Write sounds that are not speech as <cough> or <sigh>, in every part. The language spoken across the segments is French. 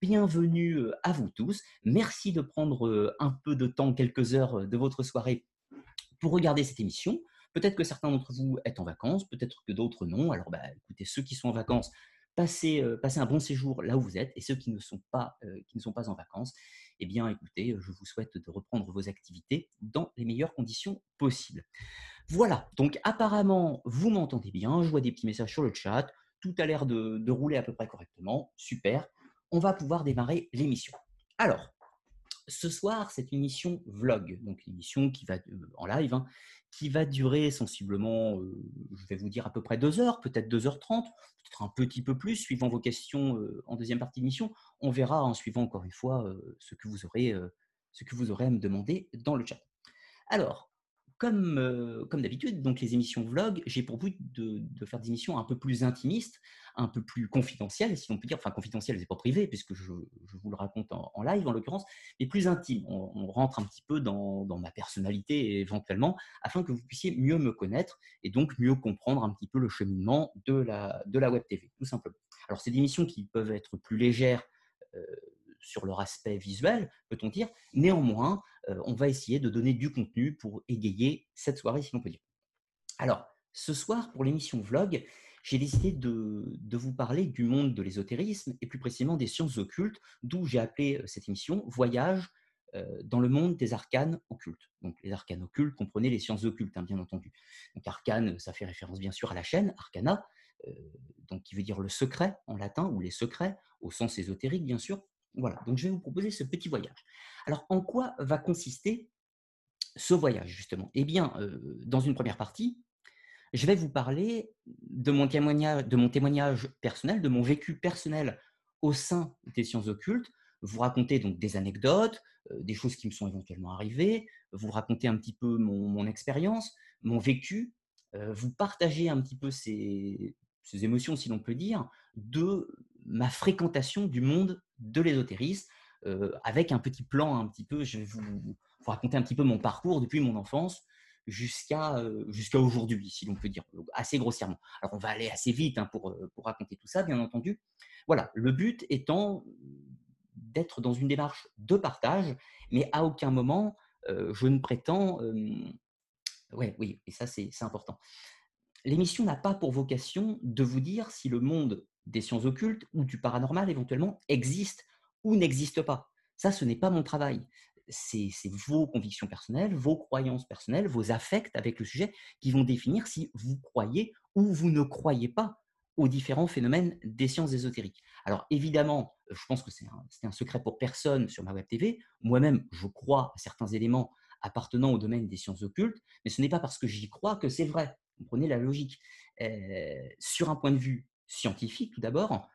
bienvenue à vous tous. Merci de prendre un peu de temps, quelques heures de votre soirée pour regarder cette émission. Peut-être que certains d'entre vous êtes en vacances, peut-être que d'autres non. Alors, bah, écoutez, ceux qui sont en vacances, passez, passez, un bon séjour là où vous êtes. Et ceux qui ne sont pas, qui ne sont pas en vacances, eh bien, écoutez, je vous souhaite de reprendre vos activités dans les meilleures conditions possibles. Voilà, donc apparemment, vous m'entendez bien. Je vois des petits messages sur le chat. Tout a l'air de, rouler à peu près correctement. Super. On va pouvoir démarrer l'émission. Alors, ce soir, c'est une émission vlog, donc une émission qui va euh, en live, hein, qui va durer sensiblement, euh, je vais vous dire à peu près deux heures, peut-être 2h30, peut-être un petit peu plus, suivant vos questions euh, en deuxième partie de l'émission. On verra en suivant encore une fois ce, que vous aurez, ce que vous aurez à me demander dans le chat. Alors, comme, euh, comme d'habitude, donc les émissions vlog, j'ai pour but de, faire des émissions un peu plus intimistes, un peu plus confidentielles, si on peut dire, enfin confidentielles, c'est pas privé, puisque je, vous le raconte en, live en l'occurrence, mais plus intimes. On, rentre un petit peu dans, ma personnalité éventuellement, afin que vous puissiez mieux me connaître et donc mieux comprendre un petit peu le cheminement de la, de la web TV, tout simplement. Alors, c'est des émissions qui peuvent être plus légères. Euh, sur leur aspect visuel, peut-on dire. Néanmoins, euh, on va essayer de donner du contenu pour égayer cette soirée, si l'on peut dire. Alors, ce soir, pour l'émission Vlog, j'ai décidé de, vous parler du monde de l'ésotérisme et plus précisément des sciences occultes, d'où j'ai appelé euh, cette émission Voyage euh, dans le monde des arcanes occultes. Donc, les arcanes occultes, comprenez les sciences occultes, hein, bien entendu. Donc, arcane, ça fait référence bien sûr à la chaîne, arcana, donc qui veut dire le secret en latin, ou les secrets, au sens ésotérique, bien sûr. Voilà, donc je vais vous proposer ce petit voyage. Alors, en quoi va consister ce voyage, justement? Eh bien, euh, dans une première partie, je vais vous parler de mon, témoignage, de mon témoignage personnel, de mon vécu personnel au sein des sciences occultes, vous raconter donc des anecdotes, euh, des choses qui me sont éventuellement arrivées, vous raconter un petit peu mon, expérience, mon vécu, euh, vous partager un petit peu ces, ces émotions, si l'on peut dire, de ma fréquentation du monde de l'ésotérisme, euh, avec un petit plan un petit peu, je vais vous, raconter un petit peu mon parcours depuis mon enfance jusqu'à euh, jusqu'à aujourd'hui, si l'on peut dire, assez grossièrement. Alors on va aller assez vite hein, pour, euh, pour raconter tout ça, bien entendu. Voilà, le but étant d'être dans une démarche de partage, mais à aucun moment je ne prétends... ouais, oui, et ça c'est important. L'émission n'a pas pour vocation de vous dire si le monde des sciences occultes ou du paranormal éventuellement existe ou n'existe pas. Ça, ce n'est pas mon travail. C'est vos convictions personnelles, vos croyances personnelles, vos affects avec le sujet qui vont définir si vous croyez ou vous ne croyez pas aux différents phénomènes des sciences ésotériques. Alors évidemment, je pense que c'est un, secret pour personne sur ma web TV. Moi-même, je crois à certains éléments appartenant au domaine des sciences occultes, mais ce n'est pas parce que j'y crois que c'est vrai. Comprenez la logique. Euh, sur un point de vue scientifique, tout d'abord,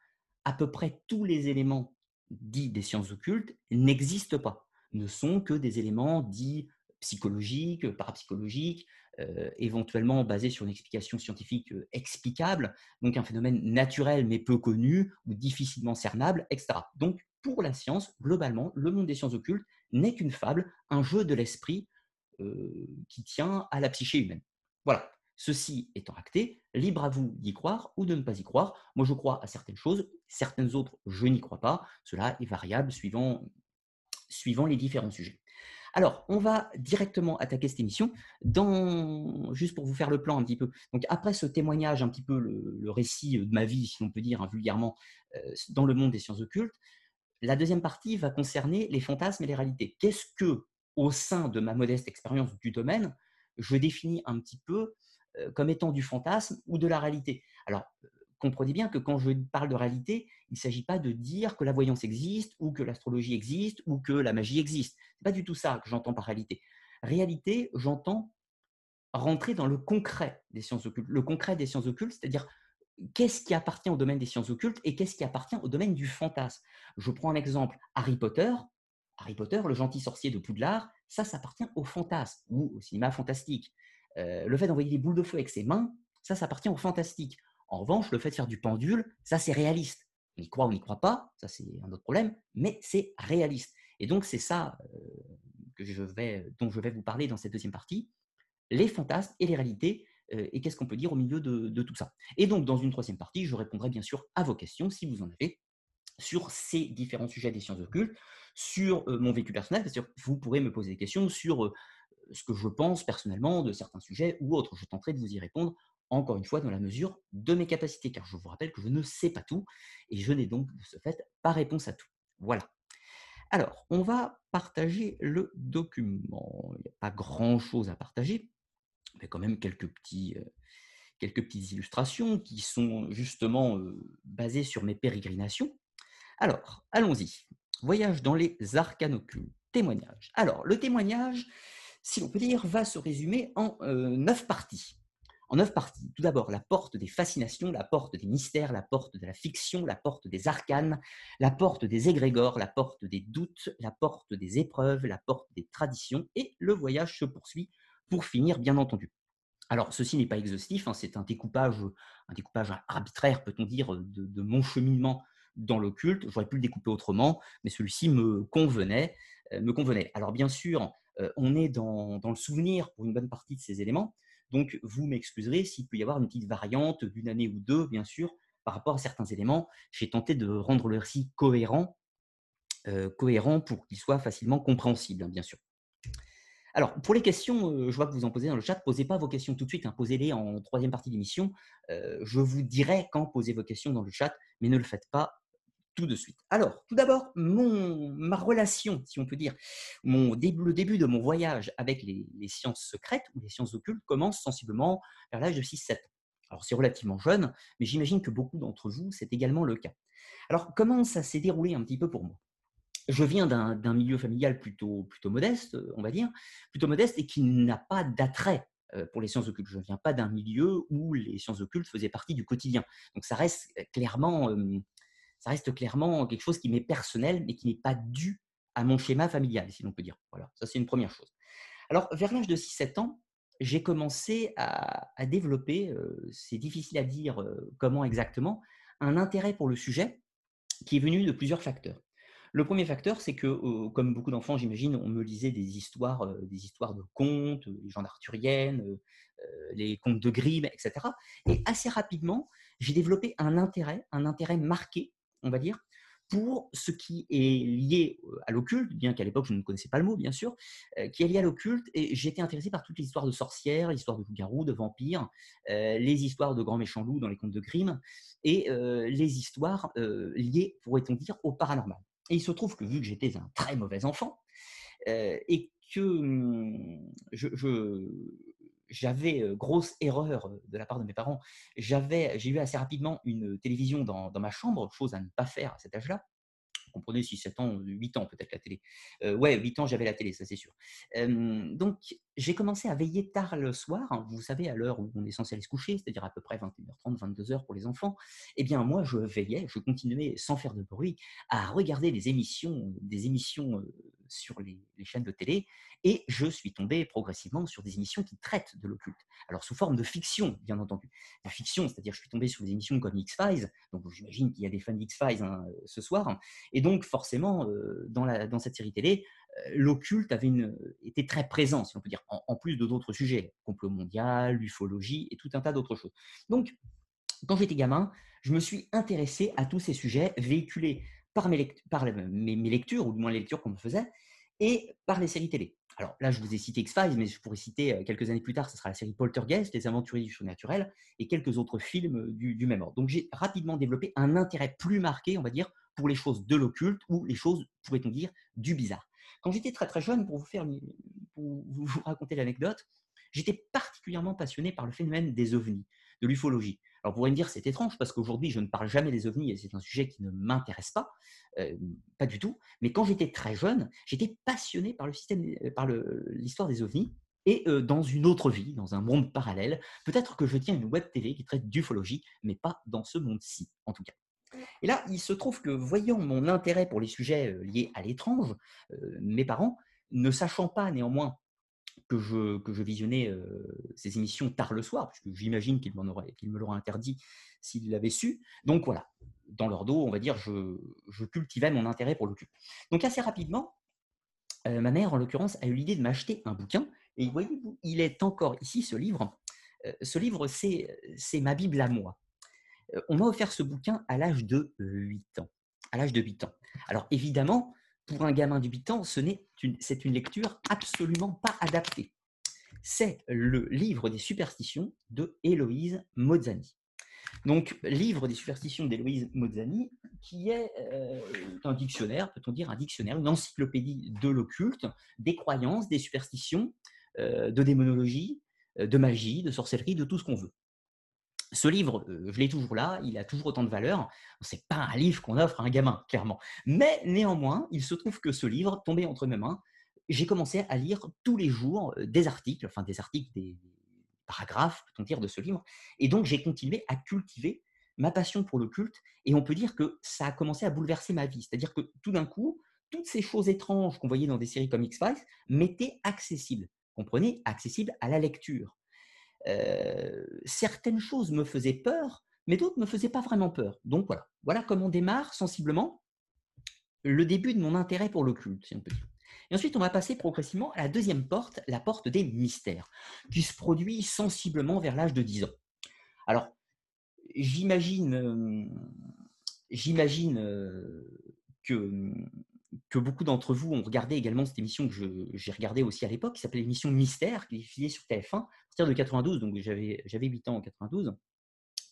à peu près tous les éléments dits des sciences occultes n'existent pas, ne sont que des éléments dits psychologiques, parapsychologiques, euh, éventuellement basés sur une explication scientifique euh, explicable, donc un phénomène naturel mais peu connu ou difficilement cernable, etc. Donc pour la science, globalement, le monde des sciences occultes n'est qu'une fable, un jeu de l'esprit euh, qui tient à la psyché humaine. Voilà. Ceci étant acté, libre à vous d'y croire ou de ne pas y croire. Moi, je crois à certaines choses, certaines autres, je n'y crois pas. Cela est variable suivant, les différents sujets. Alors, on va directement attaquer cette émission, dans, juste pour vous faire le plan un petit peu. Après ce témoignage, un petit peu le, récit de ma vie, si on peut dire hein, vulgairement, euh, dans le monde des sciences occultes, la deuxième partie va concerner les fantasmes et les réalités. Qu'est-ce que, au sein de ma modeste expérience du domaine, je définis un petit peu comme étant du fantasme ou de la réalité. Alors, euh, comprenez bien que quand je parle de réalité, il ne s'agit pas de dire que la voyance existe ou que l'astrologie existe ou que la magie existe. Ce n'est pas du tout ça que j'entends par réalité. Réalité, j'entends rentrer dans le concret des sciences occultes. Le concret des sciences occultes, c'est-à-dire qu'est-ce qui appartient au domaine des sciences occultes et qu'est-ce qui appartient au domaine du fantasme. Je prends un exemple, Harry Potter. Harry Potter, le gentil sorcier de Poudlard, ça, ça appartient au fantasme ou au cinéma fantastique. Euh, le fait d'envoyer des boules de feu avec ses mains, ça, ça appartient au fantastique. En revanche, le fait de faire du pendule, ça, c'est réaliste. On y croit ou on n'y croit pas, ça, c'est un autre problème, mais c'est réaliste. Et donc, c'est ça euh, dont je vais vous parler dans cette deuxième partie, les fantasmes et les réalités, euh, et qu'est-ce qu'on peut dire au milieu de, tout ça. Et donc, dans une troisième partie, je répondrai bien sûr à vos questions, si vous en avez, sur ces différents sujets des sciences occultes, sur mon vécu personnel, parce que vous pourrez me poser des questions sur ce que je pense personnellement de certains sujets ou autres. Je tenterai de vous y répondre, encore une fois, dans la mesure de mes capacités, car je vous rappelle que je ne sais pas tout, et je n'ai donc de ce fait pas réponse à tout. Voilà. Alors, on va partager le document. Il n'y a pas grand-chose à partager, mais quand même quelques, petits, quelques petites illustrations qui sont justement basées sur mes pérégrinations. Alors, allons-y. Voyage dans les arcanes occultes. Témoignage. Alors, le témoignage, si l'on peut dire, va se résumer en neuf parties en neuf parties. Tout d'abord, la porte des fascinations, la porte des mystères, la porte de la fiction, la porte des arcanes, la porte des égrégores, la porte des doutes, la porte des épreuves, la porte des traditions, et le voyage se poursuit pour finir, bien entendu. Alors, ceci n'est pas exhaustif, hein, c'est un découpage, un découpage arbitraire, peut-on dire, de, mon cheminement dans l'occulte. J'aurais pu le découper autrement, mais celui-ci me convenait, euh. Alors, bien sûr, euh, on est dans, dans, le souvenir pour une bonne partie de ces éléments, donc, vous m'excuserez s'il peut y avoir une petite variante d'une année ou deux, bien sûr, par rapport à certains éléments. J'ai tenté de rendre le récit cohérent, euh, cohérent pour qu'il soit facilement compréhensible, hein, bien sûr. Alors, pour les questions, euh, je vois que vous en posez dans le chat. Posez pas vos questions tout de suite, hein, posez-les en troisième partie d'émission. Euh, je vous dirai quand poser vos questions dans le chat, mais ne le faites pas tout de suite. Alors, tout d'abord, ma relation, si on peut dire, mon le début de mon voyage avec les, sciences secrètes ou les sciences occultes commence sensiblement vers l'âge de 6-7 ans. Alors, c'est relativement jeune, mais j'imagine que beaucoup d'entre vous, c'est également le cas. Alors, comment ça s'est déroulé un petit peu pour moi? Je viens d'un milieu familial plutôt, plutôt modeste, on va dire, plutôt modeste et qui n'a pas d'attrait euh, pour les sciences occultes. Je ne viens pas d'un milieu où les sciences occultes faisaient partie du quotidien. Donc ça reste clairement ça reste clairement quelque chose qui m'est personnel, mais qui n'est pas dû à mon schéma familial, si l'on peut dire. Voilà, ça c'est une première chose. Alors, vers l'âge de 6-7 ans, j'ai commencé à, développer, euh, c'est difficile à dire euh, comment exactement, un intérêt pour le sujet qui est venu de plusieurs facteurs. Le premier facteur, c'est que, euh, comme beaucoup d'enfants, j'imagine, on me lisait des histoires, des histoires de contes, les gens arthuriennes, les contes de Grimm, etc. Et assez rapidement, j'ai développé un intérêt, un intérêt marqué on va dire, pour ce qui est lié à l'occulte, bien qu'à l'époque je ne connaissais pas le mot, bien sûr, qui est lié à l'occulte, et j'étais intéressé par toutes les histoires de sorcières, l'histoire de loups-garous, de vampires, les histoires de grands méchants loups dans les contes de Grimm, et les histoires liées, pourrait-on dire, au paranormal. Et il se trouve que vu que j'étais un très mauvais enfant, et que hum, je, j'avais grosse erreur de la part de mes parents. J'avais, j'ai eu assez rapidement une télévision dans, dans ma chambre, chose à ne pas faire à cet âge-là comprenez, 6, 7 ans, 8 ans peut-être la télé. Euh, ouais, 8 ans, j'avais la télé, ça c'est sûr. donc, j'ai commencé à veiller tard le soir, hein, vous savez, à l'heure où on est censé aller se coucher, c'est-à-dire à peu près 21h30, 22h pour les enfants. Eh bien, moi, je veillais, je continuais sans faire de bruit à regarder des émissions, des émissions sur les, chaînes de télé, et je suis tombé progressivement sur des émissions qui traitent de l'occulte. Alors, sous forme de fiction, bien entendu. La fiction, c'est-à-dire, je suis tombé sur des émissions comme X-Files, donc j'imagine qu'il y a des fans d'X-Files hein, ce soir, et donc, forcément, dans, cette série télé, l'occulte avait une, était très présent, si on peut dire, en, plus de d'autres sujets, complot mondial, ufologie et tout un tas d'autres choses. Donc, quand j'étais gamin, je me suis intéressé à tous ces sujets véhiculés par mes, lectures, ou du moins les lectures qu'on me faisait, et par les séries télé. Alors là, je vous ai cité X-Files, mais je pourrais citer quelques années plus tard, ce sera la série Poltergeist, Les Aventuriers du Surnaturel, et quelques autres films du, du même ordre. Donc j'ai rapidement développé un intérêt plus marqué, on va dire, pour les choses de l'occulte ou les choses, pourrait-on dire, du bizarre. Quand j'étais très très jeune, pour vous, faire, pour vous raconter l'anecdote, j'étais particulièrement passionné par le phénomène des ovnis, de l'ufologie. Alors vous pourriez me dire c'est étrange parce qu'aujourd'hui je ne parle jamais des ovnis et c'est un sujet qui ne m'intéresse pas, euh, pas du tout. Mais quand j'étais très jeune, j'étais passionné par le système, euh, par l'histoire des ovnis et euh, dans une autre vie, dans un monde parallèle. Peut-être que je tiens une web télé qui traite d'ufologie, mais pas dans ce monde-ci en tout cas. Et là, il se trouve que voyant mon intérêt pour les sujets liés à l'étrange, mes parents, ne sachant pas néanmoins que je, que je visionnais ces émissions tard le soir, puisque j'imagine qu'ils qu me l'auraient interdit s'ils l'avaient su. Donc voilà, dans leur dos, on va dire, je, je cultivais mon intérêt pour le culte. Donc assez rapidement, ma mère, en l'occurrence, a eu l'idée de m'acheter un bouquin. Et voyez-vous, il est encore ici, ce livre. ce livre, c'est ma Bible à moi on m'a offert ce bouquin à l'âge de 8 ans. à l'âge de 8 ans. Alors évidemment, pour un gamin de 8 ans, c'est une lecture absolument pas adaptée. C'est le livre des superstitions de Héloïse Mozzani. Donc, livre des superstitions d'Héloïse Mozzani, qui est euh, un dictionnaire, peut-on dire un dictionnaire, une encyclopédie de l'occulte, des croyances, des superstitions, euh, de démonologie, euh, de magie, de sorcellerie, de tout ce qu'on veut. Ce livre, je l'ai toujours là, il a toujours autant de valeur. Ce n'est pas un livre qu'on offre à un gamin, clairement. Mais néanmoins, il se trouve que ce livre, tombé entre mes mains, j'ai commencé à lire tous les jours des articles, enfin des articles, des, paragraphes, peut-on dire, de ce livre. Et donc, j'ai continué à cultiver ma passion pour le culte. Et on peut dire que ça a commencé à bouleverser ma vie. C'est-à-dire que tout d'un coup, toutes ces choses étranges qu'on voyait dans des séries comme X-Files m'étaient accessibles. Comprenez Accessibles à la lecture. Euh, certaines choses me faisaient peur, mais d'autres ne me faisaient pas vraiment peur. Donc voilà, voilà comment on démarre sensiblement le début de mon intérêt pour le culte, si on peut dire. Et ensuite, on va passer progressivement à la deuxième porte, la porte des mystères, qui se produit sensiblement vers l'âge de 10 ans. Alors, j'imagine, euh, j'imagine euh, que, que beaucoup d'entre vous ont regardé également cette émission que j'ai regardée aussi à l'époque, qui s'appelait l'émission Mystère, qui diffusée sur TF1 à partir de 92, donc j'avais 8 ans en 92.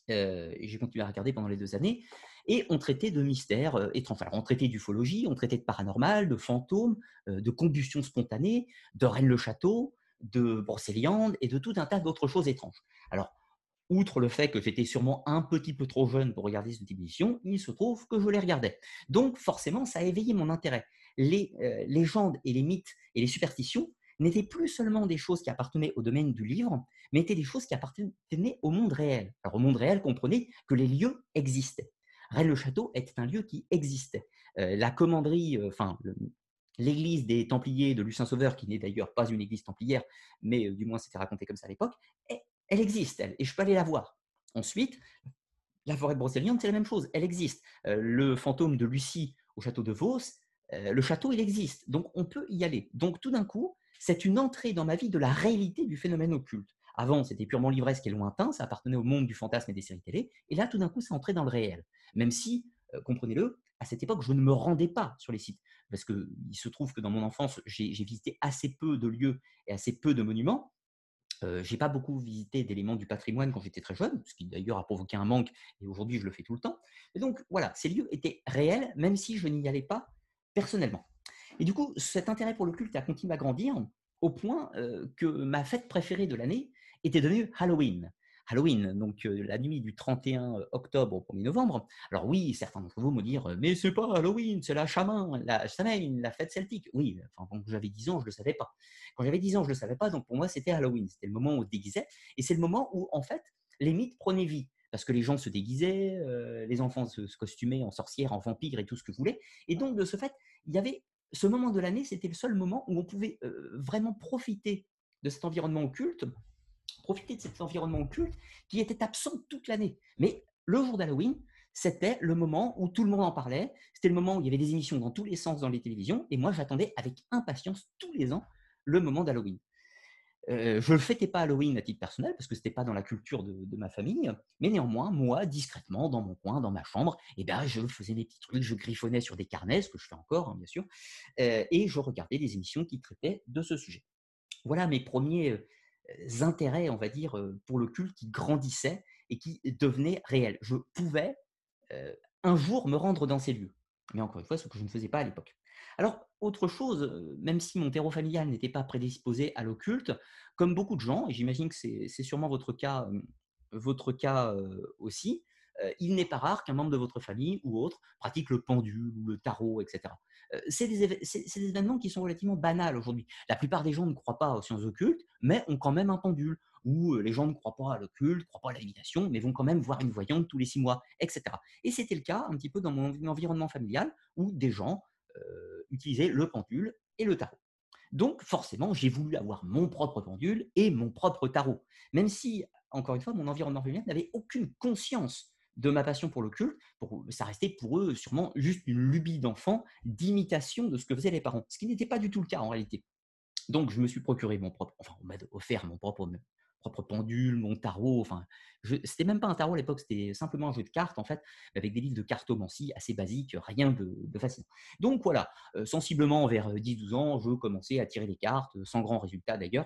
Euh, et j'ai continué à regarder pendant les deux années. Et on traitait de mystères euh, étranges. Alors, on traitait d'ufologie, on traitait de paranormal, de fantômes, euh, de combustion spontanée, de Rennes-le-Château, de Brocéliande et de tout un tas d'autres choses étranges. Alors, outre le fait que j'étais sûrement un petit peu trop jeune pour regarder cette émission, il se trouve que je les regardais. Donc, forcément, ça a éveillé mon intérêt. Les légendes et les mythes et les superstitions n'étaient plus seulement des choses qui appartenaient au domaine du livre, mais étaient des choses qui appartenaient au monde réel. Alors au monde réel, comprenez que les lieux existaient. Rennes-le-Château était un lieu qui existait. Euh, la commanderie, euh, enfin l'église des Templiers de Lucien Sauveur, qui n'est d'ailleurs pas une église templière, mais euh, du moins c'était raconté comme ça à l'époque, elle, existe, elle, et je peux aller la voir. Ensuite, la forêt de c'est la même chose, elle existe. le fantôme de Lucie au château de Vos, le château, il existe. Donc on peut y aller. Donc tout d'un coup, c'est une entrée dans ma vie de la réalité du phénomène occulte. Avant, c'était purement livresque et lointain, ça appartenait au monde du fantasme et des séries télé, et là, tout d'un coup, c'est entré dans le réel. Même si, euh, comprenez-le, à cette époque, je ne me rendais pas sur les sites, parce qu'il se trouve que dans mon enfance, j'ai visité assez peu de lieux et assez peu de monuments. Euh, j'ai pas beaucoup visité d'éléments du patrimoine quand j'étais très jeune, ce qui d'ailleurs a provoqué un manque, et aujourd'hui je le fais tout le temps. Et donc voilà, ces lieux étaient réels, même si je n'y allais pas personnellement. Et du coup, cet intérêt pour le culte a continué à grandir au point euh, que ma fête préférée de l'année était devenue Halloween. Halloween, donc la nuit du 31 octobre au 1er novembre. Alors oui, certains d'entre vous me dire, mais c'est pas Halloween, c'est la chaman, la Samhain, la fête celtique. Oui, enfin, quand j'avais 10 ans, je le savais pas. Quand j'avais 10 ans, je le savais pas, donc pour moi, c'était Halloween. C'était le moment où on se déguisait, et c'est le moment où, en fait, les mythes prenaient vie parce que les gens se déguisaient, les enfants se, costumaient en sorcières, en vampires et tout ce que vous voulez. Et donc, de ce fait, il y avait ce moment de l'année, c'était le seul moment où on pouvait vraiment profiter de cet environnement occulte, profiter de cet environnement occulte qui était absent toute l'année. Mais le jour d'Halloween, c'était le moment où tout le monde en parlait. C'était le moment où il y avait des émissions dans tous les sens dans les télévisions. Et moi, j'attendais avec impatience tous les ans le moment d'Halloween. Euh, je ne fêtais pas Halloween à titre personnel parce que ce n'était pas dans la culture de, ma famille, mais néanmoins, moi, discrètement, dans mon coin, dans ma chambre, eh ben, je faisais des petits trucs, je griffonnais sur des carnets, ce que je fais encore, hein, bien sûr, euh, et je regardais des émissions qui traitaient de ce sujet. Voilà mes premiers euh, intérêts, on va dire, pour le culte qui grandissait et qui devenait réel. Je pouvais un jour me rendre dans ces lieux, mais encore une fois, ce que je ne faisais pas à l'époque. Alors, autre chose, même si mon terreau familial n'était pas prédisposé à l'occulte, comme beaucoup de gens, et j'imagine que c'est sûrement votre cas, votre cas aussi, il n'est pas rare qu'un membre de votre famille ou autre pratique le pendule ou le tarot, etc. c'est des, des, événements qui sont relativement banals aujourd'hui. La plupart des gens ne croient pas aux sciences occultes, mais ont quand même un pendule. Ou les gens ne croient pas à l'occulte, ne croient pas à la mais vont quand même voir une voyante tous les six mois, etc. Et c'était le cas un petit peu dans mon environnement familial, où des gens euh, utiliser le pendule et le tarot. Donc forcément, j'ai voulu avoir mon propre pendule et mon propre tarot, même si, encore une fois, mon environnement familial n'avait aucune conscience de ma passion pour le culte. Ça restait pour eux sûrement juste une lubie d'enfant d'imitation de ce que faisaient les parents, ce qui n'était pas du tout le cas en réalité. Donc je me suis procuré mon propre, enfin on m'a offert mon propre propre pendule, mon tarot. Enfin, c'était même pas un tarot à l'époque, c'était simplement un jeu de cartes en fait, avec des livres de cartomancie assez basiques, rien de, de fascinant. Donc voilà, euh, sensiblement vers 10-12 ans, je commençais à tirer les cartes, sans grand résultat d'ailleurs,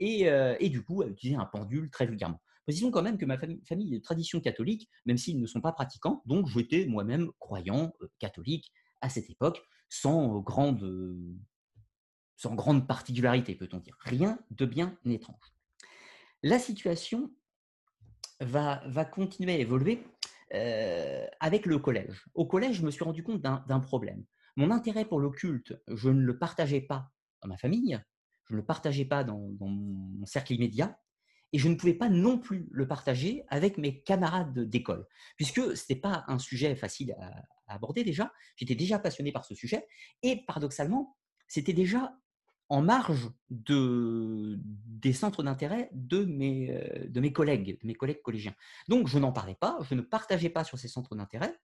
et, et, du coup à utiliser un pendule très vulgairement. Précisons quand même que ma famille, est de tradition catholique, même s'ils ne sont pas pratiquants, donc j'étais moi-même croyant catholique à cette époque, sans grande sans grande particularité, peut-on dire. Rien de bien étrange. La situation va, va continuer à évoluer euh, avec le collège. Au collège, je me suis rendu compte d'un problème. Mon intérêt pour l'occulte, je ne le partageais pas dans ma famille, je ne le partageais pas dans, mon cercle immédiat, et je ne pouvais pas non plus le partager avec mes camarades d'école, puisque ce n'était pas un sujet facile à, aborder déjà, j'étais déjà passionné par ce sujet, et paradoxalement, c'était déjà en marge de, des centres d'intérêt de mes, euh, de mes collègues, de mes collègues collégiens. Donc, je n'en parlais pas, je ne partageais pas sur ces centres d'intérêt,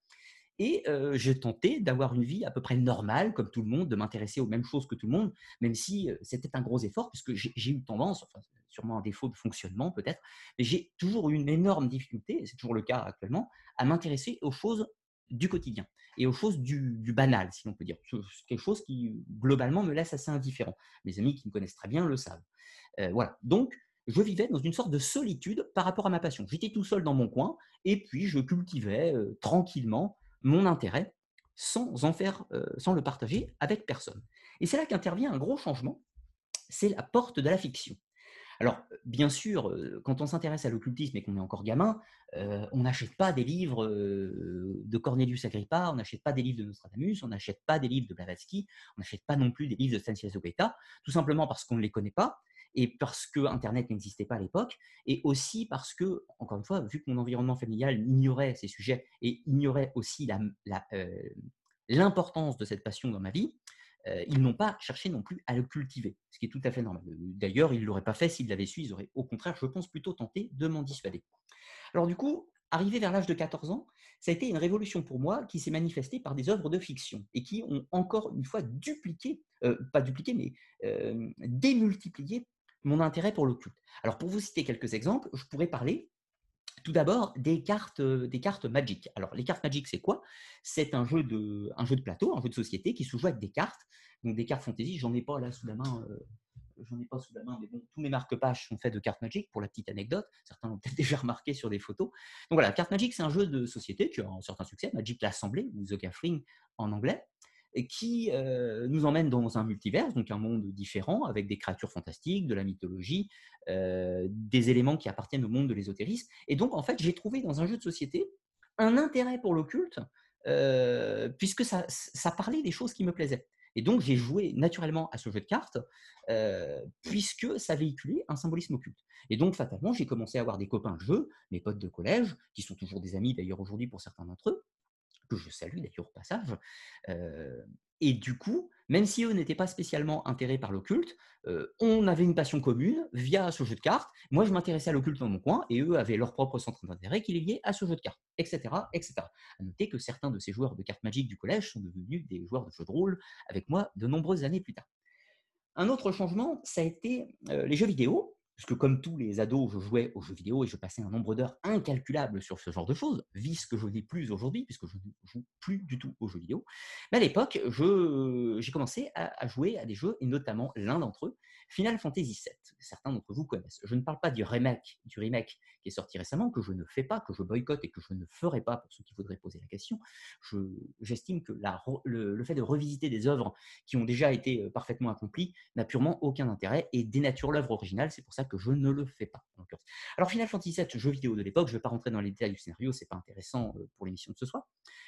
et euh, je tentais d'avoir une vie à peu près normale, comme tout le monde, de m'intéresser aux mêmes choses que tout le monde, même si c'était un gros effort, puisque j'ai eu tendance, enfin, sûrement un défaut de fonctionnement peut-être, mais j'ai toujours eu une énorme difficulté, c'est toujours le cas actuellement, à m'intéresser aux choses du quotidien et aux choses du, banal, si l'on peut dire. Quelque chose qui, globalement, me laisse assez indifférent. Mes amis qui me connaissent très bien le savent. Voilà. Donc, je vivais dans une sorte de solitude par rapport à ma passion. J'étais tout seul dans mon coin et puis je cultivais tranquillement mon intérêt sans en faire, sans le partager avec personne. Et c'est là qu'intervient un gros changement. C'est la porte de la fiction. Alors, bien sûr, quand on s'intéresse à l'occultisme et qu'on est encore gamin, on n'achète pas des livres de Cornelius Agrippa, on n'achète pas des livres de Nostradamus, on n'achète pas des livres de Blavatsky, on n'achète pas non plus des livres de Stanislas Beta, tout simplement parce qu'on ne les connaît pas et parce que Internet n'existait pas à l'époque, et aussi parce que, encore une fois, vu que mon environnement familial ignorait ces sujets et ignorait aussi l'importance de cette passion dans ma vie, euh, ils n'ont pas cherché non plus à le cultiver, ce qui est tout à fait normal. D'ailleurs, ils ne l'auraient pas fait s'ils l'avaient su, ils auraient au contraire, je pense, plutôt tenté de m'en dissuader. Alors du coup, arrivé vers l'âge de 14 ans, ça a été une révolution pour moi qui s'est manifestée par des œuvres de fiction et qui ont encore une fois dupliqué, euh, pas dupliqué, mais euh, démultiplié mon intérêt pour l'occulte. Alors pour vous citer quelques exemples, je pourrais parler tout d'abord, des cartes, euh, des cartes Magic. Alors, les cartes Magic, c'est quoi? C'est un, jeu de, un jeu de plateau, un jeu de société qui se joue avec des cartes. Donc, des cartes fantasy, j'en ai pas là sous la main. Euh, j'en ai pas sous la main, mais bon, tous mes marque-pages sont faits de cartes Magic, pour la petite anecdote. Certains l'ont <laughs> peut-être déjà remarqué sur des photos. Donc voilà, carte Magic, c'est un jeu de société qui a un certain succès, Magic l'Assemblée, ou The Gathering en anglais qui euh, nous emmène dans un multivers, donc un monde différent, avec des créatures fantastiques, de la mythologie, euh, des éléments qui appartiennent au monde de l'ésotérisme. Et donc, en fait, j'ai trouvé dans un jeu de société un intérêt pour l'occulte, euh, puisque ça, ça, parlait des choses qui me plaisaient. Et donc, j'ai joué naturellement à ce jeu de cartes, puisque ça véhiculait un symbolisme occulte. Et donc, fatalement, j'ai commencé à avoir des copains de jeu, mes potes de collège, qui sont toujours des amis d'ailleurs aujourd'hui pour certains d'entre eux, que je salue d'ailleurs au passage. et du coup, même si eux n'étaient pas spécialement intéressés par l'occulte, on avait une passion commune via ce jeu de cartes. Moi, je m'intéressais à l'occulte dans mon coin et eux avaient leur propre centre d'intérêt qui les liait à ce jeu de cartes, etc., etc. À noter que certains de ces joueurs de cartes magiques du collège sont devenus des joueurs de jeux de rôle avec moi de nombreuses années plus tard. Un autre changement, ça a été les jeux vidéo puisque comme tous les ados, je jouais aux jeux vidéo et je passais un nombre d'heures incalculable sur ce genre de choses, vice que je n'ai plus aujourd'hui, puisque je ne joue plus du tout aux jeux vidéo. Mais à l'époque, j'ai commencé à, jouer à des jeux, et notamment l'un d'entre eux, Final Fantasy VII. Certains d'entre vous connaissent. Je ne parle pas du remake, du remake qui est sorti récemment, que je ne fais pas, que je boycotte et que je ne ferai pas pour ceux qui voudraient poser la question. J'estime que le, le, fait de revisiter des œuvres qui ont déjà été euh, parfaitement accomplies n'a purement aucun intérêt et dénature l'œuvre originale. C'est pour ça que je ne le fais pas. Alors Final Fantasy VII, jeu vidéo de l'époque, je ne vais pas rentrer dans les détails du scénario, c'est pas intéressant euh, pour l'émission de ce soir.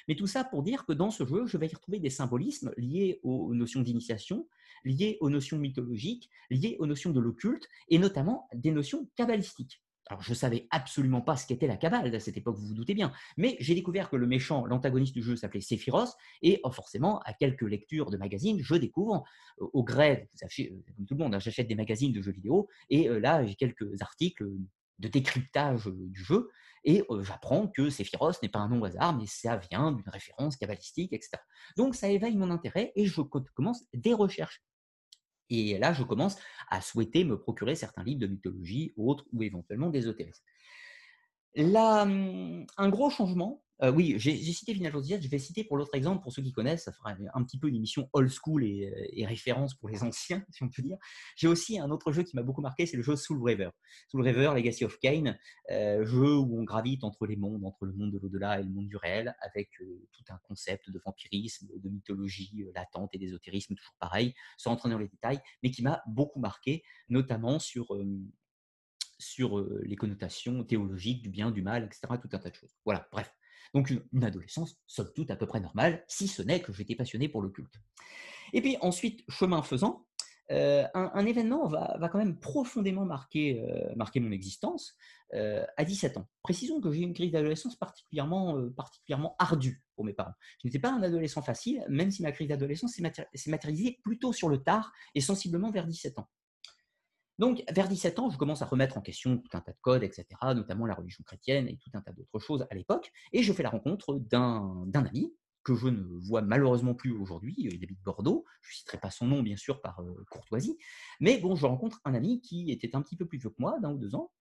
Mais tout ça pour dire que dans ce jeu, je vais y retrouver des symbolismes liés aux notions d'initiation, liés aux notions mythologiques, liés aux notions de l'occulte, et notamment des notions kabbalistiques. Alors, je ne savais absolument pas ce qu'était la Kabbale à cette époque, vous vous doutez bien. Mais j'ai découvert que le méchant, l'antagoniste du jeu s'appelait Sephiros, et oh, forcément, à quelques lectures de magazines, je découvre, au gré, vous savez, euh, comme tout le monde, hein, j'achète des magazines de jeux vidéo, et euh, là, j'ai quelques articles de décryptage euh, du jeu, et j'apprends que Sephiros n'est pas un nom au hasard, mais ça vient d'une référence kabbalistique, etc. Donc, ça éveille mon intérêt, et je commence des recherches Et là, je commence à souhaiter me procurer certains livres de mythologie, autres ou éventuellement d'ésotérisme. Hum, un gros changement, euh, oui, j'ai cité Final Fantasy je vais citer pour l'autre exemple, pour ceux qui connaissent, ça fera un petit peu une émission old school et, référence pour les <laughs> anciens, si on peut dire. J'ai aussi un autre jeu qui m'a beaucoup marqué, c'est le jeu Soul River. Soul River, Legacy of Kane, euh, jeu où on gravite entre les mondes, entre le monde de l'au-delà et le monde du réel, avec euh, tout un concept de vampirisme, de mythologie latente et d'ésotérisme, toujours pareil, sans entrer dans les détails, mais qui m'a beaucoup marqué, notamment sur sur les connotations théologiques du bien, du mal, etc., tout un tas de choses. Voilà, bref. Donc une, adolescence, somme toute, à peu près normale, si ce n'est que j'étais passionné pour le culte. Et puis ensuite, chemin faisant, euh, un, événement va, quand même profondément marquer, euh, mon existence euh, à 17 ans. Précisons que j'ai une crise d'adolescence particulièrement ardue pour mes parents. Je n'étais pas un adolescent facile, même si ma crise d'adolescence s'est matérialisée plutôt sur le tard et sensiblement vers 17 ans. Donc, vers 17 ans, je commence à remettre en question tout un tas de codes, etc., notamment la religion chrétienne et tout un tas d'autres choses à l'époque. Et je fais la rencontre d'un ami que je ne vois malheureusement plus aujourd'hui. Il habite Bordeaux. Je ne citerai pas son nom, bien sûr, par euh, courtoisie. Mais bon, je rencontre un ami qui était un petit peu plus vieux que moi, d'un ou deux ans,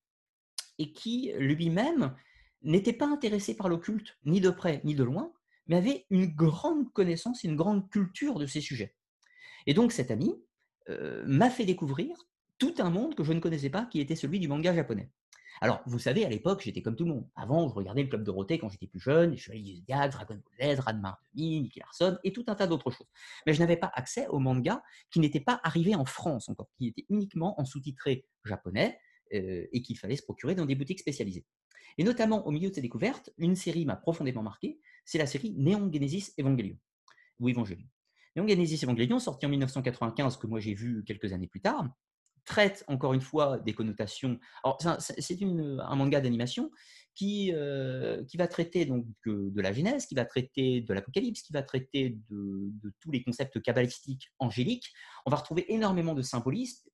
et qui lui-même n'était pas intéressé par l'occulte, ni de près, ni de loin, mais avait une grande connaissance et une grande culture de ces sujets. Et donc, cet ami euh, m'a fait découvrir tout un monde que je ne connaissais pas, qui était celui du manga japonais. Alors, vous savez, à l'époque, j'étais comme tout le monde. Avant, je regardais le Club Dorothée quand j'étais plus jeune, du Zodiac, Dragon Ball Z, Ranma Demi, Nicky Larson, et tout un tas d'autres choses. Mais je n'avais pas accès au manga qui n'était pas arrivé en France encore, qui était uniquement en sous-titré japonais euh, et qu'il fallait se procurer dans des boutiques spécialisées. Et notamment, au milieu de ces découvertes, une série m'a profondément marqué, c'est la série Neon Genesis Evangelion, ou Evangelion. Neon Genesis Evangelion, sorti en 1995, que moi j'ai vu quelques années plus tard, traite encore une fois des connotations. c'est un manga d'animation qui, euh, qui va traiter donc de la Genèse, qui va traiter de l'Apocalypse, qui va traiter de, tous les concepts kabbalistiques angéliques. On va retrouver énormément de symbolisme,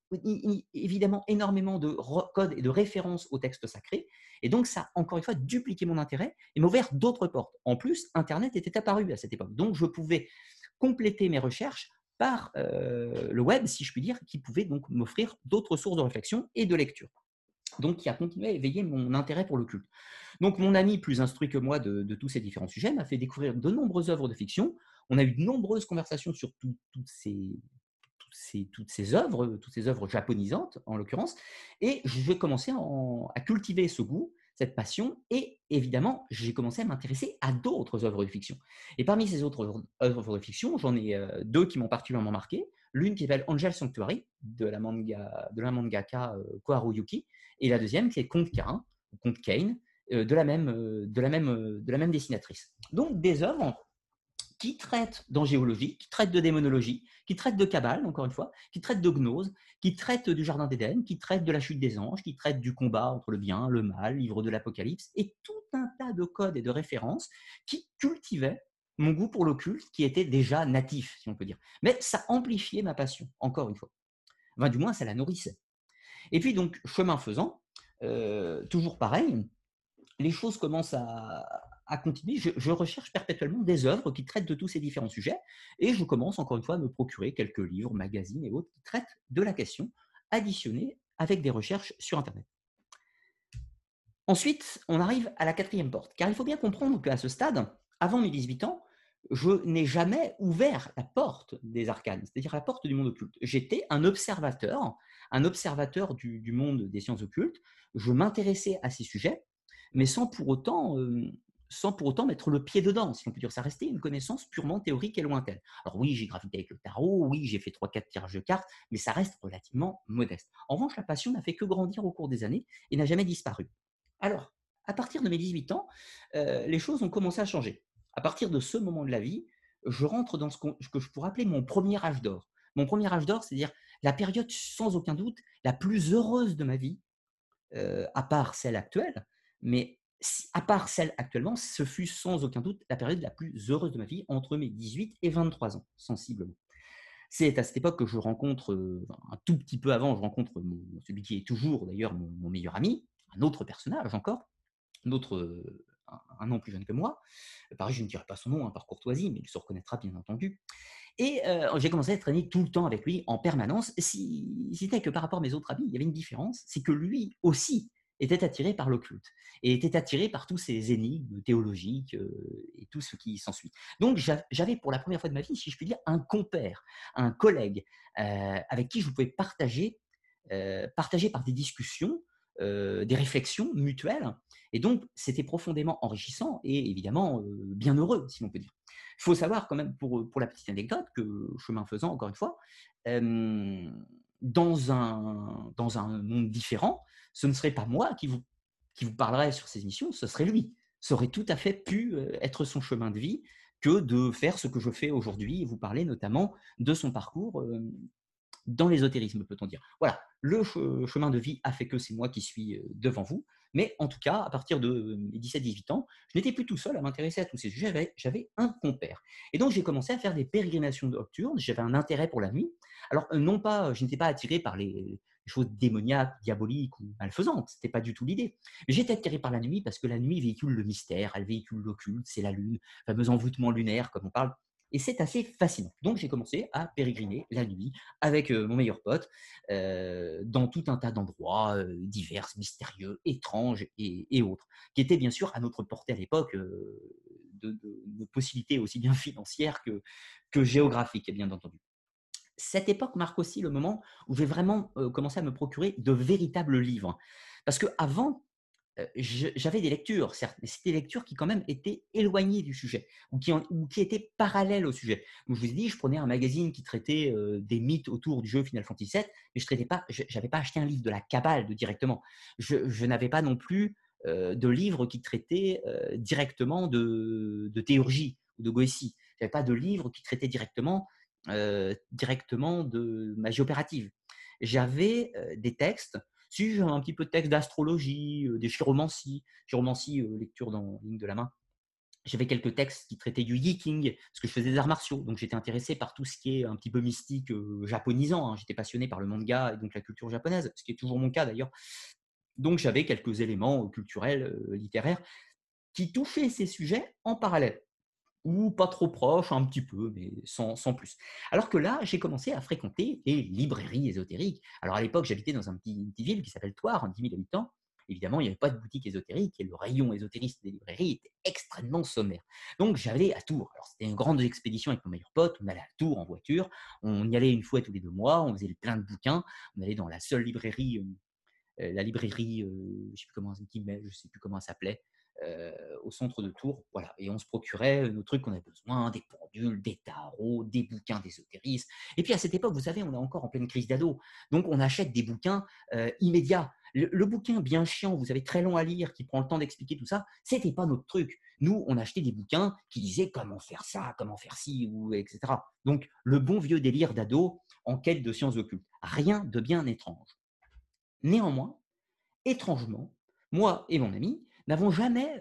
évidemment énormément de codes et de références aux textes sacrés. Et donc, ça encore une fois dupliqué mon intérêt et m'a ouvert d'autres portes. En plus, Internet était apparu à cette époque. Donc, je pouvais compléter mes recherches par euh, le web, si je puis dire, qui pouvait donc m'offrir d'autres sources de réflexion et de lecture. Donc, qui a continué à éveiller mon intérêt pour le culte. Donc, mon ami plus instruit que moi de, tous ces différents sujets m'a fait découvrir de nombreuses œuvres de fiction. On a eu de nombreuses conversations sur toutes, ces, toutes, ces, œuvres, toutes ces œuvres japonisantes en l'occurrence, et je vais commencer à cultiver ce goût cette passion. Et évidemment, j'ai commencé à m'intéresser à d'autres œuvres de fiction. Et parmi ces autres œuvres de fiction, j'en ai euh, deux qui m'ont particulièrement marqué. L'une qui s'appelle Angel Sanctuary de la, manga, de la mangaka euh, Koharu Yuki, et la deuxième qui est Conte Kain, Kane, euh, de, la même, de, la même, de la même dessinatrice. Donc des œuvres qui traitent d'angéologie, qui traitent de démonologie, qui traitent de cabale, encore une fois, qui traitent de gnose, qui traitent du Jardin d'Éden, qui traitent de la chute des anges, qui traitent du combat entre le bien, le mal, livre de l'Apocalypse, et tout un tas de codes et de références qui cultivaient mon goût pour l'occulte, qui était déjà natif, si on peut dire. Mais ça amplifiait ma passion, encore une fois. Enfin, du moins, ça la nourrissait. Et puis, donc, chemin faisant, euh, toujours pareil, les choses commencent à, à continuer. Je, recherche perpétuellement des œuvres qui traitent de tous ces différents sujets et je commence encore une fois à me procurer quelques livres, magazines et autres qui traitent de la question, additionnés avec des recherches sur Internet. Ensuite, on arrive à la quatrième porte, car il faut bien comprendre qu'à ce stade, avant mes 18 ans, je n'ai jamais ouvert la porte des arcanes, c'est-à-dire la porte du monde occulte. J'étais un observateur, un observateur du, monde des sciences occultes. Je m'intéressais à ces sujets, mais sans pour autant euh, sans pour autant mettre le pied dedans, si on peut dire. Ça restait une connaissance purement théorique et lointaine. Alors oui, j'ai gravité avec le tarot, oui, j'ai fait 3-4 tirages de cartes, mais ça reste relativement modeste. En revanche, la passion n'a fait que grandir au cours des années et n'a jamais disparu. Alors, à partir de mes 18 ans, euh, les choses ont commencé à changer. À partir de ce moment de la vie, je rentre dans ce que je pourrais appeler mon premier âge d'or. Mon premier âge d'or, c'est-à-dire la période sans aucun doute la plus heureuse de ma vie, euh, à part celle actuelle, mais à part celle actuellement, ce fut sans aucun doute la période la plus heureuse de ma vie entre mes 18 et 23 ans, sensiblement. C'est à cette époque que je rencontre, euh, un tout petit peu avant, je rencontre celui qui est toujours d'ailleurs mon, meilleur ami, un autre personnage encore, un, autre, euh, un, an plus jeune que moi. Pareil, je ne dirai pas son nom hein, par courtoisie, mais il se reconnaîtra bien entendu. Et j'ai commencé à traîner tout le temps avec lui en permanence, si, si que par rapport à mes autres amis, il y avait une différence, c'est que lui aussi était attiré par l'occulte et était attiré par tous ces énigmes théologiques et tout ce qui s'ensuit. Donc j'avais pour la première fois de ma vie, si je puis dire, un compère, un collègue avec qui je pouvais partager, partager par des discussions, des réflexions mutuelles. Et donc c'était profondément enrichissant et évidemment bien heureux, si l'on peut dire. Il faut savoir quand même, pour, pour la petite anecdote, que chemin faisant, encore une fois, dans, un, dans un monde différent, ce ne serait pas moi qui vous, qui vous parlerait sur ces émissions, ce serait lui. Ça aurait tout à fait pu être son chemin de vie que de faire ce que je fais aujourd'hui et vous parler notamment de son parcours dans l'ésotérisme, peut-on dire. Voilà, le chemin de vie a fait que c'est moi qui suis devant vous. Mais en tout cas, à partir de mes 17-18 ans, je n'étais plus tout seul à m'intéresser à tous ces sujets, j'avais un compère. Et donc j'ai commencé à faire des pérégrinations nocturnes, j'avais un intérêt pour la nuit. Alors non pas, je n'étais pas attiré par les choses démoniaques, diaboliques ou malfaisantes, c'était pas du tout l'idée. J'étais attiré par la nuit parce que la nuit véhicule le mystère, elle véhicule l'occulte, c'est la lune, le fameux envoûtement lunaire comme on parle et c'est assez fascinant. Donc j'ai commencé à pérégriner la nuit avec mon meilleur pote dans tout un tas d'endroits divers, mystérieux, étranges et, autres, qui étaient bien sûr à notre portée à l'époque de, possibilités aussi bien <laughs> financières que, que géographiques, bien entendu. Cette époque marque aussi le moment où j'ai vraiment commencé à me procurer de véritables livres. Parce qu'avant, j'avais des lectures, certes, mais c'était des lectures qui quand même étaient éloignées du sujet ou qui, étaient parallèles au sujet. Donc, je vous ai dit, je prenais un magazine qui traitait des mythes autour du jeu Final Fantasy VII, mais je traitais pas, pas acheté un livre de la cabale directement. Je, n'avais pas non plus de livre qui traitait directement de, théurgie ou de Goétie. J'avais pas de livre qui traitait directement, directement de magie opérative. J'avais des textes si j'ai un petit peu de texte d'astrologie, des chiromancies, chiromancie, lecture dans ligne de la main. J'avais quelques textes qui traitaient du yiking, parce que je faisais des arts martiaux, donc j'étais intéressé par tout ce qui est un petit peu mystique, japonisant. Hein. J'étais passionné par le manga et donc la culture japonaise, ce qui est toujours mon cas d'ailleurs. Donc j'avais quelques éléments culturels, littéraires, qui touchaient ces sujets en parallèle ou pas trop proche, un petit peu, mais sans, plus. Alors que là, j'ai commencé à fréquenter les librairies ésotériques. Alors à l'époque, j'habitais dans un petit, une petite ville qui s'appelle Toire, 10 000 habitants. Évidemment, il n'y avait pas de boutique ésotérique et le rayon ésotériste des librairies était extrêmement sommaire. Donc j'allais à Tours. Alors c'était une grande expédition avec mon meilleur pote. On allait à Tours en voiture. On y allait une fois tous les deux mois. On faisait plein de bouquins. On allait dans la seule librairie, euh, euh, la librairie, euh, je ne sais plus comment, je sais plus comment elle s'appelait. Euh, au centre de Tours. Voilà. Et on se procurait nos trucs qu'on avait besoin, des pendules, des tarots, des bouquins d'ésotérisme. Et puis à cette époque, vous savez, on est encore en pleine crise d'ado. Donc on achète des bouquins euh, immédiats. Le, bouquin bien chiant, vous avez très long à lire, qui prend le temps d'expliquer tout ça, c'était pas notre truc. Nous, on achetait des bouquins qui disaient comment faire ça, comment faire ci, ou etc. Donc le bon vieux délire d'ado en quête de sciences occultes. Rien de bien étrange. Néanmoins, étrangement, moi et mon ami, n'avons jamais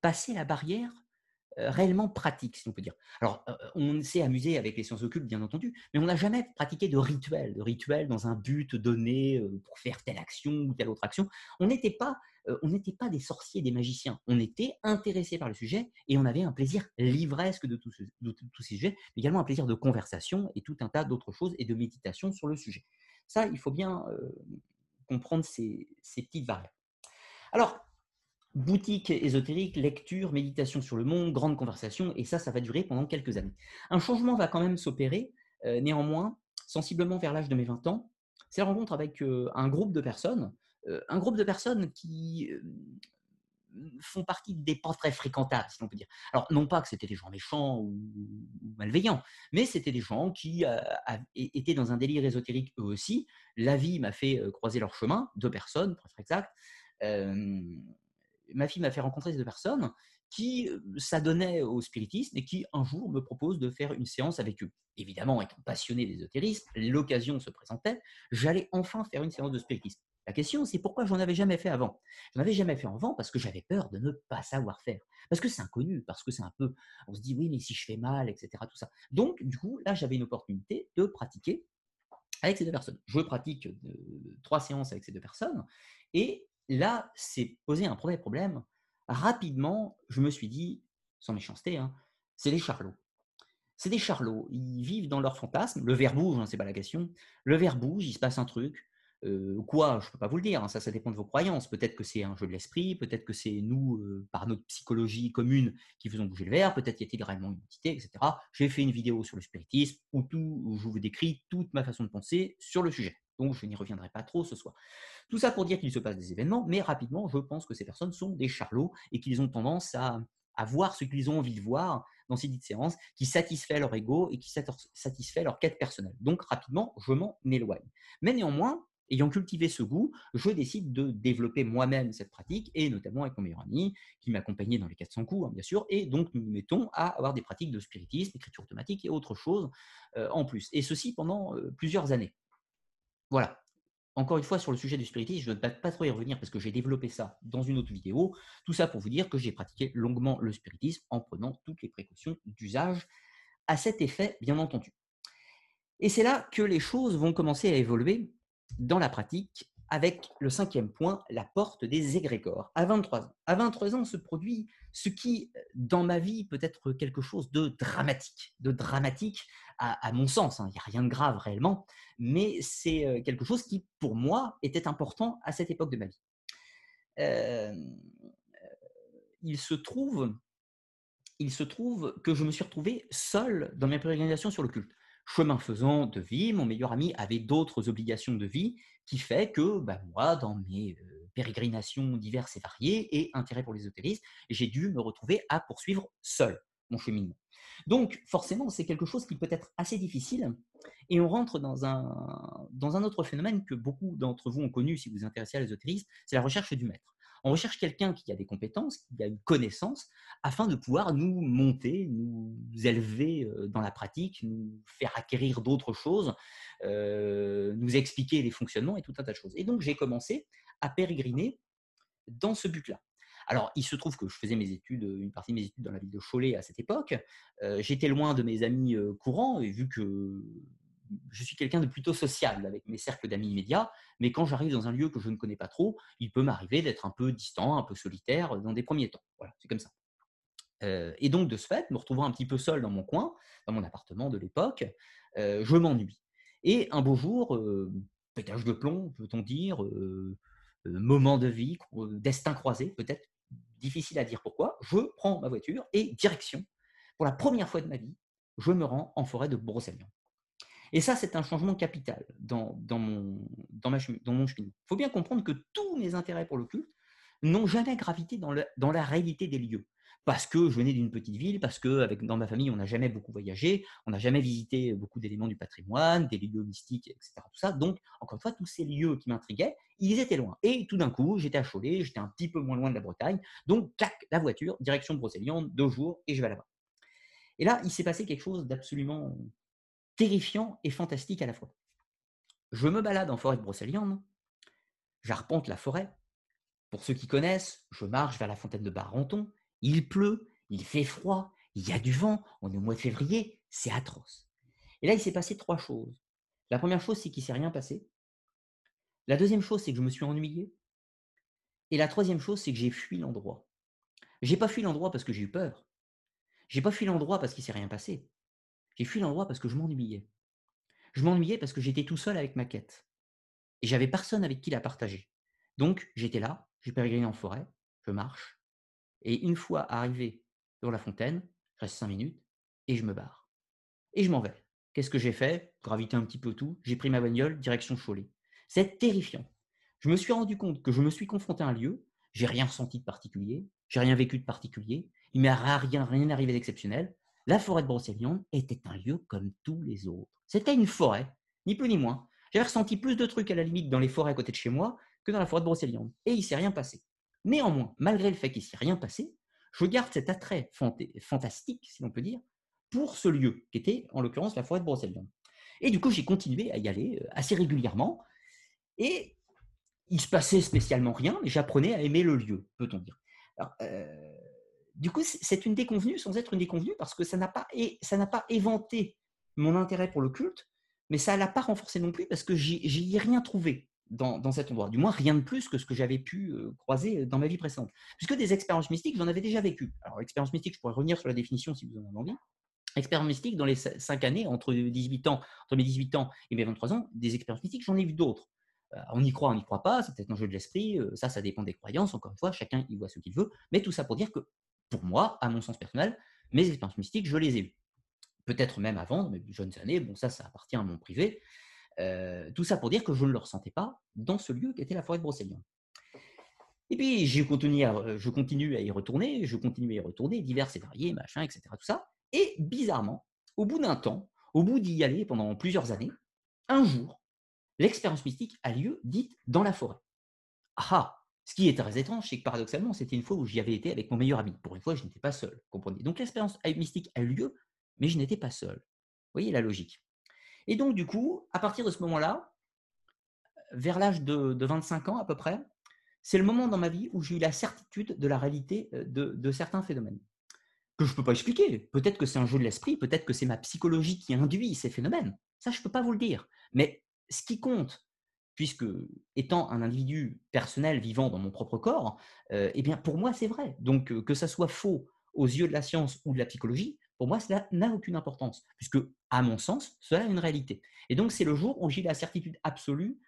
passé la barrière réellement pratique, si on peut dire. Alors, on s'est amusé avec les sciences occultes, bien entendu, mais on n'a jamais pratiqué de rituel, de rituel dans un but donné pour faire telle action ou telle autre action. On n'était pas, on pas des sorciers, des magiciens. On était intéressés par le sujet et on avait un plaisir livresque de, tous ces sujets, mais également un plaisir de conversation et tout un tas d'autres choses et de méditation sur le sujet. Ça, il faut bien comprendre ces, ces petites variables. Alors, boutique ésotérique, lecture, méditation sur le monde, grande conversation, et ça, ça va durer pendant quelques années. Un changement va quand même s'opérer, euh, néanmoins, sensiblement vers l'âge de mes 20 ans. C'est la rencontre avec euh, un groupe de personnes, euh, un groupe de personnes qui font partie des pas très fréquentables, si l'on peut dire. Alors, non pas que c'était des gens méchants ou, malveillants, mais c'était des gens qui étaient dans un délire ésotérique eux aussi. La vie m'a fait croiser leur chemin, deux personnes, pour être exact ma fille m'a fait rencontrer ces deux personnes qui s'adonnaient au spiritisme et qui un jour me proposent de faire une séance avec eux. Évidemment, étant passionné d'ésotérisme, l'occasion se présentait, j'allais enfin faire une séance de spiritisme. La question, c'est pourquoi j'en avais jamais fait avant? Je n'en avais jamais fait avant parce que j'avais peur de ne pas savoir faire. Parce que c'est inconnu, parce que c'est un peu. On se dit, oui, mais si je fais mal, etc. Tout ça. Donc, du coup, là, j'avais une opportunité de pratiquer avec ces deux personnes. Je pratique trois séances avec ces deux personnes et là, c'est posé un premier problème. Rapidement, je me suis dit, sans méchanceté, hein, c'est les charlots. c'est des charlots. Ils vivent dans leur fantasme. Le verre bouge, hein, c'est pas la question. Le verre bouge, il se passe un truc. Euh, quoi, je ne peux pas vous le dire, hein, ça, dépend de vos croyances. Peut-être que c'est un jeu de l'esprit, peut-être que c'est nous, euh, par notre psychologie commune, qui faisons bouger le verre, peut-être y a-t-il réellement une entité, etc. J'ai fait une vidéo sur le spiritisme où, où je vous décris toute ma façon de penser sur le sujet. Donc, je n'y reviendrai pas trop ce soir. Tout ça pour dire qu'il se passe des événements, mais rapidement, je pense que ces personnes sont des charlots et qu'ils ont tendance à, voir ce qu'ils ont envie de voir dans ces dites séances, qui satisfait leur ego et qui satisfait leur quête personnelle. Donc, rapidement, je m'en éloigne. Mais néanmoins, ayant cultivé ce goût, je décide de développer moi-même cette pratique, et notamment avec mon meilleur ami, qui m'accompagnait dans les 400 coups, hein, bien sûr, et donc nous nous mettons à avoir des pratiques de spiritisme, écriture automatique et autre chose euh, en plus. Et ceci pendant euh, plusieurs années. Voilà. Encore une fois, sur le sujet du spiritisme, je ne vais pas trop y revenir parce que j'ai développé ça dans une autre vidéo. Tout ça pour vous dire que j'ai pratiqué longuement le spiritisme en prenant toutes les précautions d'usage à cet effet, bien entendu. Et c'est là que les choses vont commencer à évoluer dans la pratique avec le cinquième point, la porte des égrégores, à 23 ans. À 23 ans se produit ce qui, dans ma vie, peut être quelque chose de dramatique, de dramatique à, mon sens. Hein. Il n'y a rien de grave réellement, mais c'est euh, quelque chose qui, pour moi, était important à cette époque de ma vie. Euh, il se trouve, il se trouve que je me suis retrouvé seul dans mes pérégrinations sur le culte chemin faisant de vie, mon meilleur ami avait d'autres obligations de vie qui fait que bah, moi, dans mes pérégrinations diverses et variées et intérêt pour l'ésotérisme, j'ai dû me retrouver à poursuivre seul mon cheminement. Donc forcément, c'est quelque chose qui peut être assez difficile et on rentre dans un, dans un autre phénomène que beaucoup d'entre vous ont connu si vous vous intéressez à l'ésotérisme, c'est la recherche du maître. On recherche quelqu'un qui a des compétences, qui a une connaissance, afin de pouvoir nous monter, nous élever euh, dans la pratique, nous faire acquérir d'autres choses, euh, nous expliquer les fonctionnements et tout un tas de choses. Et donc j'ai commencé à pérégriner dans ce but-là. Alors, il se trouve que je faisais mes études, une partie de mes études dans la ville de Cholet à cette époque. Euh, j'étais loin de mes amis courants, et vu que je suis quelqu'un de plutôt sociable avec mes cercles d'amis immédiats, mais quand j'arrive dans un lieu que je ne connais pas trop, il peut m'arriver d'être un peu distant, un peu solitaire dans des premiers temps. Voilà, c'est comme ça. Euh, et donc, de ce fait, me retrouvant un petit peu seul dans mon coin, dans mon appartement de l'époque, euh, je m'ennuie. Et un beau jour, euh, pétage de plomb, peut-on dire, moment de vie, destin croisé, peut-être, difficile à dire pourquoi, je prends ma voiture et direction, pour la première fois de ma vie, je me rends en forêt de Brocéliande. Et ça, c'est un changement capital dans, mon, dans. Il faut bien comprendre que tous mes intérêts pour le culte n'ont jamais gravité dans, la réalité des lieux parce que je venais d'une petite ville, parce que dans ma famille, on n'a jamais beaucoup voyagé, on n'a jamais visité beaucoup d'éléments du patrimoine, des lieux mystiques, etc. Donc, encore une fois, tous ces lieux qui m'intriguaient, ils étaient loin. Et tout d'un coup, j'étais à Cholet, j'étais un petit peu moins loin de la Bretagne. Donc, clac, la voiture, direction Brocéliande, deux jours, et je vais là-bas. Et là, il s'est passé quelque chose d'absolument terrifiant et fantastique à la fois. Je me balade en forêt de Brocéliande, j'arpente la forêt. Pour ceux qui connaissent, je marche vers la fontaine de Barenton, il pleut, il fait froid, il y a du vent, on est au mois de février, c'est atroce. Et là, il s'est passé trois choses. La première chose, c'est qu'il ne s'est rien passé. La deuxième chose, c'est que je me suis ennuyé. Et la troisième chose, c'est que j'ai fui l'endroit. J'ai pas fui l'endroit parce que j'ai eu peur. J'ai pas fui l'endroit parce qu'il s'est rien passé. J'ai fui l'endroit parce que je m'ennuyais. Je m'ennuyais parce que j'étais tout seul avec ma quête. Et j'avais personne avec qui la partager. Donc, j'étais là, j'ai pérégriné en forêt, je marche. Et une fois arrivé dans la fontaine, je reste cinq minutes et je me barre. Et je m'en vais. Qu'est-ce que j'ai fait? Gravité un petit peu tout. J'ai pris ma bagnole, direction Cholet. C'est terrifiant. Je me suis rendu compte que je me suis confronté à un lieu, j'ai rien ressenti de particulier, j'ai rien vécu de particulier, il m'est rien, rien arrivé d'exceptionnel. La forêt de Brocéliande était un lieu comme tous les autres. C'était une forêt, ni plus ni moins. J'avais ressenti plus de trucs à la limite dans les forêts à côté de chez moi que dans la forêt de Brocéliande. Et il s'est rien passé. Néanmoins, malgré le fait qu'il s'est rien passé, je garde cet attrait fantastique, si l'on peut dire, pour ce lieu, qui était en l'occurrence la forêt de Brocéliande. Et du coup, j'ai continué à y aller euh, assez régulièrement. Et il se passait spécialement rien, mais j'apprenais à aimer le lieu, peut-on dire. Euh, du coup, c'est une déconvenue sans être une déconvenue parce que ça n'a pas, pas éventé mon intérêt pour le culte, mais ça ne l'a pas renforcé non plus parce que j'y ai rien trouvé dans, cet endroit. Du moins, rien de plus que ce que j'avais pu euh, croiser dans ma vie précédente. Puisque des expériences mystiques, j'en avais déjà vécu. Alors, expérience mystique, je pourrais revenir sur la définition si vous en avez envie. expériences mystiques dans les cinq années, entre, 18 ans, entre mes 18 ans et mes 23 ans, des expériences mystiques, j'en ai vu d'autres. Euh, on y croit, on n'y croit pas, c'est peut-être un jeu de l'esprit, euh, ça, ça dépend des croyances, encore une fois, chacun y voit ce qu'il veut, mais tout ça pour dire que, pour moi, à mon sens personnel, mes expériences mystiques, je les ai eues. Peut-être même avant, dans mes jeunes années, bon, ça, ça appartient à mon privé. Euh, tout ça pour dire que je ne le ressentais pas dans ce lieu qui était la forêt de Brocéliande. Et puis, je continue, à, je continue à y retourner, je continue à y retourner, divers et variés, machin, etc. Tout ça. Et bizarrement, au bout d'un temps, au bout d'y aller pendant plusieurs années, un jour, l'expérience mystique a lieu dite dans la forêt. Ah Ce qui est très étrange, c'est que paradoxalement, c'était une fois où j'y avais été avec mon meilleur ami. Pour une fois, je n'étais pas seul, comprenez. Donc l'expérience mystique a eu lieu, mais je n'étais pas seul. Vous voyez la logique. Et donc, du coup, à partir de ce moment-là, vers l'âge de, 25 ans à peu près, c'est le moment dans ma vie où j'ai eu la certitude de la réalité euh, de, certains phénomènes que je ne peux pas expliquer. Peut-être que c'est un jeu de l'esprit, peut-être que c'est ma psychologie qui induit ces phénomènes. Ça, je ne peux pas vous le dire. Mais ce qui compte, puisque étant un individu personnel vivant dans mon propre corps, euh, eh bien pour moi c'est vrai. Donc euh, que ça soit faux aux yeux de la science ou de la psychologie, pour moi cela n'a aucune importance, puisque à mon sens cela est une réalité. Et donc c'est le jour où j'ai la certitude absolue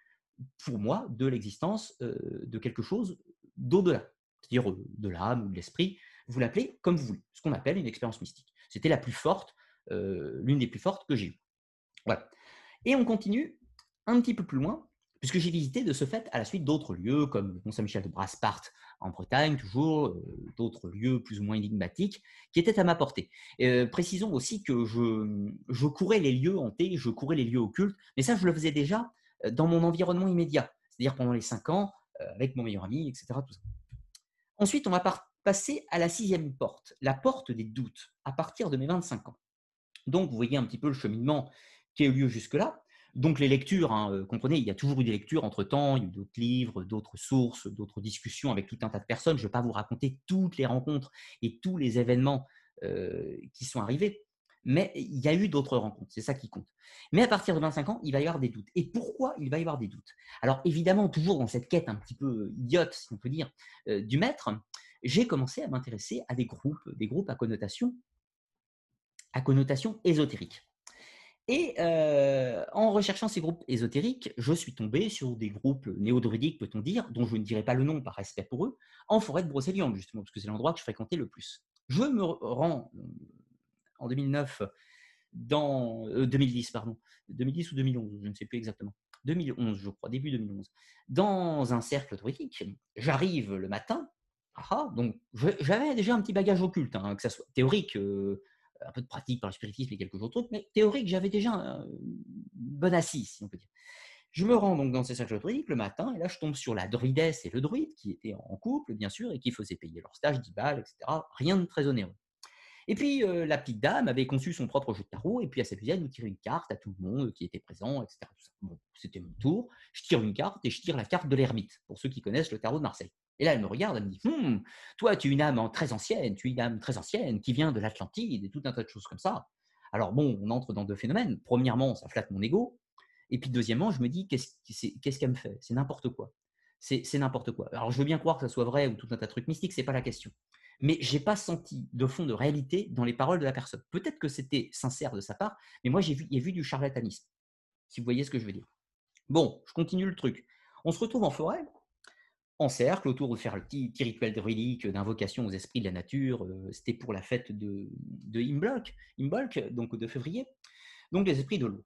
pour moi de l'existence euh, de quelque chose d'au-delà, c'est-à-dire de l'âme ou de l'esprit, vous l'appelez comme vous voulez, ce qu'on appelle une expérience mystique. C'était la plus forte, l'une des plus fortes que j'ai eues. Voilà. Et on continue un petit peu plus loin, puisque j'ai visité de ce fait à la suite d'autres lieux, comme le Mont-Saint-Michel de Braspart en Bretagne, toujours, euh, d'autres lieux plus ou moins énigmatiques, qui étaient à ma portée. Euh, précisons aussi que je, je, courais les lieux hantés, je courais les lieux occultes, mais ça, je le faisais déjà euh, dans mon environnement immédiat, c'est-à-dire pendant les cinq ans, avec mon meilleur ami, etc. Ensuite, on va passer à la sixième porte, la porte des doutes, à partir de mes 25 ans. Donc, vous voyez un petit peu le cheminement qui a eu lieu jusque-là. Donc les lectures, hein, euh, comprenez, il y a toujours eu des lectures entre-temps, il y a eu d'autres livres, d'autres sources, d'autres discussions avec tout un tas de personnes. Je ne vais pas vous raconter toutes les rencontres et tous les événements euh, qui sont arrivés, mais il y a eu d'autres rencontres, c'est ça qui compte. Mais à partir de 25 ans, il va y avoir des doutes. Et pourquoi il va y avoir des doutes? Alors évidemment, toujours dans cette quête un petit peu idiote, si on peut dire, euh, du maître, j'ai commencé à m'intéresser à des groupes, des groupes à connotation, à connotation ésotérique. Et euh, en recherchant ces groupes ésotériques, je suis tombé sur des groupes néo-druidiques, peut-on dire, dont je ne dirai pas le nom par respect pour eux, en forêt de Brocéliande, justement, parce que c'est l'endroit que je fréquentais le plus. Je me rends euh, en 2009, dans 2010, euh, pardon, 2010 ou 2011, je ne sais plus exactement, 2011, je crois, début 2011, dans un cercle druidique. J'arrive le matin, ah, donc j'avais déjà un petit bagage occulte, hein, que ça soit théorique un peu de pratique par le spiritisme et quelques autres trucs, mais théorique, j'avais déjà une bonne assise, si on peut dire. Je me rends donc dans ces cercles druidiques le matin, et là je tombe sur la druidesse et le druide, qui étaient en couple, bien sûr, et qui faisaient payer leur stage 10 balles, etc. Rien de très onéreux. Et puis euh, la petite dame avait conçu son propre jeu de tarot, et puis elle s'amusait à nous tirer une carte à tout le monde qui était présent, etc. Bon, c'était mon tour. Je tire une carte et je tire la carte de l'ermite, pour ceux qui connaissent le tarot de Marseille. Et là, elle me regarde, elle me dit hum, Toi, tu es une âme très ancienne, tu es une âme très ancienne qui vient de l'Atlantide et tout un tas de choses comme ça. Alors, bon, on entre dans deux phénomènes. Premièrement, ça flatte mon ego. Et puis, deuxièmement, je me dis Qu'est-ce qu'elle me fait? C'est n'importe quoi. C'est n'importe quoi. Alors, je veux bien croire que ça soit vrai ou tout un tas de trucs mystiques, c'est pas la question. Mais j'ai pas senti de fond de réalité dans les paroles de la personne. Peut-être que c'était sincère de sa part, mais moi, j'ai vu, vu du charlatanisme. Si vous voyez ce que je veux dire. Bon, je continue le truc. On se retrouve en forêt en cercle autour de faire le petit, rituel druidique d'invocation aux esprits de la nature. Euh, c'était pour la fête de, de Imbolc, Imbolc, donc de février. Donc les esprits de l'eau.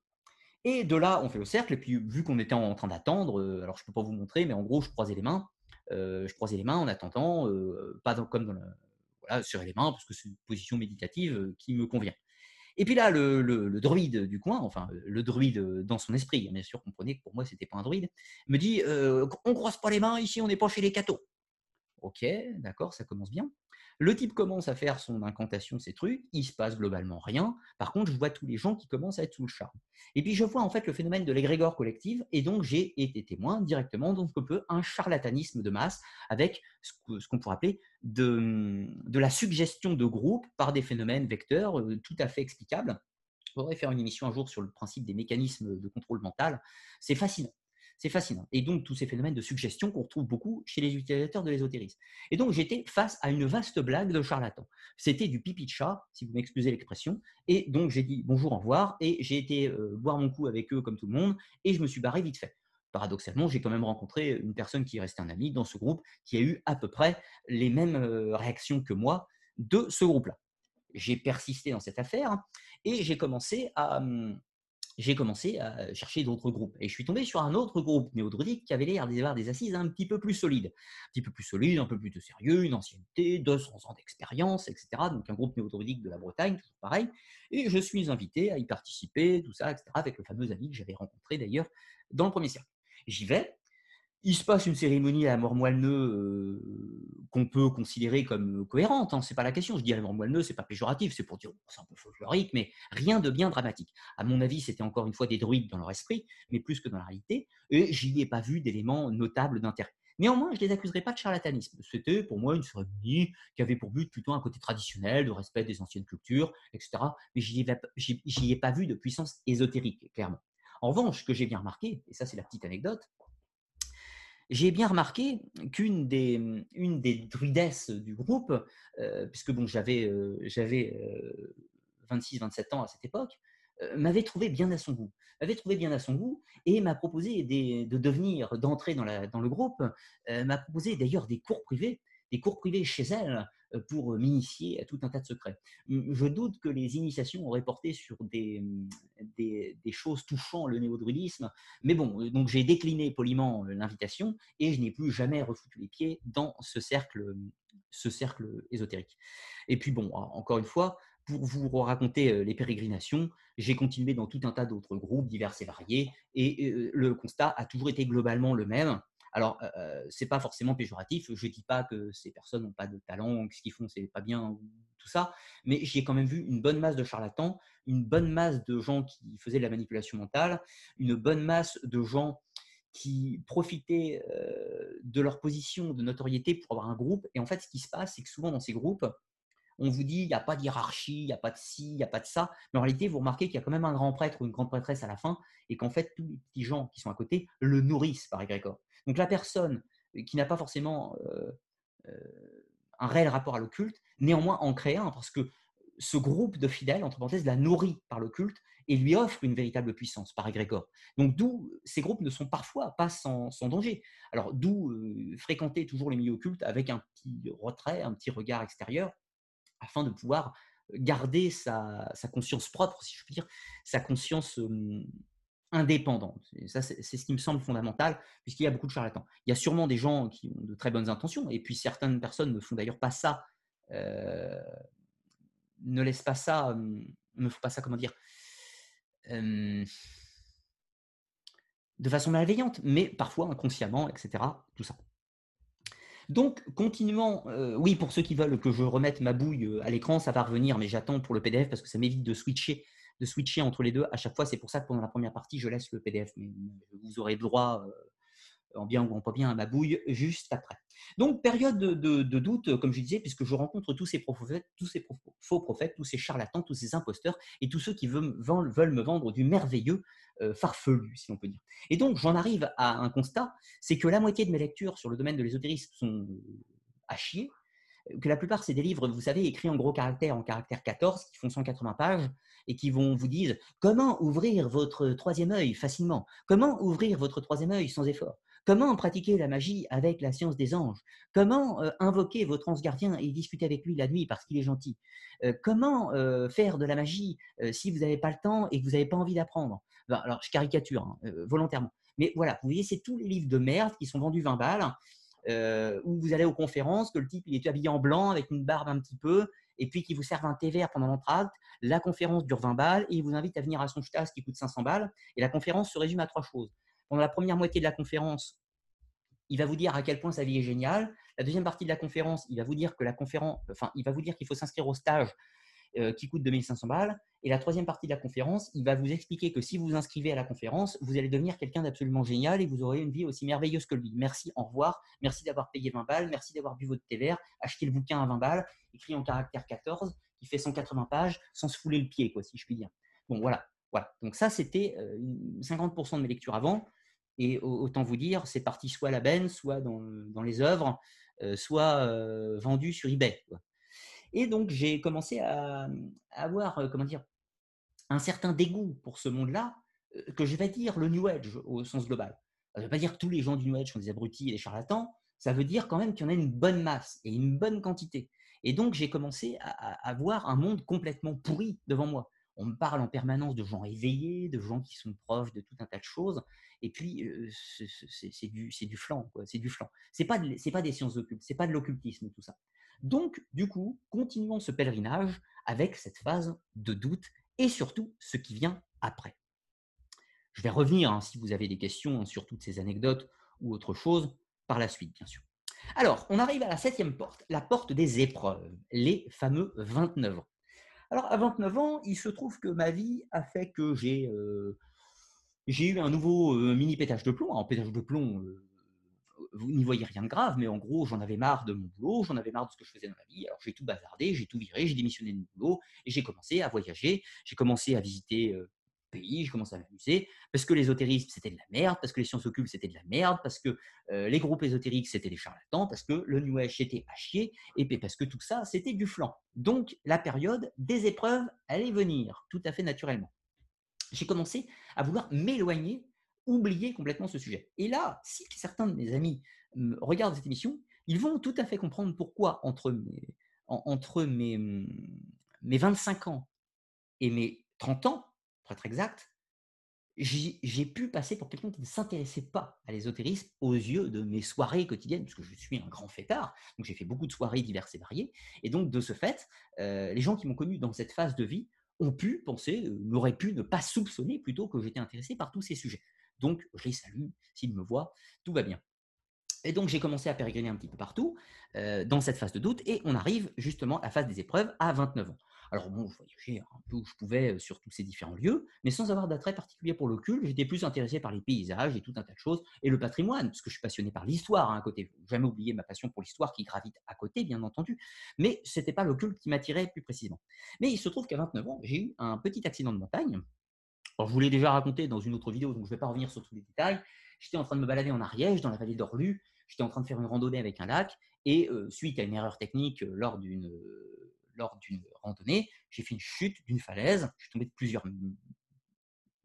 Et de là, on fait le cercle. Et puis, vu qu'on était en train d'attendre, euh, alors je ne peux pas vous montrer, mais en gros, je croisais les mains. Euh, je croisais les mains en attendant, pas comme dans voilà, serrer les mains, parce que c'est une position méditative qui me convient. Et puis là, le, druide du coin, enfin le druide dans son esprit, bien sûr, comprenez que pour moi, c'était pas un druide, me dit euh, On croise pas les mains, ici, on n'est pas chez les cathos. Ok, d'accord, ça commence bien. Le type commence à faire son incantation, ses trucs, il se passe globalement rien. Par contre, je vois tous les gens qui commencent à être sous le charme. Et puis je vois en fait le phénomène de l'égrégore collective, et donc j'ai été témoin directement donc un charlatanisme de masse avec ce qu'on pourrait appeler de, de, la suggestion de groupe par des phénomènes vecteurs euh, tout à fait explicables. Je pourrais faire une émission un jour sur le principe des mécanismes de contrôle mental. C'est fascinant C'est fascinant. Et donc, tous ces phénomènes de suggestion qu'on retrouve beaucoup chez les utilisateurs de l'ésotérisme. Et donc, j'étais face à une vaste blague de charlatan. C'était du pipi de chat, si vous m'excusez l'expression. Et donc, j'ai dit bonjour, au revoir. Et j'ai été euh, boire mon coup avec eux, comme tout le monde. Et je me suis barré vite fait. Paradoxalement, j'ai quand même rencontré une personne qui est restée un ami dans ce groupe, qui a eu à peu près les mêmes euh, réactions que moi de ce groupe-là. J'ai persisté dans cette affaire et j'ai commencé à, hum, j'ai commencé à chercher d'autres groupes. Et je suis tombé sur un autre groupe néo-druidique qui avait l'air d'avoir des assises un petit peu plus solides. Un petit peu plus solides, un peu plus de sérieux, une ancienneté, 200 ans d'expérience, etc. Donc un groupe néo-druidique de la Bretagne, toujours pareil. Et je suis invité à y participer, tout ça, etc. Avec le fameux ami que j'avais rencontré d'ailleurs dans le premier cercle. J'y vais, il se passe une cérémonie à moelleux euh, qu'on peut considérer comme cohérente, hein, c'est pas la question. Je dis à moelleux, c'est pas péjoratif, c'est pour dire c'est un peu folklorique, mais rien de bien dramatique. À mon avis, c'était encore une fois des druides dans leur esprit, mais plus que dans la réalité, et j'y ai pas vu d'éléments notables d'intérêt. Néanmoins, je ne les accuserai pas de charlatanisme. C'était pour moi une cérémonie qui avait pour but plutôt un côté traditionnel, de respect des anciennes cultures, etc. Mais je n'y ai, pas vu de puissance ésotérique, clairement. En revanche, ce que j'ai bien remarqué, et ça c'est la petite anecdote, j'ai bien remarqué qu'une des, druidesses du groupe, euh, puisque bon, j'avais, euh, j'avais 26-27 euh, ans à cette époque, m'avait trouvé bien à son goût. M'avait trouvé bien à son goût et m'a proposé de devenir, d'entrer dans, dans le groupe, m'a proposé d'ailleurs des cours privés, des cours privés chez elle euh, pour m'initier à tout un tas de secrets. Je doute que les initiations auraient porté sur des, des, choses touchant le néo-druidisme, mais bon, euh, donc j'ai décliné poliment euh, l'invitation et je n'ai plus jamais refoutu les pieds dans ce cercle, ce cercle ésotérique. Et puis bon, encore une fois, pour vous raconter les pérégrinations, j'ai continué dans tout un tas d'autres groupes divers et variés, et le constat a toujours été globalement le même. Alors, ce n'est pas forcément péjoratif. Je dis pas que ces personnes n'ont pas de talent, que ce qu'ils font, c'est pas bien, tout ça. Mais j'ai quand même vu une bonne masse de charlatans, une bonne masse de gens qui faisaient de la manipulation mentale, une bonne masse de gens qui profitaient de leur position de notoriété pour avoir un groupe. Et en fait, ce qui se passe, c'est que souvent dans ces groupes, on vous dit il n'y a pas de hiérarchie, il n'y a pas de ci, il n'y a pas de ça. Mais en réalité, vous remarquez qu'il y a quand même un grand prêtre ou une grande prêtresse à la fin et qu'en fait, tous les petits gens qui sont à côté le nourrissent par égrégore. Donc la personne qui n'a pas forcément un réel rapport à l'occulte, néanmoins en crée un, parce que ce groupe de fidèles, entre parenthèses, la nourrit par l'occulte et lui offre une véritable puissance par égrégore. Donc d'où ces groupes ne sont parfois pas sans, danger. Alors d'où fréquenter toujours les milieux occultes avec un petit retrait, un petit regard extérieur, afin de pouvoir garder sa, conscience propre, si je puis dire, sa conscience indépendante. Ça, c'est ce qui me semble fondamental, puisqu'il y a beaucoup de charlatans. Il y a sûrement des gens qui ont de très bonnes intentions, et puis certaines personnes ne font d'ailleurs pas ça, euh, ne laissent pas ça, hum, ne font pas ça, comment dire, hum, de façon malveillante, mais parfois inconsciemment, etc. Tout ça. Donc, continuellement, euh, oui, pour ceux qui veulent que je remette ma bouille euh, à l'écran, ça va revenir, mais j'attends pour le PDF parce que ça m'évite de switcher de switcher entre les deux à chaque fois. C'est pour ça que pendant la première partie, je laisse le PDF, mais vous aurez droit, euh, en bien ou en pas bien, à ma bouille juste après. Donc, période de, doute, comme je disais, puisque je rencontre tous ces prophètes, tous ces faux prophètes, tous ces charlatans, tous ces imposteurs et tous ceux qui veulent, veulent me vendre du merveilleux euh, farfelu, si on peut dire. Et donc, j'en arrive à un constat, c'est que la moitié de mes lectures sur le domaine de l'ésotérisme sont à chier, que la plupart, c'est des livres, vous savez, écrits en gros caractères, en caractère 14, qui font 180 pages, et qui vont vous dire comment ouvrir votre troisième œil facilement, comment ouvrir votre troisième œil sans effort, comment pratiquer la magie avec la science des anges, comment euh, invoquer votre ange gardien et discuter avec lui la nuit parce qu'il est gentil, euh, comment euh, faire de la magie si vous n'avez pas le temps et que vous n'avez pas envie d'apprendre? alors, je caricature hein, volontairement. Mais voilà, vous voyez, c'est tous les livres de merde qui sont vendus 20 balles où vous allez aux conférences, que le type est habillé en blanc avec une barbe un petit peu, et puis qu'il vous serve un thé vert pendant l'entracte. La conférence dure 20 balles et il vous invite à venir à son stas qui coûte 500 balles. Et la conférence se résume à trois choses. Pendant la première moitié de la conférence, il va vous dire à quel point sa vie est géniale. La deuxième partie de la conférence, il va vous dire que la conférence, enfin, il va vous dire qu'il faut s'inscrire au stage euh, qui coûte 2500 balles. Et la troisième partie de la conférence, il va vous expliquer que si vous vous inscrivez à la conférence, vous allez devenir quelqu'un d'absolument génial et vous aurez une vie aussi merveilleuse que lui. Merci, au revoir. Merci d'avoir payé 20 balles. Merci d'avoir bu votre thé vert. Achetez le bouquin à 20 balles, écrit en caractère 14, qui fait 180 pages, sans se fouler le pied, quoi, si je puis dire. Bon, voilà. voilà. Donc ça, c'était 50% euh, de mes lectures avant. Et autant vous dire, c'est parti soit à la benne, soit dans, dans les œuvres, soit vendu sur eBay. Et donc, j'ai commencé à, avoir, comment dire, un certain dégoût pour ce monde-là, que je vais dire le New Age au sens global. Ça ne veut pas dire que tous les gens du New Age sont des abrutis et des charlatans, ça veut dire quand même qu'il y en a une bonne masse et une bonne quantité. Et donc, j'ai commencé à, à, voir un monde complètement pourri devant moi. On me parle en permanence de gens éveillés, de gens qui sont proches de tout un tas de choses. Et puis, c'est du, du flan, c'est du flan. C'est pas, pas des sciences occultes, c'est pas de l'occultisme, tout ça. Donc, du coup, continuons ce pèlerinage avec cette phase de doute et surtout ce qui vient après. Je vais revenir, hein, si vous avez des questions sur toutes ces anecdotes ou autre chose, par la suite, bien sûr. Alors, on arrive à la septième porte, la porte des épreuves, les fameux 29 ans. Alors, à 29 ans, il se trouve que ma vie a fait que j'ai euh, eu un nouveau euh, mini pétage de plomb. En pétage de plomb, vous n'y voyez rien de grave, mais en gros, j'en avais marre de mon boulot, j'en avais marre de ce que je faisais dans la vie. Alors, j'ai tout bazardé, j'ai tout viré, j'ai démissionné de mon boulot et j'ai commencé à voyager, j'ai commencé à visiter pays, je commence à m'amuser, parce que l'ésotérisme, c'était de la merde, parce que les sciences occultes, c'était de la merde, parce que euh, les groupes ésotériques, c'était des charlatans, parce que le New Age, c'était à chier, et parce que tout ça, c'était du flanc. Donc, la période des épreuves allait venir, tout à fait naturellement. J'ai commencé à vouloir m'éloigner, oublier complètement ce sujet. Et là, si certains de mes amis regardent cette émission, ils vont tout à fait comprendre pourquoi, entre mes, entre mes, mes 25 ans et mes 30 ans, pour être exact, j'ai pu passer pour quelqu'un qui ne s'intéressait pas à l'ésotérisme aux yeux de mes soirées quotidiennes, puisque je suis un grand fêtard, donc j'ai fait beaucoup de soirées diverses et variées, et donc de ce fait, euh, les gens qui m'ont connu dans cette phase de vie ont pu penser, euh, m'auraient pu ne pas soupçonner plutôt que j'étais intéressé par tous ces sujets. Donc je les salue, s'ils me voient, tout va bien. Et donc j'ai commencé à pérégriner un petit peu partout euh, dans cette phase de doute, et on arrive justement à la phase des épreuves à 29 ans. Alors bon, je voyageais un peu où je pouvais sur tous ces différents lieux, mais sans avoir d'attrait particulier pour l'occulte. J'étais plus intéressé par les paysages et tout un tas de choses, et le patrimoine, parce que je suis passionné par l'histoire hein, à côté. Jamais oublier ma passion pour l'histoire qui gravite à côté, bien entendu, mais ce n'était pas l'occulte qui m'attirait plus précisément. Mais il se trouve qu'à 29 ans, j'ai eu un petit accident de montagne. Alors je vous l'ai déjà raconté dans une autre vidéo, donc je ne vais pas revenir sur tous les détails. J'étais en train de me balader en Ariège, dans la vallée d'Orlu. J'étais en train de faire une randonnée avec un lac, et suite à une erreur technique lors d'une lors d'une randonnée, j'ai fait une chute d'une falaise. Je suis tombé de plusieurs,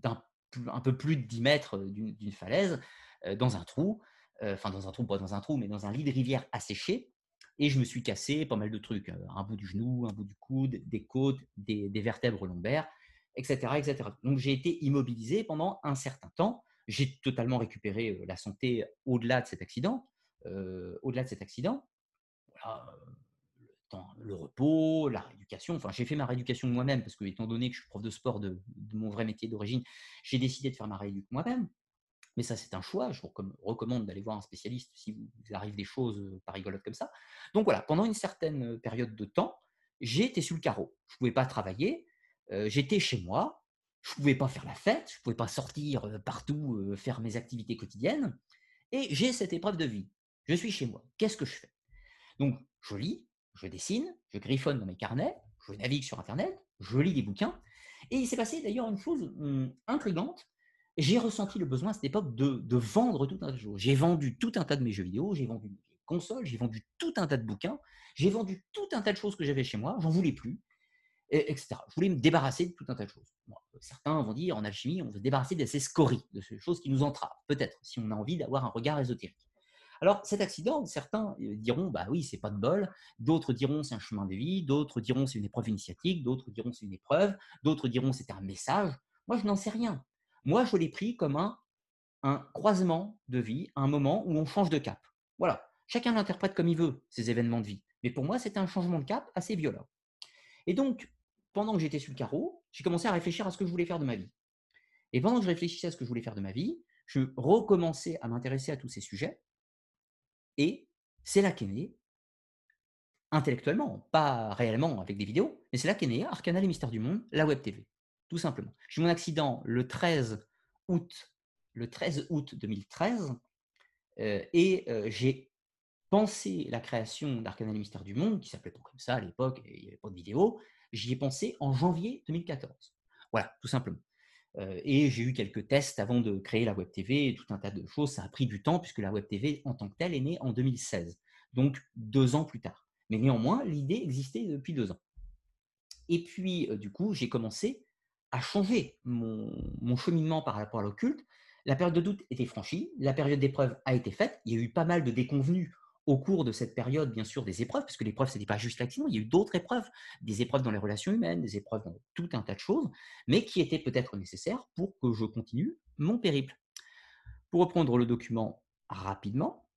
d'un un peu plus de 10 mètres d'une falaise dans un trou. Enfin, dans un trou, pas dans un trou, mais dans un lit de rivière asséché. Et je me suis cassé pas mal de trucs. Un bout du genou, un bout du coude, des côtes, des, vertèbres lombaires, etc.. Donc j'ai été immobilisé pendant un certain temps. J'ai totalement récupéré la santé au-delà de cet accident. au-delà de cet accident. Voilà, le repos, la rééducation. Enfin, j'ai fait ma rééducation moi-même parce que, étant donné que je suis prof de sport de, mon vrai métier d'origine, j'ai décidé de faire ma rééducation moi-même. Mais ça, c'est un choix. Je vous recommande d'aller voir un spécialiste si vous, arrive des choses euh, pas rigolotes comme ça. Donc voilà, pendant une certaine euh, période de temps, j'ai été sur le carreau. Je ne pouvais pas travailler. J'étais chez moi. Je ne pouvais pas faire la fête. Je ne pouvais pas sortir partout, faire mes activités quotidiennes. Et j'ai cette épreuve de vie. Je suis chez moi. Qu'est-ce que je fais? Donc, je lis, je dessine, je griffonne dans mes carnets, je navigue sur Internet, je lis des bouquins. Et il s'est passé d'ailleurs une chose hum, intrigante. J'ai ressenti le besoin à cette époque de, vendre tout un tas de choses. J'ai vendu tout un tas de mes jeux vidéo, j'ai vendu mes consoles, j'ai vendu tout un tas de bouquins, j'ai vendu tout un tas de choses que j'avais chez moi, j'en voulais plus, etc. Je voulais me débarrasser de tout un tas de choses. certains vont dire en alchimie, on veut se débarrasser de ces scories, de ces choses qui nous entravent, peut-être, si on a envie d'avoir un regard ésotérique. Alors, cet accident, certains euh, diront, bah oui, c'est pas de bol, d'autres diront c'est un chemin de vie, d'autres diront c'est une épreuve initiatique, d'autres diront c'est une épreuve, d'autres diront c'est un message. Moi, je n'en sais rien. Moi, je l'ai pris comme un, un croisement de vie, un moment où on change de cap. Voilà. Chacun l'interprète comme il veut, ces événements de vie. Mais pour moi, c'était un changement de cap assez violent. Et donc, pendant que j'étais sur le carreau, j'ai commencé à réfléchir à ce que je voulais faire de ma vie. Et pendant que je réfléchissais à ce que je voulais faire de ma vie, je recommençais à m'intéresser à tous ces sujets. Et c'est là qu'est né, intellectuellement, pas réellement avec des vidéos, mais c'est là qu'est né Arcana les mystères du monde, la web TV, tout simplement. J'ai eu mon accident le 13 août, le 13 août 2013, euh, et euh, j'ai pensé la création d'Arcana les mystères du monde, qui s'appelait pas comme ça à l'époque, il n'y avait pas de vidéo, j'y ai pensé en janvier 2014. Voilà, tout simplement. et j'ai eu quelques tests avant de créer la Web TV, tout un tas de choses. Ça a pris du temps puisque la Web TV en tant que telle est née en 2016, donc deux ans plus tard. Mais néanmoins, l'idée existait depuis deux ans. Et puis, du coup, j'ai commencé à changer mon, mon cheminement par rapport à l'occulte. La période de doute était franchie, la période d'épreuve a été faite. Il y a eu pas mal de déconvenus au cours de cette période, bien sûr, des épreuves, parce que l'épreuve, ce n'était pas juste l'accident, il y a eu d'autres épreuves, des épreuves dans les relations humaines, des épreuves dans tout un tas de choses, mais qui étaient peut-être nécessaires pour que je continue mon périple. Pour reprendre le document rapidement,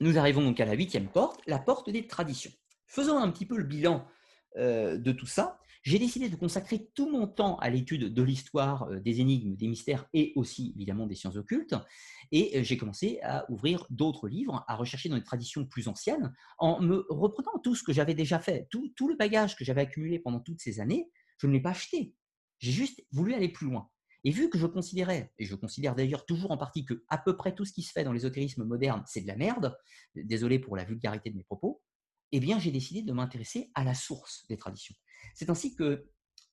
nous arrivons donc à la huitième porte, la porte des traditions. Faisons un petit peu le bilan euh, de tout ça j'ai décidé de consacrer tout mon temps à l'étude de l'histoire euh, des énigmes, des mystères et aussi évidemment des sciences occultes. Et euh, j'ai commencé à ouvrir d'autres livres, à rechercher dans les traditions plus anciennes, en me reprenant tout ce que j'avais déjà fait, tout, le bagage que j'avais accumulé pendant toutes ces années, je ne l'ai pas acheté. J'ai juste voulu aller plus loin. Et vu que je considérais, et je considère d'ailleurs toujours en partie que à peu près tout ce qui se fait dans l'ésotérisme moderne, c'est de la merde, désolé pour la vulgarité de mes propos, eh bien j'ai décidé de m'intéresser à la source des traditions. C'est ainsi que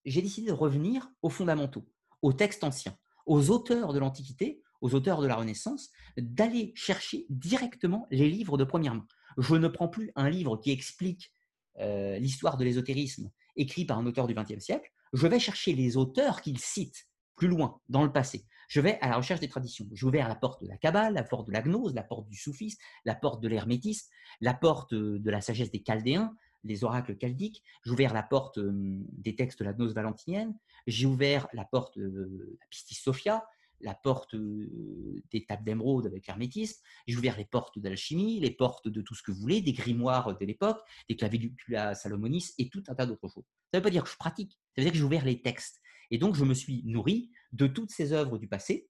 j'ai décidé de revenir aux fondamentaux, aux textes anciens, aux auteurs de l'Antiquité, aux auteurs de la Renaissance, d'aller chercher directement les livres de première main. Je ne prends plus un livre qui explique euh, l'histoire de l'ésotérisme écrit par un auteur du XXe siècle, je vais chercher les auteurs qu'il cite plus loin, dans le passé. Je vais à la recherche des traditions. J'ai ouvert la porte de la Kabbale, la porte de la gnose, la porte du soufisme, la porte de l'hermétisme, la porte de la sagesse des Chaldéens, les oracles chaldiques, j'ai ouvert la porte des textes de la gnose valentinienne, j'ai ouvert la porte de la Pistis Sophia, la porte des tables d'émeraude avec l'hermétisme, j'ai ouvert les portes d'alchimie, les portes de tout ce que vous voulez, des grimoires de l'époque, des clavicula salomonis et tout un tas d'autres choses. Ça ne veut pas dire que je pratique, ça veut dire que j'ai ouvert les textes. Et donc, je me suis nourri de toutes ces œuvres du passé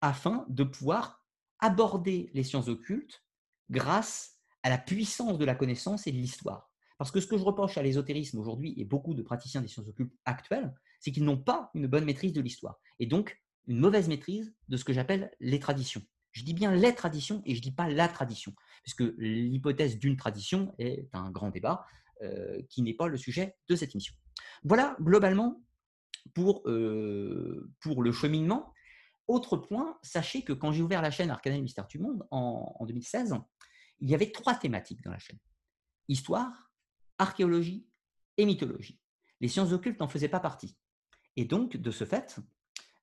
afin de pouvoir aborder les sciences occultes grâce à la puissance de la connaissance et de l'histoire. Parce que ce que je reproche à l'ésotérisme aujourd'hui et beaucoup de praticiens des sciences occultes actuels, c'est qu'ils n'ont pas une bonne maîtrise de l'histoire. Et donc, une mauvaise maîtrise de ce que j'appelle les traditions. Je dis bien les traditions et je ne dis pas la tradition, puisque l'hypothèse d'une tradition est un grand débat euh, qui n'est pas le sujet de cette émission. Voilà globalement pour, euh, pour le cheminement. Autre point, sachez que quand j'ai ouvert la chaîne Arcana et Mystère du Monde en, en 2016, il y avait trois thématiques dans la chaîne. Histoire, archéologie et mythologie. Les sciences occultes n'en faisaient pas partie. Et donc, de ce fait,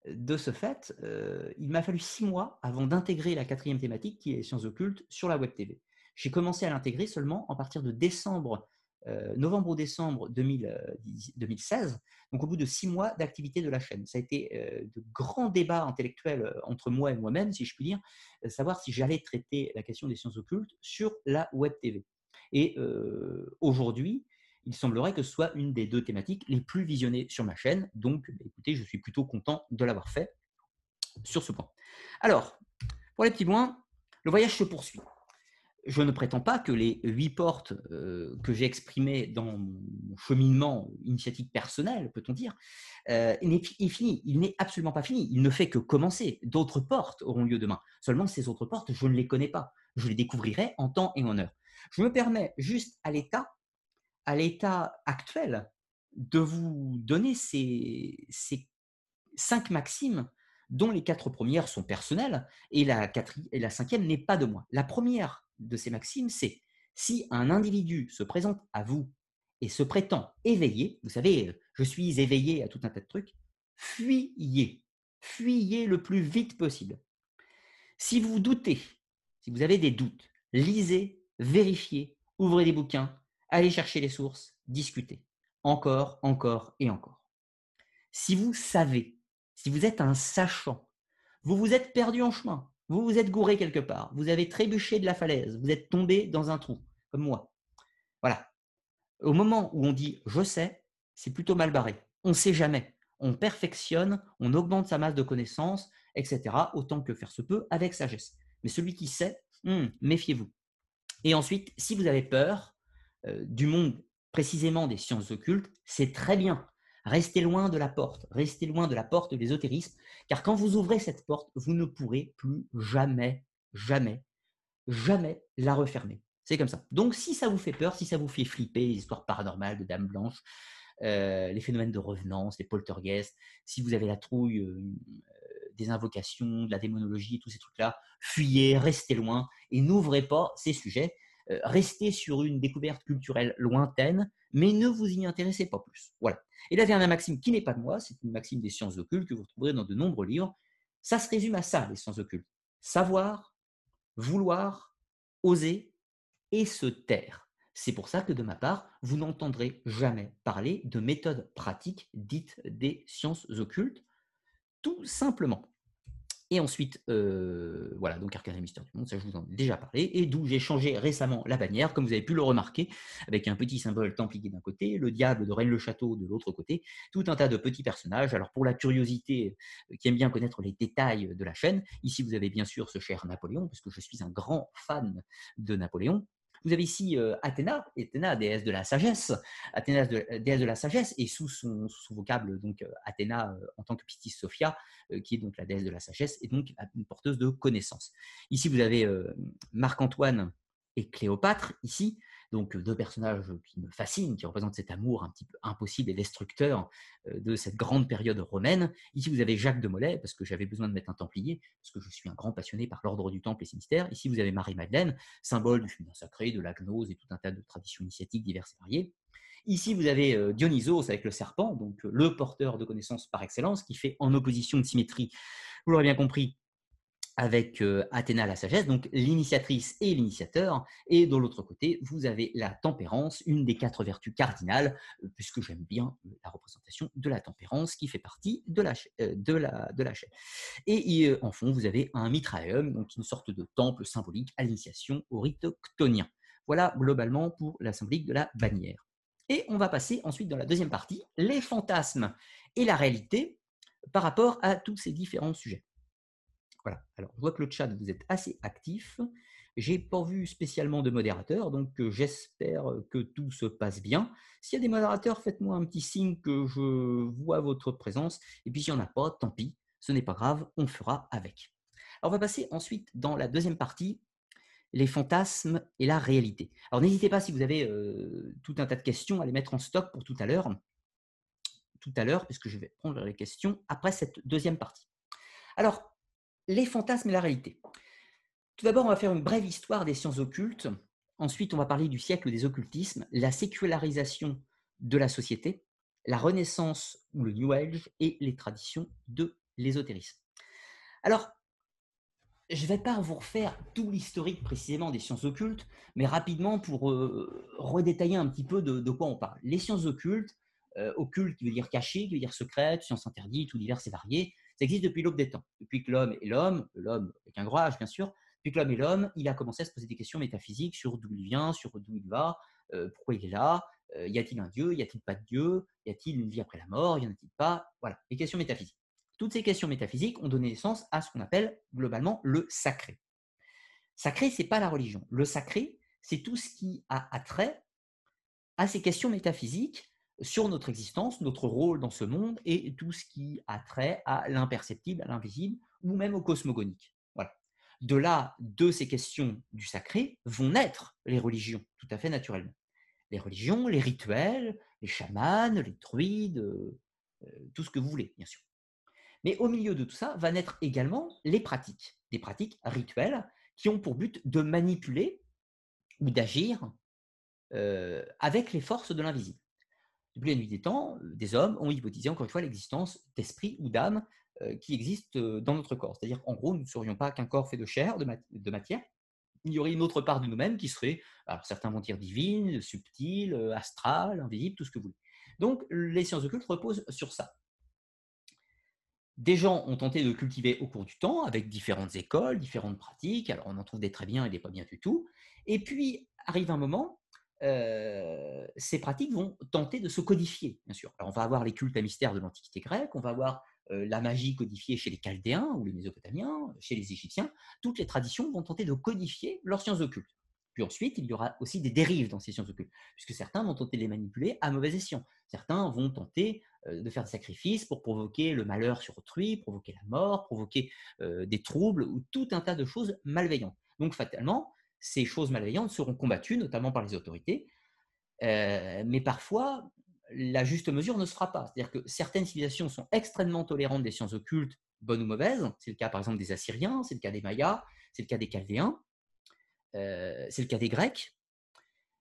de ce fait euh, il m'a fallu six mois avant d'intégrer la quatrième thématique, qui est les sciences occultes, sur la Web TV. J'ai commencé à l'intégrer seulement en partir de décembre, novembre ou décembre 2016, donc au bout de six mois d'activité de la chaîne. Ça a été euh, de grands débats intellectuels entre moi et moi-même, si je puis dire, savoir si j'allais traiter la question des sciences occultes sur la Web TV. Et aujourd'hui, il semblerait que ce soit une des deux thématiques les plus visionnées sur ma chaîne. Donc, bah, écoutez, je suis plutôt content de l'avoir fait sur ce point. Alors, pour les petits points, le voyage se poursuit. Je ne prétends pas que les huit portes que j'ai exprimées dans mon cheminement initiatique personnel, peut-on dire, est, est fini. Il n'est absolument pas fini. Il ne fait que commencer. D'autres portes auront lieu demain. Seulement, ces autres portes, je ne les connais pas. Je les découvrirai en temps et en heure. Je me permets juste à l'état, à l'état actuel, de vous donner ces, cinq maximes dont les quatre premières sont personnelles et la, et la cinquième n'est pas de moi. La première de ces maximes, c'est si un individu se présente à vous et se prétend éveillé, vous savez, je suis éveillé à tout un tas de trucs, fuyez, fuyez le plus vite possible. Si vous doutez, si vous avez des doutes, lisez vérifiez, ouvrez des bouquins, allez chercher les sources, discutez. Encore, encore et encore. Si vous savez, si vous êtes un sachant, vous vous êtes perdu en chemin, vous vous êtes gouré quelque part, vous avez trébuché de la falaise, vous êtes tombé dans un trou, comme moi. Voilà. Au moment où on dit je sais, c'est plutôt mal barré. On ne sait jamais. On perfectionne, on augmente sa masse de connaissances, etc., autant que faire se peut, avec sagesse. Mais celui qui sait, hmm, méfiez-vous. Et ensuite, si vous avez peur euh, du monde précisément des sciences occultes, c'est très bien. Restez loin de la porte, restez loin de la porte de l'ésotérisme, car quand vous ouvrez cette porte, vous ne pourrez plus jamais, jamais, jamais la refermer. C'est comme ça. Donc si ça vous fait peur, si ça vous fait flipper, les histoires paranormales de Dame Blanche, les phénomènes de revenance, les poltergeists, si vous avez la trouille des invocations, de la démonologie, tous ces trucs-là, fuyez, restez loin et n'ouvrez pas ces sujets. restez sur une découverte culturelle lointaine, mais ne vous y intéressez pas plus. Voilà. Et la dernière maxime qui n'est pas de moi, c'est une maxime des sciences occultes que vous trouverez dans de nombreux livres. Ça se résume à ça, les sciences occultes. Savoir, vouloir, oser et se taire. C'est pour ça que de ma part, vous n'entendrez jamais parler de méthodes pratiques dites des sciences occultes, tout simplement. Et ensuite, euh, voilà, donc Arcane et Mystère du Monde, ça je vous en ai déjà parlé, et d'où j'ai changé récemment la bannière, comme vous avez pu le remarquer, avec un petit symbole templier d'un côté, le diable de Rennes-le-Château de l'autre côté, tout un tas de petits personnages. Alors pour la curiosité euh, qui aime bien connaître les détails de la chaîne, ici vous avez bien sûr ce cher Napoléon, parce que je suis un grand fan de Napoléon. Vous avez ici euh, Athéna, Athéna, déesse de la sagesse, Athéna, déesse de la sagesse, et sous son, vocable, donc euh, Athéna euh, en tant que Pistis Sophia, qui est donc la déesse de la sagesse, et donc une porteuse de connaissances. Ici, vous avez Marc-Antoine et Cléopâtre, ici, donc deux personnages qui me fascinent, qui représentent cet amour un petit peu impossible et destructeur de cette grande période romaine. Ici, vous avez Jacques de Molay, parce que j'avais besoin de mettre un templier, parce que je suis un grand passionné par l'ordre du Temple et ses mystères. Ici, vous avez Marie-Madeleine, symbole du féminin sacré, de la gnose et tout un tas de traditions initiatiques diverses et variées. Ici, vous avez Dionysos avec le serpent, donc le porteur de connaissances par excellence, qui fait en opposition de symétrie, vous l'aurez bien compris, avec Athéna la sagesse, donc l'initiatrice et l'initiateur. Et de l'autre côté, vous avez la tempérance, une des quatre vertus cardinales, puisque j'aime bien la représentation de la tempérance qui fait partie de la chaîne. Et en fond, vous avez un mitraeum, donc une sorte de temple symbolique à l'initiation au rite chtonien. Voilà globalement pour la symbolique de la bannière. Et on va passer ensuite dans la deuxième partie, les fantasmes et la réalité par rapport à tous ces différents sujets. Voilà. Alors, je vois que le chat, vous êtes assez actif. J'ai pas vu spécialement de modérateur, donc euh, j'espère que tout se passe bien. S'il y a des modérateurs, faites-moi un petit signe que je vois votre présence. Et puis s'il n'y en a pas, tant pis, ce n'est pas grave, on fera avec. Alors, on va passer ensuite dans la deuxième partie, les fantasmes et la réalité. Alors n'hésitez pas si vous avez euh, tout un tas de questions à les mettre en stock pour tout à l'heure. Tout à l'heure, puisque je vais prendre les questions après cette deuxième partie. Alors, les fantasmes et la réalité. Tout d'abord, on va faire une brève histoire des sciences occultes. Ensuite, on va parler du siècle des occultismes, la sécularisation de la société, la Renaissance ou le New Age et les traditions de l'ésotérisme. Alors, je ne vais pas vous refaire tout l'historique précisément des sciences occultes, mais rapidement pour euh, redétailler un petit peu de, quoi on parle. Les sciences occultes, euh, occultes qui veut dire caché, qui veut dire secrète, sciences interdites ou diverses et variées, ça existe depuis l'aube des temps. Depuis que l'homme est l'homme, l'homme avec un H bien sûr, depuis que l'homme est l'homme, il a commencé à se poser des questions métaphysiques sur d'où il vient, sur d'où il va, euh, pourquoi il est là, euh, y a-t-il un Dieu, y a-t-il pas de Dieu, y a-t-il une vie après la mort, y en a-t-il pas? Voilà, les questions métaphysiques. Toutes ces questions métaphysiques ont donné naissance à ce qu'on appelle globalement le sacré. Sacré, c'est pas la religion. Le sacré, c'est tout ce qui a attrait à ces questions métaphysiques sur notre existence, notre rôle dans ce monde et tout ce qui a trait à l'imperceptible, à l'invisible ou même au cosmogonique. Voilà. De là, de ces questions du sacré vont naître les religions, tout à fait naturellement. Les religions, les rituels, les chamans, les druides, euh, euh, tout ce que vous voulez, bien sûr. Mais au milieu de tout ça va naître également les pratiques, des pratiques rituelles qui ont pour but de manipuler ou d'agir euh, avec les forces de l'invisible. Depuis la nuit des temps, euh, des hommes ont hypothisé encore une fois l'existence d'esprit ou d'âme euh, qui existent euh, dans notre corps. C'est-à-dire qu'en gros, nous ne serions pas qu'un corps fait de chair, de, matière. Il y aurait une autre part de nous-mêmes qui serait, certains vont dire divine, subtile, astrale, invisible, tout ce que vous voulez. Donc les sciences occultes reposent sur ça. Des gens ont tenté de cultiver au cours du temps avec différentes écoles, différentes pratiques. Alors on en trouve des très bien et des pas bien du tout. Et puis arrive un moment euh, ces pratiques vont tenter de se codifier, bien sûr. Alors, on va avoir les cultes à mystère de l'Antiquité grecque, on va avoir euh, la magie codifiée chez les Chaldéens ou les Mésopotamiens, chez les Égyptiens. Toutes les traditions vont tenter de codifier leurs sciences occultes. Puis ensuite, il y aura aussi des dérives dans ces sciences occultes, puisque certains vont tenter de les manipuler à mauvais escient. Certains vont tenter euh, de faire des sacrifices pour provoquer le malheur sur autrui, provoquer la mort, provoquer des troubles ou tout un tas de choses malveillantes. Donc, fatalement, ces choses malveillantes seront combattues, notamment par les autorités. Euh, mais parfois, la juste mesure ne se fera pas. C'est-à-dire que certaines civilisations sont extrêmement tolérantes des sciences occultes, bonnes ou mauvaises. C'est le cas par exemple des Assyriens, c'est le cas des Mayas, c'est le cas des Chaldéens, euh, c'est le cas des Grecs.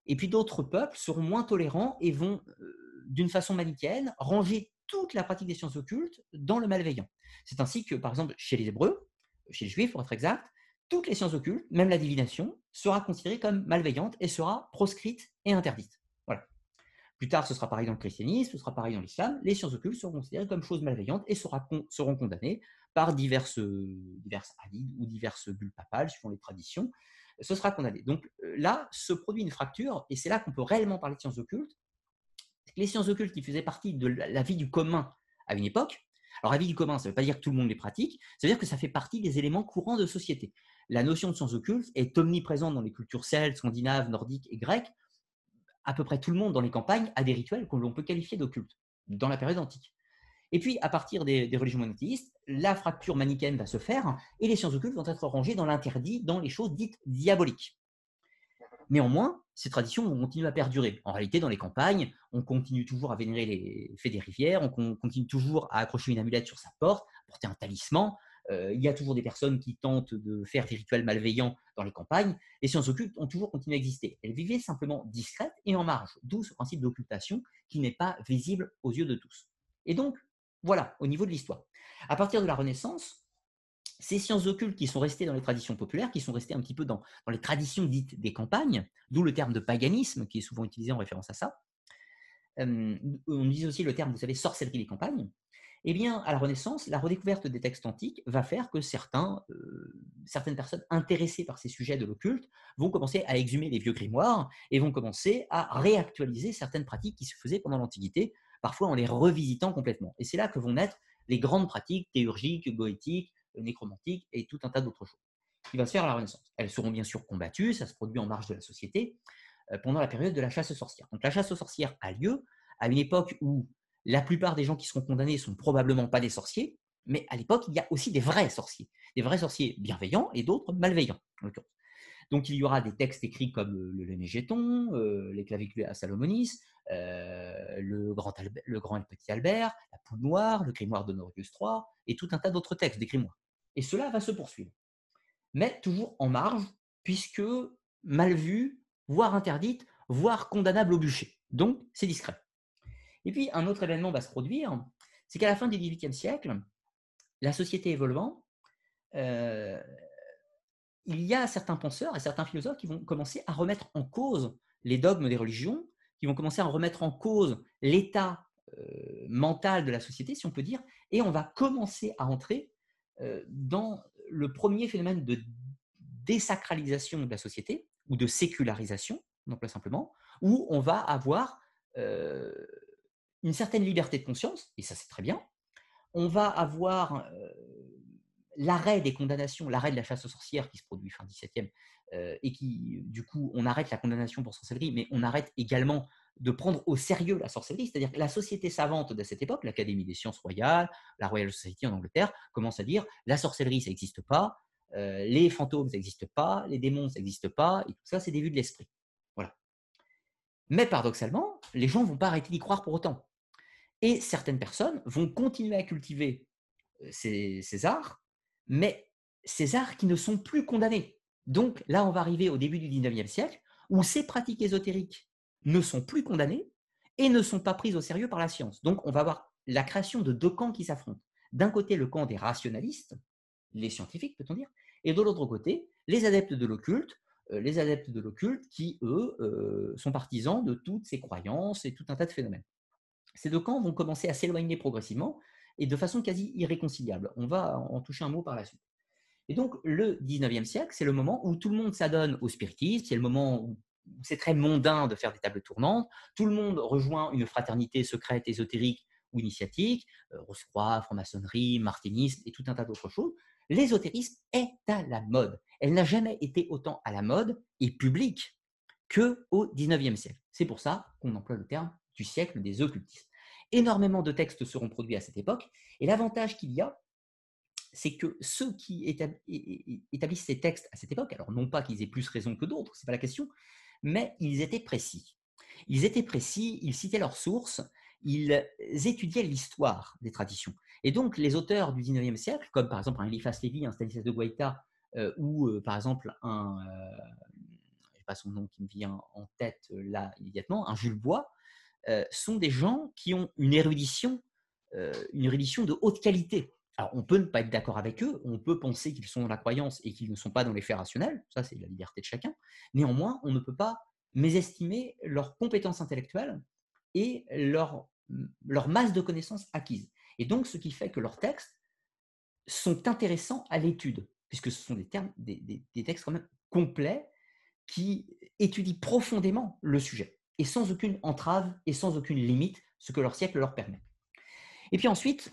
Et puis d'autres peuples seront moins tolérants et vont, euh, d'une façon manichéenne, ranger toute la pratique des sciences occultes dans le malveillant. C'est ainsi que, par exemple, chez les Hébreux, chez les Juifs pour être exact, toutes les sciences occultes, même la divination, sera considérée comme malveillante et sera proscrite et interdite. Plus tard, ce sera pareil dans le christianisme, ce sera pareil dans l'islam. Les sciences occultes seront considérées comme choses malveillantes et seront condamnées par diverses, diverses ou diverses bulles papales, suivant les traditions. Ce sera condamné. Donc euh, là, se produit une fracture, et c'est là qu'on peut réellement parler de sciences occultes. Les sciences occultes qui faisaient partie de la vie du commun à une époque, alors la vie du commun, ça ne veut pas dire que tout le monde les pratique, ça veut dire que ça fait partie des éléments courants de société. La notion de sciences occultes est omniprésente dans les cultures celtes, scandinaves, nordiques et grecques, à peu près tout le monde dans les campagnes a des rituels que l'on peut qualifier d'occultes, dans la période antique. Et puis, à partir des, religions monothéistes, la fracture manichéenne va se faire et les sciences occultes vont être rangées dans l'interdit, dans les choses dites diaboliques. Néanmoins, ces traditions vont continuer à perdurer. En réalité, dans les campagnes, on continue toujours à vénérer les fées des rivières, on continue toujours à accrocher une amulette sur sa porte, porter un talisman, il y a toujours des personnes qui tentent de faire des rituels malveillants dans les campagnes. Les sciences occultes ont toujours continué à exister. Elles vivaient simplement discrètes et en marge, d'où ce principe d'occultation qui n'est pas visible aux yeux de tous. Et donc, voilà, au niveau de l'histoire. À partir de la Renaissance, ces sciences occultes qui sont restées dans les traditions populaires, qui sont restées un petit peu dans, les traditions dites des campagnes, d'où le terme de paganisme qui est souvent utilisé en référence à ça. Euh, on utilise aussi le terme, vous savez, sorcellerie des campagnes. Eh bien, à la Renaissance, la redécouverte des textes antiques va faire que certains, euh, certaines personnes intéressées par ces sujets de l'occulte vont commencer à exhumer les vieux grimoires et vont commencer à réactualiser certaines pratiques qui se faisaient pendant l'Antiquité, parfois en les revisitant complètement. Et c'est là que vont naître les grandes pratiques théurgiques, goétiques, nécromantiques et tout un tas d'autres choses qui va se faire à la Renaissance. Elles seront bien sûr combattues, ça se produit en marge de la société, euh, pendant la période de la chasse aux sorcières. Donc la chasse aux sorcières a lieu à une époque où la plupart des gens qui seront condamnés sont probablement pas des sorciers, mais à l'époque, il y a aussi des vrais sorciers, des vrais sorciers bienveillants et d'autres malveillants. Donc il y aura des textes écrits comme le Lénégéton, euh, les clavicules à Salomonis, euh, le, grand le grand et le petit Albert, la poule noire, le grimoire d'Honorius III, et tout un tas d'autres textes des grimoires. Et cela va se poursuivre. Mais toujours en marge, puisque mal vu, voire interdite, voire condamnable au bûcher. Donc c'est discret. Et puis, un autre événement va se produire, c'est qu'à la fin du XVIIIe siècle, la société évoluant, euh, il y a certains penseurs et certains philosophes qui vont commencer à remettre en cause les dogmes des religions, qui vont commencer à remettre en cause l'état euh, mental de la société, si on peut dire, et on va commencer à entrer euh, dans le premier phénomène de désacralisation de la société, ou de sécularisation, donc là simplement, où on va avoir une certaine liberté de conscience, et ça c'est très bien. On va avoir l'arrêt des condamnations, l'arrêt de la chasse aux sorcières qui se produit fin 17e, euh, et qui, du coup, on arrête la condamnation pour sorcellerie, mais on arrête également de prendre au sérieux la sorcellerie. C'est-à-dire que la société savante de cette époque, l'Académie des sciences royales, la Royal Society en Angleterre, commence à dire la sorcellerie, ça n'existe pas, euh, les fantômes, ça n'existe pas, les démons, ça n'existe pas, et tout ça, c'est des vues de l'esprit. Voilà. Mais paradoxalement, les gens ne vont pas arrêter d'y croire pour autant. Et certaines personnes vont continuer à cultiver ces, arts, mais ces arts qui ne sont plus condamnés. Donc là, on va arriver au début du 19e siècle, où ces pratiques ésotériques ne sont plus condamnées et ne sont pas prises au sérieux par la science. Donc on va avoir la création de deux camps qui s'affrontent. D'un côté, le camp des rationalistes, les scientifiques, peut-on dire, et de l'autre côté, les adeptes de l'occulte, les adeptes de l'occulte qui, eux, sont partisans de toutes ces croyances et tout un tas de phénomènes ces deux camps vont commencer à s'éloigner progressivement et de façon quasi irréconciliable. On va en toucher un mot par la suite. Et donc, le 19e siècle, c'est le moment où tout le monde s'adonne au spiritisme, c'est le moment où c'est très mondain de faire des tables tournantes, tout le monde rejoint une fraternité secrète, ésotérique ou initiatique, euh, Rose-Croix, franc-maçonnerie, martinisme et tout un tas d'autres choses. L'ésotérisme est à la mode. Elle n'a jamais été autant à la mode et publique qu'au 19e siècle. C'est pour ça qu'on emploie le terme du siècle des occultistes. Énormément de textes seront produits à cette époque, et l'avantage qu'il y a, c'est que ceux qui établissent ces textes à cette époque, alors non pas qu'ils aient plus raison que d'autres, c'est pas la question, mais ils étaient précis. ils étaient précis, ils citaient leurs sources, ils étudiaient l'histoire des traditions. Et donc, les auteurs du 19e siècle, comme par exemple un Eliphas Lévy, un Stanislas de Guaita, euh, ou euh, par exemple un, euh, je sais pas son nom qui me vient en tête là immédiatement, un Jules Bois, sont des gens qui ont une érudition, une érudition de haute qualité. Alors, on peut ne pas être d'accord avec eux, on peut penser qu'ils sont dans la croyance et qu'ils ne sont pas dans les faits rationnels, ça c'est la liberté de chacun. Néanmoins, on ne peut pas mésestimer leurs compétences intellectuelles et leur, leur masse de connaissances acquises. Et donc, ce qui fait que leurs textes sont intéressants à l'étude, puisque ce sont des, termes, des, textes quand même complets qui étudient profondément le sujet, et sans aucune entrave et sans aucune limite, ce que leur siècle leur permet. Et puis ensuite,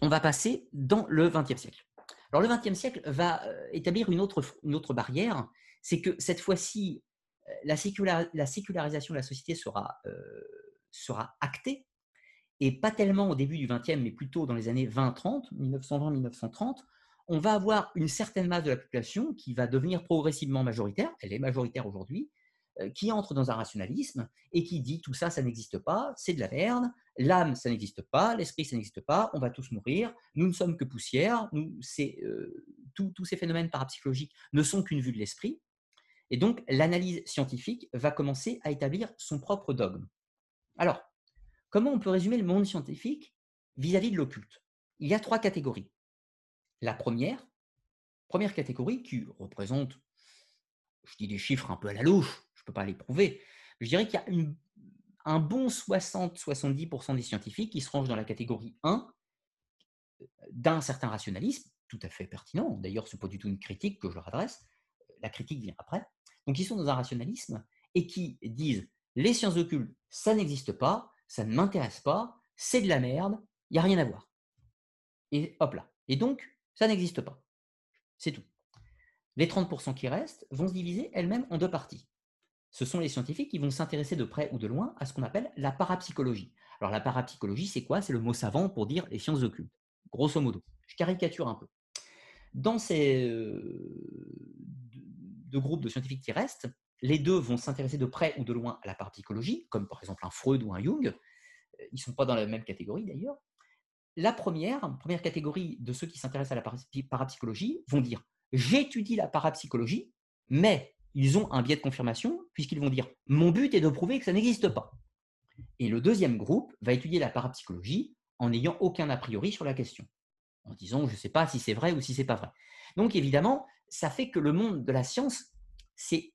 on va passer dans le XXe siècle. Alors le XXe siècle va euh, établir une autre, barrière, c'est que cette fois-ci, euh, la, la, sécularisation de la société sera, euh, sera actée, et pas tellement au début du XXe, mais plutôt dans les années 20-30, 1920-1930, on va avoir une certaine masse de la population qui va devenir progressivement majoritaire, elle est majoritaire aujourd'hui, qui entre dans un rationalisme et qui dit tout ça, ça n'existe pas, c'est de la merde, l'âme, ça n'existe pas, l'esprit, ça n'existe pas, on va tous mourir, nous ne sommes que poussière, nous, euh, tous ces phénomènes parapsychologiques ne sont qu'une vue de l'esprit. Et donc, l'analyse scientifique va commencer à établir son propre dogme. Alors, Comment on peut résumer le monde scientifique vis-à-vis de l'occulte? Il y a trois catégories. La première, première catégorie qui représente, je dis des chiffres un peu à la louche, je ne peux pas les prouver, je dirais qu'il y a un bon 60-70% des scientifiques qui se rangent dans la catégorie 1 d'un certain rationalisme, tout à fait pertinent, d'ailleurs ce n'est pas du tout une critique que je leur adresse, la critique vient après, donc ils sont dans un rationalisme et qui disent les sciences occultes, ça n'existe pas, ça ne m'intéresse pas, c'est de la merde, il n'y a rien à voir. Et hop là. Et donc, ça n'existe pas. C'est tout. Les 30% qui restent vont se diviser elles-mêmes en deux parties. Ce sont les scientifiques qui vont s'intéresser de près ou de loin à ce qu'on appelle la parapsychologie. Alors la parapsychologie, c'est quoi? C'est le mot savant pour dire les sciences occultes, grosso modo. Je caricature un peu. Dans ces euh, deux groupes de scientifiques qui restent, les deux vont s'intéresser de près ou de loin à la parapsychologie, comme par exemple un Freud ou un Jung. Ils ne sont pas dans la même catégorie d'ailleurs. La première, première catégorie de ceux qui s'intéressent à la parapsychologie vont dire j'étudie la parapsychologie, mais ils ont un biais de confirmation puisqu'ils vont dire mon but est de prouver que ça n'existe pas. Et le deuxième groupe va étudier la parapsychologie en n'ayant aucun a priori sur la question, en disant je ne sais pas si c'est vrai ou si c'est pas vrai. Donc évidemment, ça fait que le monde de la science c'est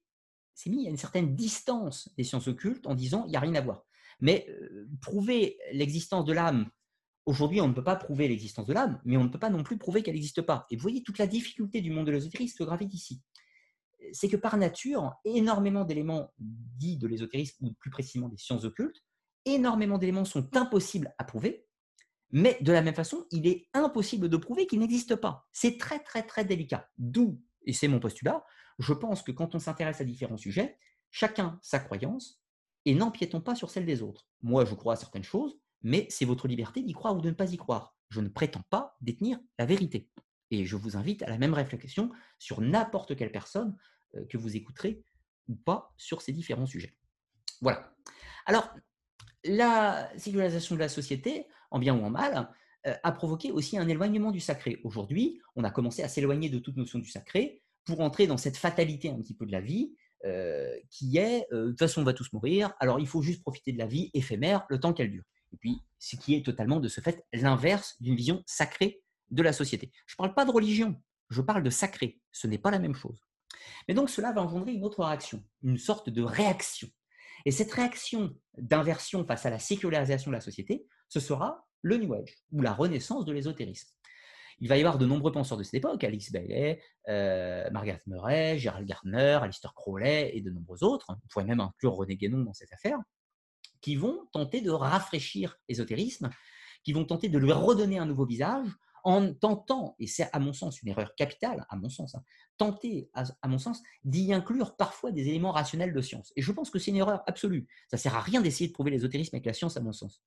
mis à une certaine distance des sciences occultes en disant il n'y a rien à voir. Mais euh, prouver l'existence de l'âme, aujourd'hui on ne peut pas prouver l'existence de l'âme, mais on ne peut pas non plus prouver qu'elle n'existe pas. Et vous voyez toute la difficulté du monde de l'ésotérisme se gravite ici. C'est que par nature, énormément d'éléments dits de l'ésotérisme, ou plus précisément des sciences occultes, énormément d'éléments sont impossibles à prouver, mais de la même façon, il est impossible de prouver qu'il n'existe pas. C'est très très très délicat. D'où, et c'est mon postulat, je pense que quand on s'intéresse à différents sujets, chacun sa croyance et n'empiétons pas sur celle des autres. Moi, je crois à certaines choses, mais c'est votre liberté d'y croire ou de ne pas y croire. Je ne prétends pas détenir la vérité. Et je vous invite à la même réflexion sur n'importe quelle personne que vous écouterez ou pas sur ces différents sujets. Voilà. Alors, la sécularisation de la société, en bien ou en mal, euh, a provoqué aussi un éloignement du sacré. Aujourd'hui, on a commencé à s'éloigner de toute notion du sacré pour entrer dans cette fatalité un petit peu de la vie, euh, qui est, euh, de toute façon, on va tous mourir, alors il faut juste profiter de la vie éphémère le temps qu'elle dure. Et puis, ce qui est totalement, de ce fait, l'inverse d'une vision sacrée de la société. Je ne parle pas de religion, je parle de sacré. Ce n'est pas la même chose. Mais donc, cela va engendrer une autre réaction, une sorte de réaction. Et cette réaction d'inversion face à la sécularisation de la société, ce sera le New Age, ou la renaissance de l'ésotérisme. Il va y avoir de nombreux penseurs de cette époque, Alice Bailey, euh, Margaret Murray, Gerald Gardner, Alistair Crowley et de nombreux autres, on pourrait même inclure René Guénon dans cette affaire, qui vont tenter de rafraîchir l'ésotérisme, qui vont tenter de lui redonner un nouveau visage en tentant, et c'est à mon sens une erreur capitale, à mon sens, hein, tenter, à, mon sens, d'y inclure parfois des éléments rationnels de science. Et je pense que c'est une erreur absolue. Ça ne sert à rien d'essayer de prouver l'ésotérisme avec la science, à mon sens.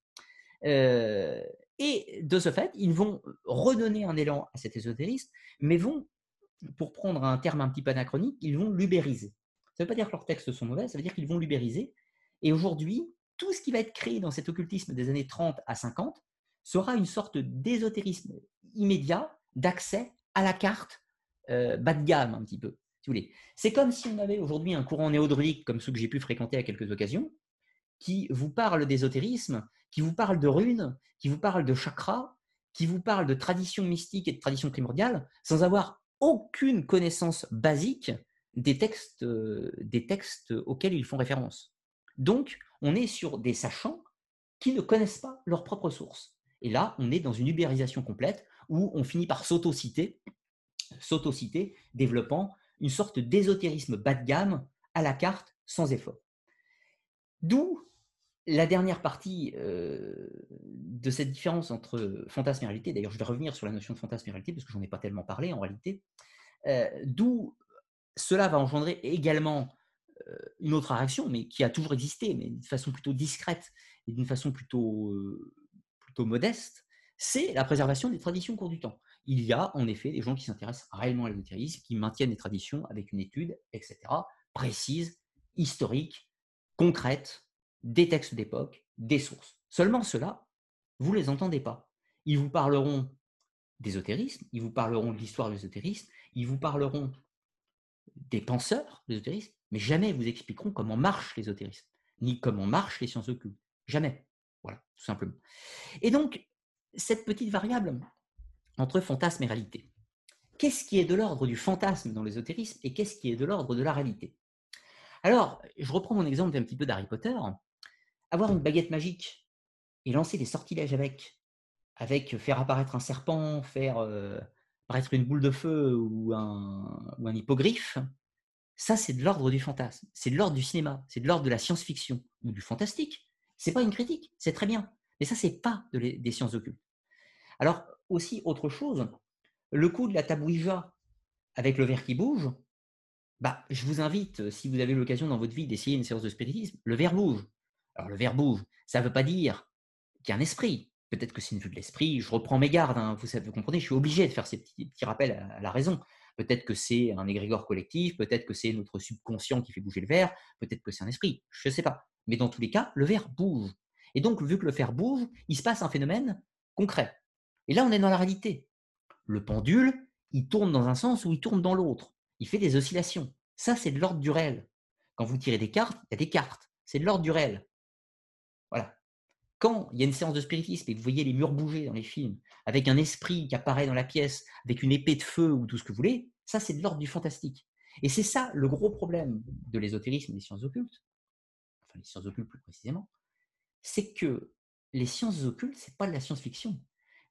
Euh, et de ce fait, ils vont redonner un élan à cet ésotérisme, mais vont, pour prendre un terme un petit peu anachronique, ils vont l'ubériser. Ça ne veut pas dire que leurs textes sont mauvais, ça veut dire qu'ils vont l'ubériser. Et aujourd'hui, tout ce qui va être créé dans cet occultisme des années 30 à 50 sera une sorte d'ésotérisme immédiat d'accès à la carte euh, bas de gamme un petit peu. C'est comme si on avait aujourd'hui un courant néo-druidique comme ceux que j'ai pu fréquenter à quelques occasions, qui vous parle d'ésotérisme, qui vous parle de runes, qui vous parle de chakras, qui vous parle de tradition mystique et de tradition primordiale, sans avoir aucune connaissance basique des textes, euh, des textes auxquels ils font référence. Donc, on est sur des sachants qui ne connaissent pas leurs propres sources. Et là, on est dans une ubérisation complète où on finit par s'autociter, s'autociter, développant une sorte d'ésotérisme bas de gamme à la carte sans effort. D'où la dernière partie euh, de cette différence entre fantasme et réalité, d'ailleurs je vais revenir sur la notion de fantasme et réalité parce que j'en ai pas tellement parlé en réalité, euh, d'où cela va engendrer également euh, une autre réaction, mais qui a toujours existé, mais d'une façon plutôt discrète et d'une façon plutôt, plutôt modeste, c'est la préservation des traditions au cours du temps. Il y a en effet des gens qui s'intéressent réellement à l'ésotérisme, qui maintiennent les traditions avec une étude, etc., précise, historique, concrète, des textes d'époque, des sources. Seulement cela, vous ne les entendez pas. Ils vous parleront d'ésotérisme, ils vous parleront de l'histoire de l'ésotérisme, ils vous parleront des penseurs de l'ésotérisme, mais jamais vous expliqueront comment marche l'ésotérisme, ni comment marchent les sciences occultes. Jamais. Voilà, tout simplement. Et donc, cette petite variable entre fantasme et réalité. Qu'est-ce qui est de l'ordre du fantasme dans l'ésotérisme et qu'est-ce qui est de l'ordre de la réalité? Alors, je reprends mon exemple un petit peu d'Harry Potter avoir une baguette magique et lancer des sortilèges avec, avec faire apparaître un serpent, faire euh, apparaître une boule de feu ou un, ou un hippogriffe, ça c'est de l'ordre du fantasme, c'est de l'ordre du cinéma, c'est de l'ordre de la science-fiction ou du fantastique. C'est pas une critique, c'est très bien, mais ça c'est pas des sciences occultes. Alors aussi autre chose, le coup de la tabouija avec le verre qui bouge, bah, je vous invite, si vous avez l'occasion dans votre vie d'essayer une séance de spiritisme, le verre bouge. Alors le verbe bouge, ça ne veut pas dire qu'il y a un esprit. Peut-être que c'est une vue de l'esprit, je reprends mes gardes, hein, vous, vous, comprenez, je suis obligé de faire ces petits, rappels à, la raison. Peut-être que c'est un égrégore collectif, peut-être que c'est notre subconscient qui fait bouger le verre, peut-être que c'est un esprit, je ne sais pas. Mais dans tous les cas, le verre bouge. Et donc, vu que le verre bouge, il se passe un phénomène concret. Et là, on est dans la réalité. Le pendule, il tourne dans un sens ou il tourne dans l'autre. Il fait des oscillations. Ça, c'est de l'ordre du réel. Quand vous tirez des cartes, il y a des cartes. C'est de l'ordre du réel. Voilà. Quand il y a une séance de spiritisme et que vous voyez les murs bouger dans les films, avec un esprit qui apparaît dans la pièce, avec une épée de feu ou tout ce que vous voulez, ça c'est de l'ordre du fantastique. Et c'est ça le gros problème de l'ésotérisme et des sciences occultes, enfin les sciences occultes plus précisément, c'est que les sciences occultes, c'est pas de la science-fiction.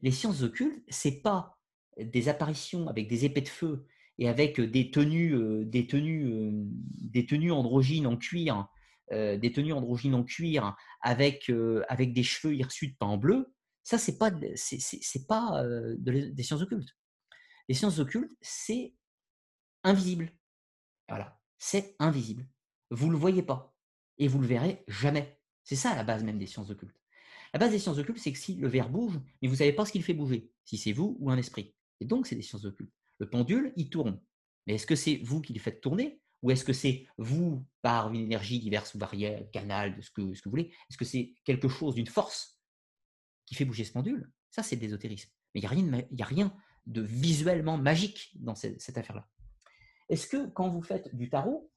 Les sciences occultes, c'est pas des apparitions avec des épées de feu et avec des tenues, euh, des tenues, euh, des tenues androgynes en cuir euh, des tenues androgynes en cuir avec, euh, avec des cheveux hirsutes peints en bleu, ça, c'est pas, c'est, pas euh, des sciences occultes. Les sciences occultes, c'est invisible. Voilà, c'est invisible. Vous le voyez pas et vous le verrez jamais. C'est ça la base même des sciences occultes. La base des sciences occultes, c'est que si le verre bouge, mais vous ne savez pas ce qu'il fait bouger, si c'est vous ou un esprit. Et donc, c'est des sciences occultes. Le pendule, il tourne. Mais est-ce que c'est vous qui le faites tourner ou est-ce que c'est vous, par une énergie diverse ou variée, canal, de ce que, ce que vous voulez Est-ce que c'est quelque chose d'une force qui fait bouger ce pendule? Ça, c'est de l'ésotérisme. Mais il n'y a, rien de, a rien de visuellement magique dans cette affaire-là. Est-ce que quand vous faites du tarot,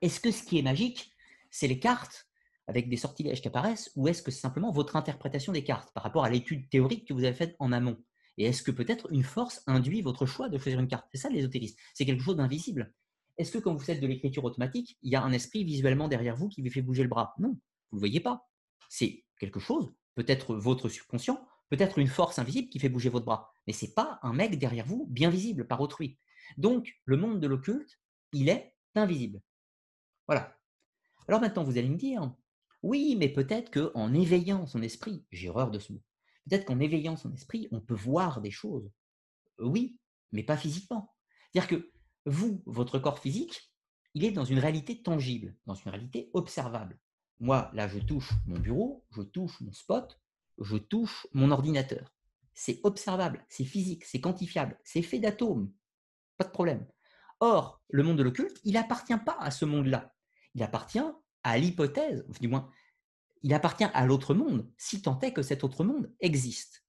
est-ce que ce qui est magique, c'est les cartes avec des sortilèges qui apparaissent, ou est-ce que c'est simplement votre interprétation des cartes par rapport à l'étude théorique que vous avez faite en amont? Et est-ce que peut-être une force induit votre choix de choisir une carte? C'est ça l'ésotérisme. C'est quelque chose d'invisible. Est-ce que quand vous faites de l'écriture automatique, il y a un esprit visuellement derrière vous qui vous fait bouger le bras? Non, vous ne le voyez pas. C'est quelque chose, peut-être votre subconscient, peut-être une force invisible qui fait bouger votre bras. Mais ce n'est pas un mec derrière vous, bien visible par autrui. Donc, le monde de l'occulte, il est invisible. Voilà. Alors maintenant, vous allez me dire, oui, mais peut-être qu'en éveillant son esprit, j'ai horreur de ce mot, peut-être qu'en éveillant son esprit, on peut voir des choses. Oui, mais pas physiquement. C'est-à-dire que vous, votre corps physique, il est dans une réalité tangible, dans une réalité observable. Moi, là, je touche mon bureau, je touche mon spot, je touche mon ordinateur. C'est observable, c'est physique, c'est quantifiable, c'est fait d'atomes. Pas de problème. Or, le monde de l'occulte, il n'appartient pas à ce monde-là. Il appartient à l'hypothèse, du moins, il appartient à l'autre monde, si tant est que cet autre monde existe.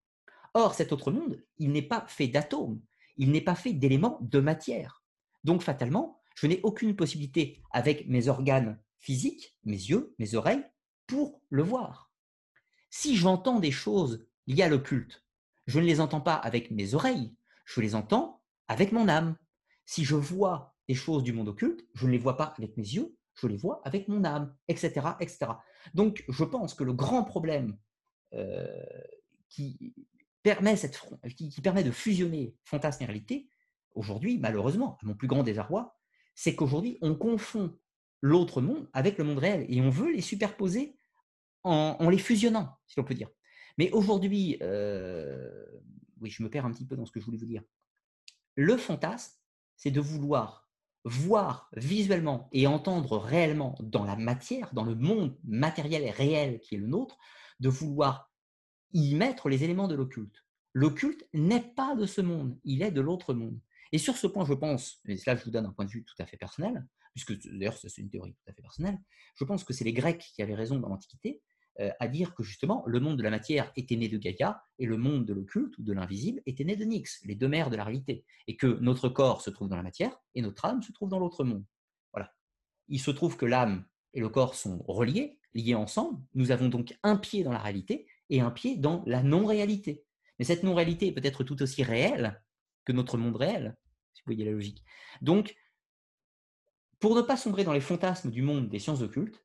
Or, cet autre monde, il n'est pas fait d'atomes, il n'est pas fait d'éléments de matière. Donc, fatalement, je n'ai aucune possibilité avec mes organes physiques, mes yeux, mes oreilles, pour le voir. Si j'entends des choses liées à l'occulte, je ne les entends pas avec mes oreilles, je les entends avec mon âme. Si je vois des choses du monde occulte, je ne les vois pas avec mes yeux, je les vois avec mon âme, etc. etc. Donc, je pense que le grand problème euh, qui, permet de fusionner fantasme et réalité, aujourd'hui, malheureusement, à mon plus grand désarroi, c'est qu'aujourd'hui, on confond l'autre monde avec le monde réel et on veut les superposer en, les fusionnant, si l'on peut dire. Mais aujourd'hui, euh, oui, je me perds un petit peu dans ce que je voulais vous dire. Le fantasme, c'est de vouloir voir visuellement et entendre réellement dans la matière, dans le monde matériel et réel qui est le nôtre, de vouloir y mettre les éléments de l'occulte. L'occulte n'est pas de ce monde, il est de l'autre monde. Et sur ce point, je pense, et cela je vous donne un point de vue tout à fait personnel, puisque d'ailleurs c'est une théorie tout à fait personnelle, je pense que c'est les Grecs qui avaient raison dans l'Antiquité, à dire que justement le monde de la matière était né de Gaïa et le monde de l'occulte ou de l'invisible était né de Nyx, les deux mères de la réalité, et que notre corps se trouve dans la matière et notre âme se trouve dans l'autre monde. Voilà. Il se trouve que l'âme et le corps sont reliés, liés ensemble. Nous avons donc un pied dans la réalité et un pied dans la non-réalité. Mais cette non-réalité est peut-être tout aussi réelle que notre monde réel, si vous voyez la logique. Donc, pour ne pas sombrer dans les fantasmes du monde des sciences occultes,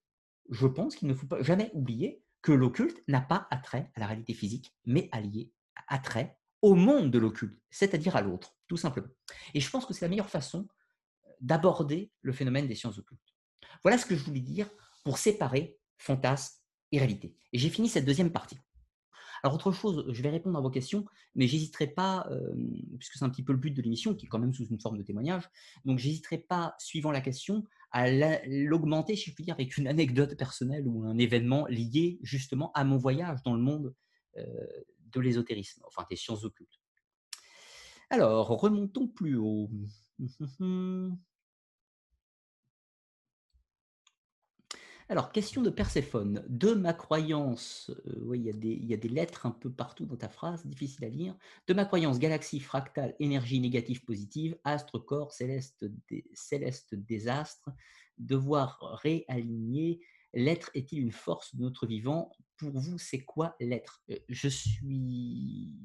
je pense qu'il ne faut jamais oublier que l'occulte n'a pas attrait à la réalité physique, mais allié attrait au monde de l'occulte, c'est-à-dire à, l'autre, tout simplement. Et je pense que c'est la meilleure façon d'aborder le phénomène des sciences occultes. Voilà ce que je voulais dire pour séparer fantasme et réalité. Et j'ai fini cette deuxième partie. Alors, autre chose, je vais répondre à vos questions, mais j'hésiterai pas, euh, puisque c'est un petit peu le but de l'émission, qui est quand même sous une forme de témoignage, donc j'hésiterai pas, suivant la question, à l'augmenter, si je puis dire, avec une anecdote personnelle ou un événement lié justement à mon voyage dans le monde euh, de l'ésotérisme, enfin des sciences occultes. Alors, remontons plus haut. Alors, question de Perséphone. De ma croyance, euh, oui, il y, a des, lettres un peu partout dans ta phrase, difficile à lire. De ma croyance, galaxie fractale, énergie négative positive, astre, corps, céleste, céleste désastre, devoir réaligner, l'être est-il une force de notre vivant? Pour vous, c'est quoi l'être? Euh, Je suis.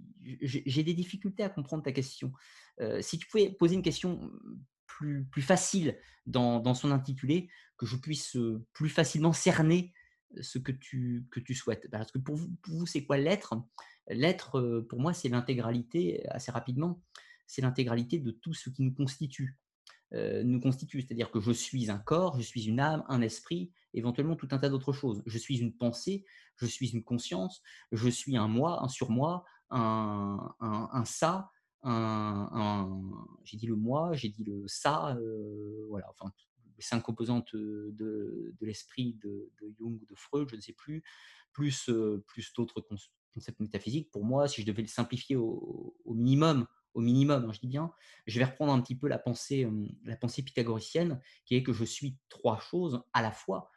J'ai des difficultés à comprendre ta question. Euh, si tu pouvais poser une question plus, facile dans, son intitulé, que je puisse plus facilement cerner ce que tu, souhaites. Parce que pour vous, c'est quoi l'être? L'être, pour moi, c'est l'intégralité, assez rapidement, c'est l'intégralité de tout ce qui nous constitue. nous constitue, c'est-à-dire que je suis un corps, je suis une âme, un esprit, éventuellement tout un tas d'autres choses. Je suis une pensée, je suis une conscience, je suis un moi, un surmoi, un, un, un ça, un, j'ai dit le moi, j'ai dit le ça, voilà, enfin les cinq composantes de, de l'esprit de, Jung ou de Freud, je ne sais plus, plus, plus d'autres concepts métaphysiques. Pour moi, si je devais le simplifier au, minimum, au minimum, hein, je dis bien, je vais reprendre un petit peu la pensée, la pensée pythagoricienne, qui est que je suis trois choses à la fois,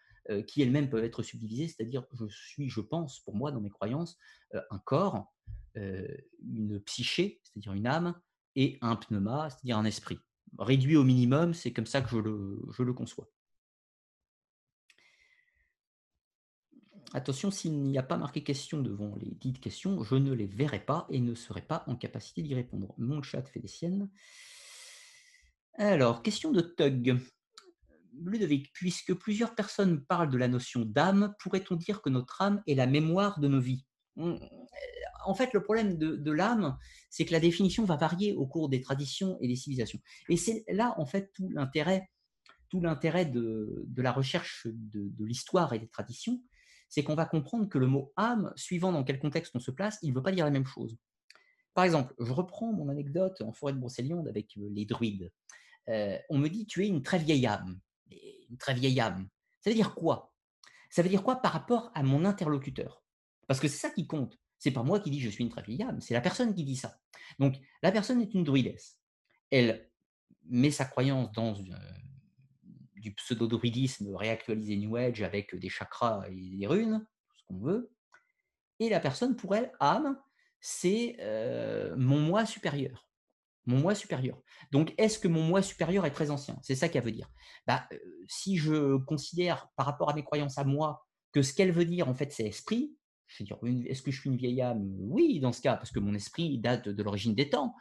qui elles-mêmes peuvent être subdivisées, c'est-à-dire je suis, je pense, pour moi, dans mes croyances, un corps, une psyché, c'est-à-dire une âme, et un pneuma, c'est-à-dire un esprit réduit au minimum, c'est comme ça que je le, je le conçois. Attention, s'il n'y a pas marqué question devant les dites questions, je ne les verrai pas et ne serai pas en capacité d'y répondre. Mon chat fait des siennes. Alors, question de Tug. Ludovic, puisque plusieurs personnes parlent de la notion d'âme, pourrait-on dire que notre âme est la mémoire de nos vies? En fait, le problème de, l'âme, c'est que la définition va varier au cours des traditions et des civilisations. Et c'est là, en fait, tout l'intérêt, tout l'intérêt de, la recherche de, l'histoire et des traditions, c'est qu'on va comprendre que le mot âme, suivant dans quel contexte on se place, il ne veut pas dire la même chose. Par exemple, je reprends mon anecdote en forêt de Brocéliande avec euh, les druides. Euh, on me dit tu es une très vieille âme. Une très vieille âme. Ça veut dire quoi? Ça veut dire quoi par rapport à mon interlocuteur? Parce que c'est ça qui compte. C'est pas moi qui dis je suis une âme, c'est la personne qui dit ça. Donc la personne est une druidesse. Elle met sa croyance dans, du pseudo-druidisme réactualisé New Age avec des chakras et des runes, tout ce qu'on veut. Et la personne, pour elle, âme, c'est mon moi supérieur. Mon moi supérieur. Donc, est-ce que mon moi supérieur est très ancien? C'est ça qu'elle veut dire. Bah, si je considère par rapport à mes croyances à moi que ce qu'elle veut dire, en fait, c'est esprit, je est-ce que je suis une vieille âme? Oui, dans ce cas, parce que mon esprit date de l'origine des temps,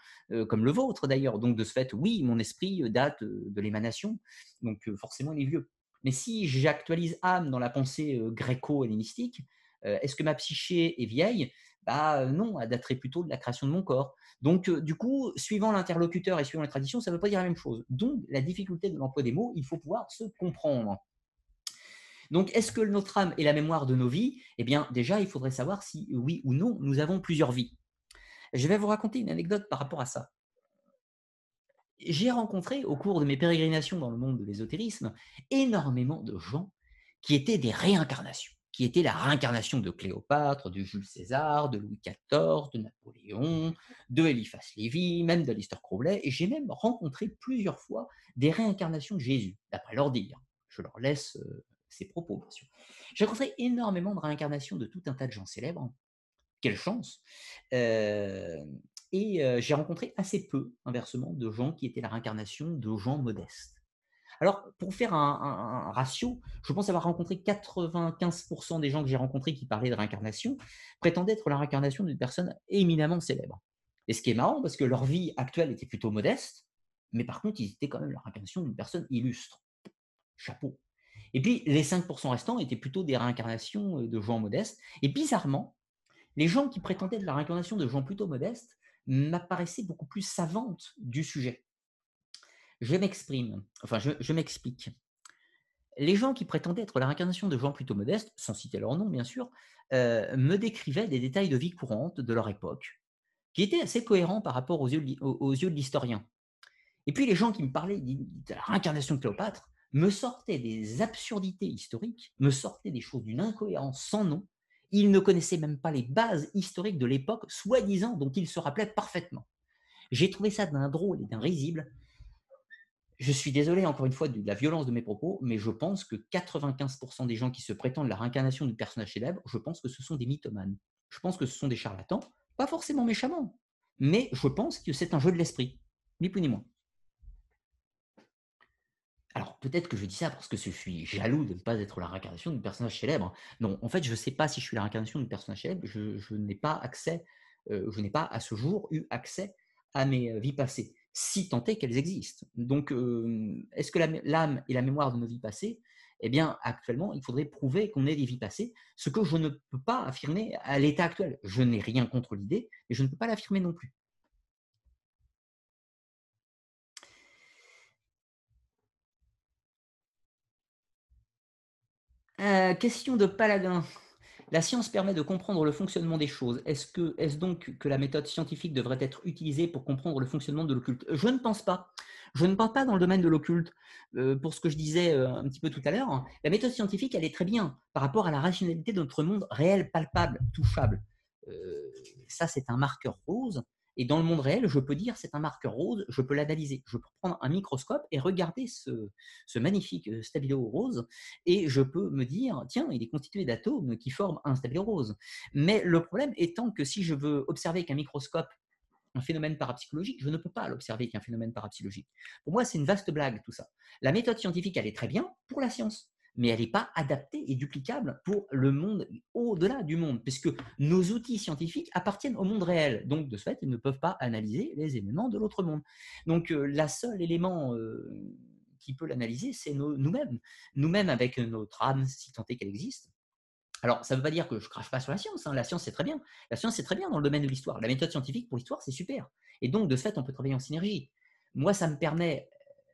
comme le vôtre d'ailleurs. Donc, de ce fait, oui, mon esprit date de l'émanation. Donc, forcément, il est vieux. Mais si j'actualise âme dans la pensée gréco-hellénistique, est-ce que ma psyché est vieille? Bah, non, elle daterait plutôt de la création de mon corps. Donc, du coup, suivant l'interlocuteur et suivant la tradition, ça ne veut pas dire la même chose. Donc, la difficulté de l'emploi des mots, il faut pouvoir se comprendre. Donc, est-ce que notre âme est la mémoire de nos vies? Eh bien, déjà, il faudrait savoir si oui ou non, nous avons plusieurs vies. Je vais vous raconter une anecdote par rapport à ça. J'ai rencontré au cours de mes pérégrinations dans le monde de l'ésotérisme énormément de gens qui étaient des réincarnations, qui étaient la réincarnation de Cléopâtre, de Jules César, de Louis XIV, de Napoléon, de Eliphas Lévy, même d'Alistair Crowley, et j'ai même rencontré plusieurs fois des réincarnations de Jésus, d'après leur dire. Je leur laisse euh, ses propos, bien sûr. J'ai rencontré énormément de réincarnations de tout un tas de gens célèbres. Quelle chance euh, Et euh, j'ai rencontré assez peu, inversement, de gens qui étaient la réincarnation de gens modestes. Alors, pour faire un, ratio, je pense avoir rencontré 95% des gens que j'ai rencontrés qui parlaient de réincarnation prétendaient être la réincarnation d'une personne éminemment célèbre. Et ce qui est marrant, parce que leur vie actuelle était plutôt modeste, mais par contre, ils étaient quand même la réincarnation d'une personne illustre. Chapeau. Et puis, les 5% restants étaient plutôt des réincarnations de gens modestes. Et bizarrement, les gens qui prétendaient être la réincarnation de gens plutôt modestes m'apparaissaient beaucoup plus savantes du sujet. Je m'exprime, enfin, je, m'explique. Les gens qui prétendaient être la réincarnation de gens plutôt modestes, sans citer leur nom bien sûr, me décrivaient des détails de vie courante de leur époque, qui étaient assez cohérents par rapport aux yeux de l'historien. Et puis les gens qui me parlaient de la réincarnation de Cléopâtre me sortaient des absurdités historiques, me sortaient des choses d'une incohérence sans nom. Ils ne connaissaient même pas les bases historiques de l'époque, soi-disant, dont ils se rappelaient parfaitement. J'ai trouvé ça d'un drôle et d'un risible. Je suis désolé encore une fois de la violence de mes propos, mais je pense que 95% des gens qui se prétendent la réincarnation du personnage célèbre, je pense que ce sont des mythomanes. Je pense que ce sont des charlatans, pas forcément méchamment, mais je pense que c'est un jeu de l'esprit, ni plus ni moins. Alors peut-être que je dis ça parce que je suis jaloux de ne pas être la réincarnation d'un personnage célèbre. Non, en fait, je ne sais pas si je suis la réincarnation d'un personnage célèbre. Je, n'ai pas accès, euh, je n'ai pas à ce jour eu accès à mes euh, vies passées, si tant est qu'elles existent. Donc, euh, est-ce que l'âme est la mémoire de nos vies passées Eh bien, actuellement, il faudrait prouver qu'on ait des vies passées, ce que je ne peux pas affirmer à l'état actuel. Je n'ai rien contre l'idée, mais je ne peux pas l'affirmer non plus. Euh, question de Paladin. La science permet de comprendre le fonctionnement des choses. Est-ce donc que la méthode scientifique devrait être utilisée pour comprendre le fonctionnement de l'occulte? Je ne pense pas. Je ne pense pas dans le domaine de l'occulte. Euh, pour ce que je disais euh, un petit peu tout à l'heure, la méthode scientifique, elle est très bien par rapport à la rationalité de notre monde réel, palpable, touchable. ça, c'est un marqueur rose. Et dans le monde réel, je peux dire c'est un marqueur rose, je peux l'analyser. Je peux prendre un microscope et regarder ce, magnifique euh, stabilo rose et je peux me dire tiens, il est constitué d'atomes qui forment un stabilo rose. Mais le problème étant que si je veux observer avec un microscope un phénomène parapsychologique, je ne peux pas l'observer avec un phénomène parapsychologique. Pour moi, c'est une vaste blague tout ça. La méthode scientifique, elle est très bien pour la science mais elle n'est pas adaptée et duplicable pour le monde au-delà du monde, puisque nos outils scientifiques appartiennent au monde réel. Donc, de ce fait, ils ne peuvent pas analyser les éléments de l'autre monde. Donc, euh, la seul élément euh, qui peut l'analyser, c'est nous-mêmes. Nous-mêmes avec notre âme, si tant est qu'elle existe. Alors, ça ne veut pas dire que je crache pas sur la science. Hein. La science, c'est très bien. La science, c'est très bien dans le domaine de l'histoire. La méthode scientifique pour l'histoire, c'est super. Et donc, de ce fait, on peut travailler en synergie. Moi, ça me permet,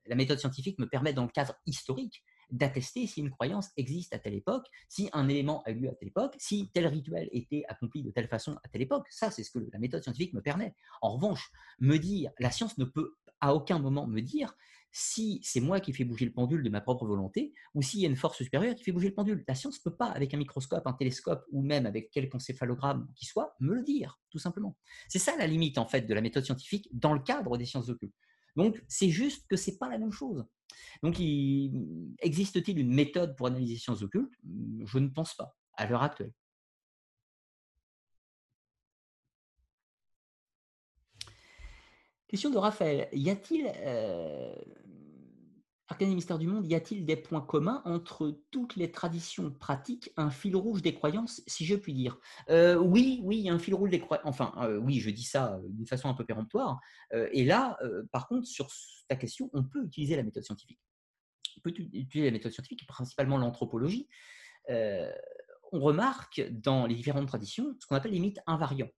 la méthode scientifique me permet, dans le cadre historique, d'attester si une croyance existe à telle époque, si un élément a eu lieu à telle époque, si tel rituel était accompli de telle façon à telle époque. Ça, c'est ce que la méthode scientifique me permet. En revanche, me dire, la science ne peut à aucun moment me dire si c'est moi qui fais bouger le pendule de ma propre volonté ou s'il y a une force supérieure qui fait bouger le pendule. La science ne peut pas, avec un microscope, un télescope ou même avec quelque encéphalogramme qui soit, me le dire, tout simplement. C'est ça la limite, en fait, de la méthode scientifique dans le cadre des sciences occultes. Donc, c'est juste que ce n'est pas la même chose. Donc, existe-t-il une méthode pour analyser les sciences occultes? Je ne pense pas, à l'heure actuelle. Question de Raphaël. Y a-t-il, euh, Arcane et Mystère du Monde, y a-t-il des points communs entre toutes les traditions pratiques, un fil rouge des croyances, si je puis dire? Euh, Oui, oui, un fil rouge des croyances. Enfin, euh, oui, je dis ça d'une façon un peu péremptoire. et là, par contre, sur ta question, on peut utiliser la méthode scientifique. On peut utiliser la méthode scientifique, principalement l'anthropologie. on remarque dans les différentes traditions ce qu'on appelle les mythes invariants.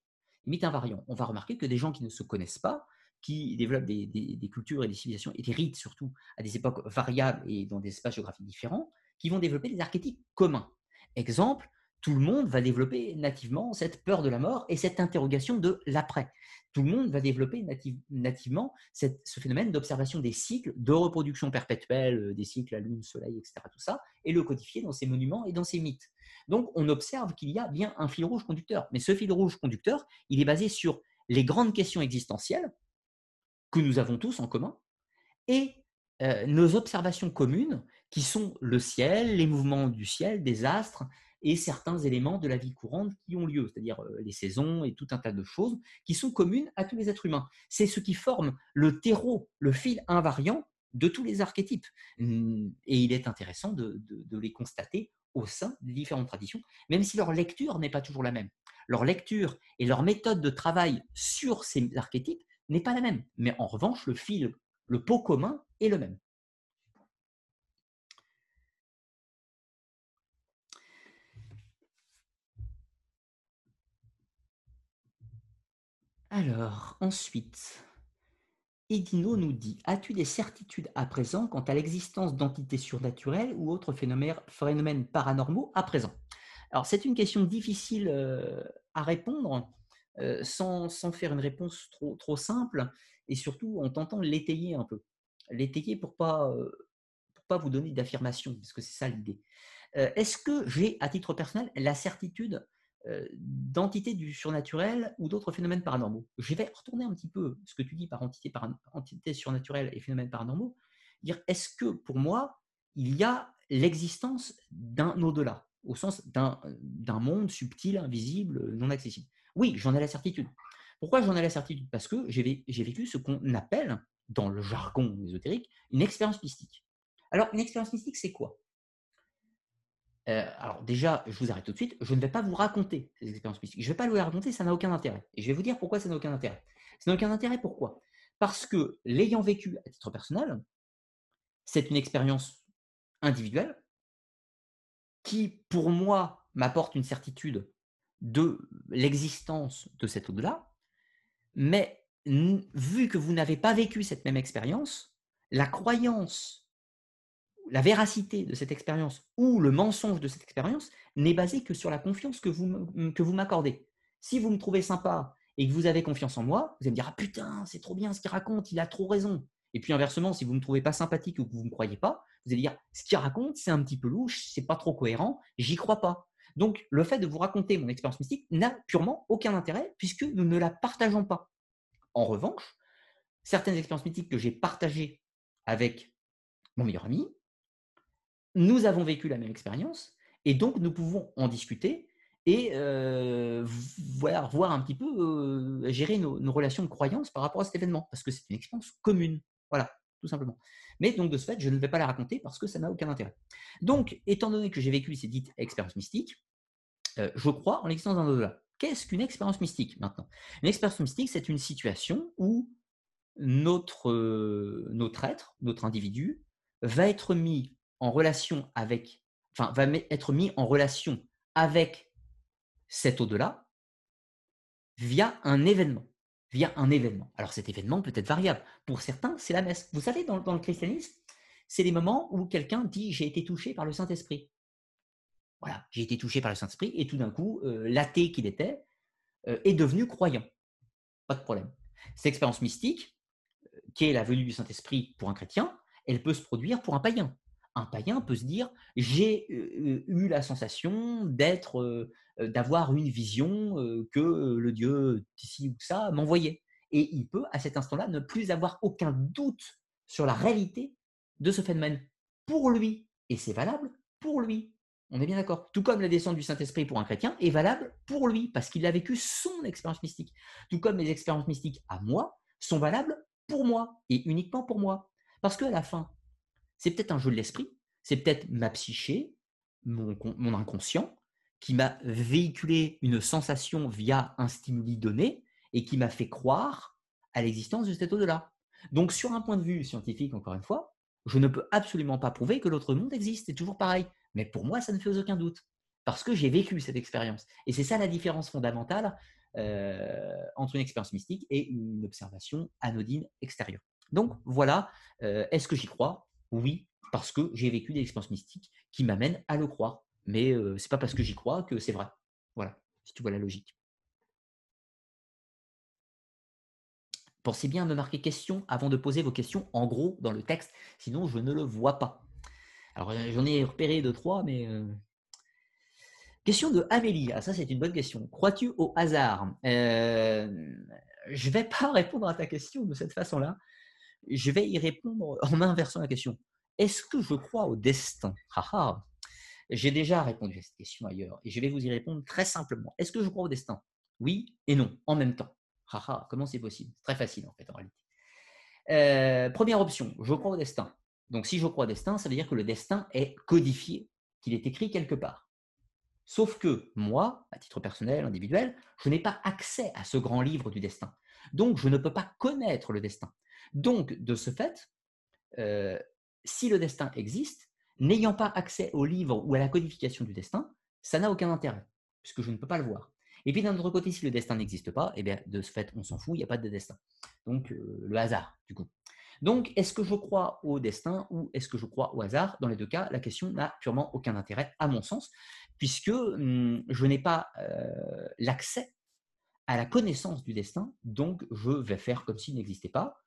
Les mythes invariants, on va remarquer que des gens qui ne se connaissent pas qui développent des, cultures et des civilisations et des rites surtout à des époques variables et dans des espaces géographiques différents, qui vont développer des archétypes communs. Exemple, tout le monde va développer nativement cette peur de la mort et cette interrogation de l'après. Tout le monde va développer nativement ce phénomène d'observation des cycles, de reproduction perpétuelle, euh, des cycles à lune, soleil, etc. Tout et le codifier dans ses monuments et dans ses mythes. Donc, on observe qu'il y a bien un fil rouge conducteur. Mais ce fil rouge conducteur, il est basé sur les grandes questions existentielles, que nous avons tous en commun, et nos observations communes, qui sont le ciel, les mouvements du ciel, des astres, et certains éléments de la vie courante qui ont lieu, c'est-à-dire les saisons et tout un tas de choses qui sont communes à tous les êtres humains. C'est ce qui forme le terreau, le fil invariant de tous les archétypes. Et il est intéressant de les constater au sein des différentes traditions, même si leur lecture n'est pas toujours la même. Leur lecture et leur méthode de travail sur ces archétypes n'est pas la même. Mais en revanche, le fil, le pot commun est le même. Alors, ensuite, Edino nous dit As-tu des certitudes à présent quant à l'existence d'entités surnaturelles ou autres phénomènes, paranormaux à présent? Alors, c'est une question difficile euh, à répondre euh, sans, faire une réponse trop, simple et surtout en tentant l'étayer un peu. L'étayer pour pas, euh, pour pas vous donner d'affirmation, parce que c'est ça l'idée. Euh, est-ce que j'ai, à titre personnel, la certitude d'entités du surnaturel ou d'autres phénomènes paranormaux? Je vais retourner un petit peu ce que tu dis par entité, par entité surnaturelle et phénomènes paranormaux. Dire, est-ce que pour moi, il y a l'existence d'un au-delà, au sens d'un monde subtil, invisible, non accessible? Oui, j'en ai la certitude. Pourquoi j'en ai la certitude? Parce que j'ai vécu ce qu'on appelle, dans le jargon ésotérique, une expérience mystique. Alors, une expérience mystique, c'est quoi? Euh, alors déjà, je vous arrête tout de suite, je ne vais pas vous raconter ces expériences mystiques. Je ne vais pas vous les raconter, ça n'a aucun intérêt. Et je vais vous dire pourquoi ça n'a aucun intérêt. Ça n'a aucun intérêt, pourquoi? Parce que l'ayant vécu à titre personnel, c'est une expérience individuelle qui, pour moi, m'apporte une certitude de l'existence de cet au-delà, mais vu que vous n'avez pas vécu cette même expérience, la croyance, la véracité de cette expérience ou le mensonge de cette expérience n'est basé que sur la confiance que vous, que vous m'accordez. Si vous me trouvez sympa et que vous avez confiance en moi, vous allez me dire Ah putain, c'est trop bien ce qu'il raconte, il a trop raison. Et puis inversement, si vous ne me trouvez pas sympathique ou que vous ne me croyez pas, vous allez dire Ce qu'il raconte, c'est un petit peu louche, c'est pas trop cohérent, j'y crois pas. Donc, le fait de vous raconter mon expérience mystique n'a purement aucun intérêt puisque nous ne la partageons pas. En revanche, certaines expériences mystiques que j'ai partagées avec mon meilleur ami, nous avons vécu la même expérience et donc nous pouvons en discuter et euh, voir, un petit peu euh, gérer nos, nos, relations de croyance par rapport à cet événement parce que c'est une expérience commune. Voilà, tout simplement. Mais donc de ce fait, je ne vais pas la raconter parce que ça n'a aucun intérêt. Donc, étant donné que j'ai vécu ces dites expériences mystiques, euh, je crois en l'existence d'un au-delà. Qu'est-ce qu'une expérience mystique maintenant? Une expérience mystique, c'est une situation où notre, euh, notre être, notre individu, va être mis en relation avec, va être mis en relation avec cet au-delà via un événement. Via un événement. Alors cet événement peut être variable. Pour certains, c'est la messe. Vous savez, dans, dans le christianisme, c'est les moments où quelqu'un dit j'ai été touché par le Saint-Esprit. Voilà, j'ai été touché par le Saint-Esprit et tout d'un coup, euh, l'athée qu'il était euh, est devenu croyant. Pas de problème. Cette expérience mystique, euh, qui est la venue du Saint-Esprit pour un chrétien, elle peut se produire pour un païen. Un païen peut se dire j'ai eu la sensation d'être, d'avoir une vision que le Dieu ici ou ça m'envoyait. Et il peut, à cet instant-là, ne plus avoir aucun doute sur la réalité de ce phénomène pour lui. Et c'est valable pour lui. On est bien d'accord. Tout comme la descente du Saint-Esprit pour un chrétien est valable pour lui, parce qu'il a vécu son expérience mystique. Tout comme les expériences mystiques à moi sont valables pour moi, et uniquement pour moi. Parce qu'à la fin, c'est peut-être un jeu de l'esprit, c'est peut-être ma psyché, mon, mon inconscient, qui m'a véhiculé une sensation via un stimuli donné et qui m'a fait croire à l'existence de cet au-delà. Donc, sur un point de vue scientifique, encore une fois, je ne peux absolument pas prouver que l'autre monde existe. C'est toujours pareil. Mais pour moi, ça ne fait aucun doute. Parce que j'ai vécu cette expérience. Et c'est ça la différence fondamentale euh, entre une expérience mystique et une observation anodine extérieure. Donc voilà, euh, est-ce que j'y crois? Oui, parce que j'ai vécu des expériences mystiques qui m'amènent à le croire. Mais euh, ce n'est pas parce que j'y crois que c'est vrai. Voilà, si tu vois la logique. Pensez bien à me marquer question avant de poser vos questions en gros dans le texte, sinon je ne le vois pas. Alors j'en ai repéré deux, trois, mais... Euh, question de Amélie, ah, ça c'est une bonne question. Crois-tu au hasard? Euh, Je ne vais pas <laughs> répondre à ta question de cette façon-là. Je vais y répondre en inversant la question. Est-ce que je crois au destin? J'ai déjà répondu à cette question ailleurs et je vais vous y répondre très simplement. Est-ce que je crois au destin? Oui et non, en même temps. Haha, comment c'est possible? C'est très facile en fait en réalité. Euh, première option, je crois au destin. Donc si je crois destin, ça veut dire que le destin est codifié, qu'il est écrit quelque part. Sauf que moi, à titre personnel, individuel, je n'ai pas accès à ce grand livre du destin. Donc je ne peux pas connaître le destin. Donc de ce fait, euh, si le destin existe, n'ayant pas accès au livre ou à la codification du destin, ça n'a aucun intérêt, puisque je ne peux pas le voir. Et puis d'un autre côté, si le destin n'existe pas, eh de ce fait, on s'en fout, il n'y a pas de destin. Donc euh, le hasard, du coup. Donc, est-ce que je crois au destin ou est-ce que je crois au hasard? Dans les deux cas, la question n'a purement aucun intérêt, à mon sens, puisque hum, je n'ai pas euh, l'accès à la connaissance du destin, donc je vais faire comme s'il n'existait pas.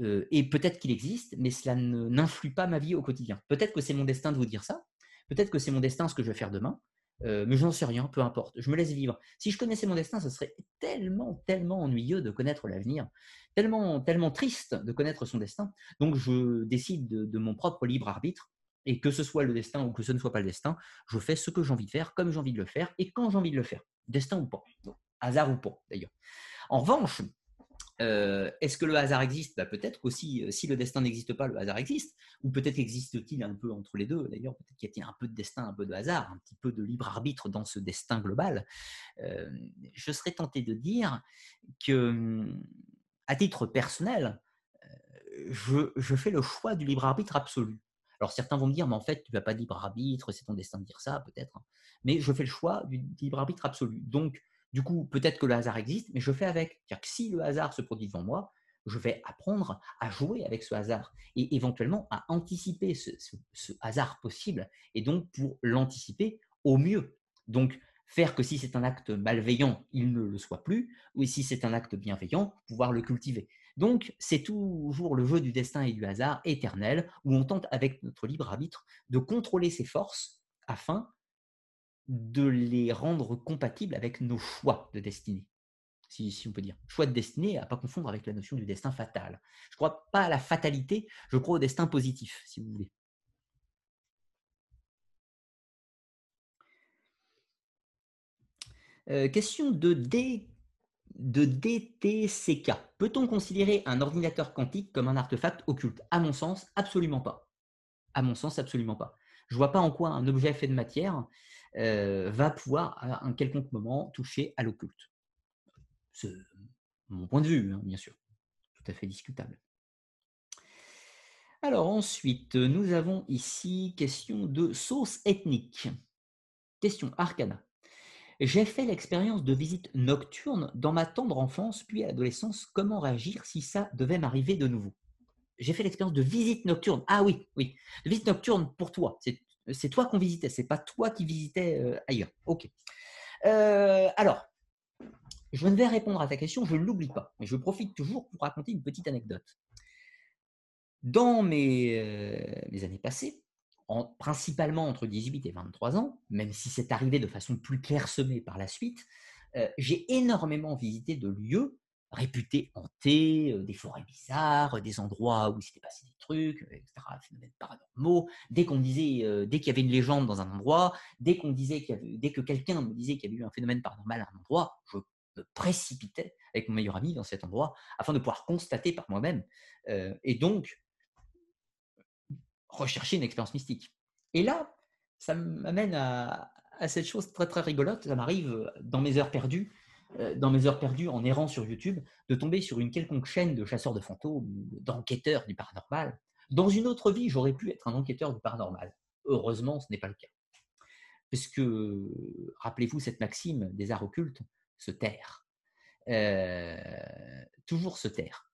Euh, et peut-être qu'il existe, mais cela n'influe pas ma vie au quotidien. Peut-être que c'est mon destin de vous dire ça, peut-être que c'est mon destin ce que je vais faire demain, mais je n'en sais rien, peu importe. Je me laisse vivre. Si je connaissais mon destin, ce serait tellement, tellement ennuyeux de connaître l'avenir, tellement, tellement triste de connaître son destin. Donc, je décide de, mon propre libre arbitre. Et que ce soit le destin ou que ce ne soit pas le destin, je fais ce que j'ai envie de faire, comme j'ai envie de le faire, et quand j'ai envie de le faire. Destin ou pas. hasard ou pas, d'ailleurs. En revanche, euh, est-ce que le hasard existe? Bah, Peut-être qu'aussi, euh, si le destin n'existe pas, le hasard existe. Ou peut-être existe-t-il un peu entre les deux. D'ailleurs, peut-être qu'il y a un peu de destin, un peu de hasard, un petit peu de libre arbitre dans ce destin global. Euh, je serais tenté de dire que, à titre personnel, je, fais le choix du libre arbitre absolu. Alors certains vont me dire, mais en fait, tu vas pas de libre arbitre, c'est ton destin de dire ça, peut-être. Mais je fais le choix du libre arbitre absolu. Donc, du coup, peut-être que le hasard existe, mais je fais avec. C'est-à-dire que si le hasard se produit devant moi, je vais apprendre à jouer avec ce hasard et éventuellement à anticiper ce, hasard possible et donc pour l'anticiper au mieux. Donc, faire que si c'est un acte malveillant, il ne le soit plus, ou si c'est un acte bienveillant, pouvoir le cultiver. Donc, c'est toujours le jeu du destin et du hasard éternel, où on tente avec notre libre arbitre de contrôler ses forces afin de les rendre compatibles avec nos choix de destinée, si, on peut dire. Choix de destinée à pas confondre avec la notion du destin fatal. Je crois pas à la fatalité, je crois au destin positif, si vous voulez. Euh, question de, D, de DTCK. Peut-on considérer un ordinateur quantique comme un artefact occulte? À mon sens, absolument pas. À mon sens, absolument pas. Je ne vois pas en quoi un objet fait de matière euh, va pouvoir, à un quelconque moment, toucher à l'occulte. C'est mon point de vue, hein, bien sûr. Tout à fait discutable. Alors ensuite, nous avons ici question de sauce ethnique. Question arcana. J'ai fait l'expérience de visite nocturne dans ma tendre enfance puis à l'adolescence. Comment réagir si ça devait m'arriver de nouveau? J'ai fait l'expérience de visite nocturne. Ah oui, oui. Visite nocturne pour toi. C'est c'est toi qu'on visitait, c'est pas toi qui visitais euh, ailleurs. Ok. Euh, alors, je ne vais répondre à ta question, je ne l'oublie pas, mais je profite toujours pour raconter une petite anecdote. Dans mes, euh, années passées, principalement entre 18 et 23 ans, même si c'est arrivé de façon plus clairsemée par la suite, j'ai énormément visité de lieux réputés hantés, des forêts bizarres, des endroits où il s'était passé des trucs, etc., phénomènes paranormaux. Dès qu'on disait, dès qu'il y avait une légende dans un endroit, dès qu'on disait dès que quelqu'un me disait qu'il y avait eu un phénomène paranormal à un endroit, je me précipitais avec mon meilleur ami dans cet endroit afin de pouvoir constater par moi-même et donc rechercher une expérience mystique. Et là, ça m'amène à, à cette chose très très rigolote. Ça m'arrive dans mes heures perdues dans mes heures perdues en errant sur YouTube, de tomber sur une quelconque chaîne de chasseurs de fantômes, d'enquêteurs du paranormal. Dans une autre vie, j'aurais pu être un enquêteur du paranormal. Heureusement, ce n'est pas le cas. Parce que, rappelez-vous cette maxime des arts occultes, se taire. Euh, toujours se taire.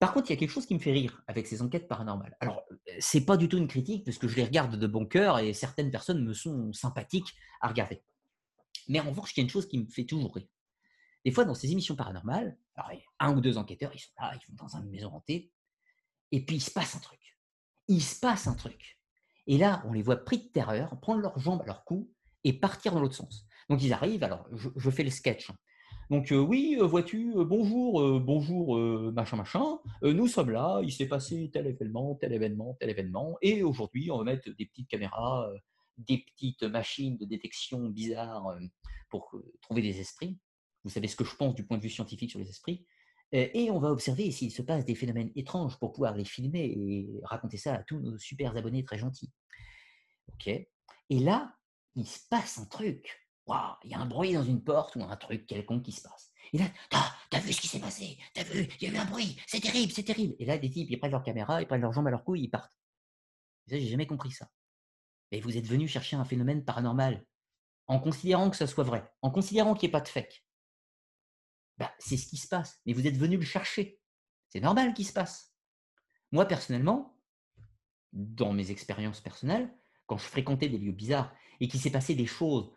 Par contre, il y a quelque chose qui me fait rire avec ces enquêtes paranormales. Alors, c'est pas du tout une critique, parce que je les regarde de bon cœur et certaines personnes me sont sympathiques à regarder. Mais en revanche, il y a une chose qui me fait toujours rire. Des fois, dans ces émissions paranormales, alors, un ou deux enquêteurs, ils sont là, ils vont dans une maison hantée, et puis il se passe un truc. Il se passe un truc. Et là, on les voit pris de terreur, prendre leurs jambes à leur cou et partir dans l'autre sens. Donc ils arrivent, alors je, fais le sketch. Hein. Donc euh, oui, euh, vois-tu, euh, bonjour, bonjour, machin, machin, nous sommes là, il s'est passé tel événement, tel événement, tel événement, et aujourd'hui on va mettre des petites caméras, des petites machines de détection bizarres pour trouver des esprits vous savez ce que je pense du point de vue scientifique sur les esprits, euh, et on va observer s'il se passe des phénomènes étranges pour pouvoir les filmer et raconter ça à tous nos super abonnés très gentils. Ok Et là, il se passe un truc. Il y a un bruit dans une porte ou un truc quelconque qui se passe. Et là, t'as vu ce qui s'est passé? T'as vu? Il y a eu un bruit. C'est terrible, c'est terrible. Et là, des types, ils prennent leur caméra, ils prennent leurs jambes à leur cou, ils partent. ça, j'ai jamais compris ça. Mais vous êtes venu chercher un phénomène paranormal en considérant que ça soit vrai, en considérant qu'il n'y ait pas de fake. Bah, c'est ce qui se passe. Mais vous êtes venu le chercher. C'est normal qu'il se passe. Moi, personnellement, dans mes expériences personnelles, quand je fréquentais des lieux bizarres et qu'il s'est passé des choses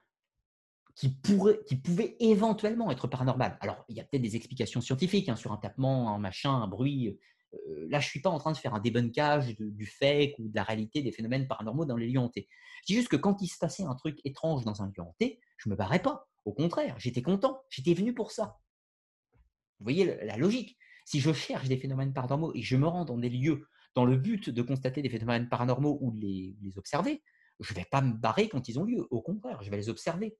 qui, pouvaient éventuellement être paranormales. Alors, il y a peut-être des explications scientifiques hein, sur un tapement, un machin, un bruit. Euh, là, je ne suis pas en train de faire un débunkage du fake ou de la réalité des phénomènes paranormaux dans les lieux hantés. Je dis juste que quand il se passait un truc étrange dans un lieu hanté, je ne me barrais pas. Au contraire, j'étais content. J'étais venu pour ça. Vous voyez la logique. Si je cherche des phénomènes paranormaux et je me rends dans des lieux dans le but de constater des phénomènes paranormaux ou de les, observer, je ne vais pas me barrer quand ils ont lieu. Au contraire, je vais les observer.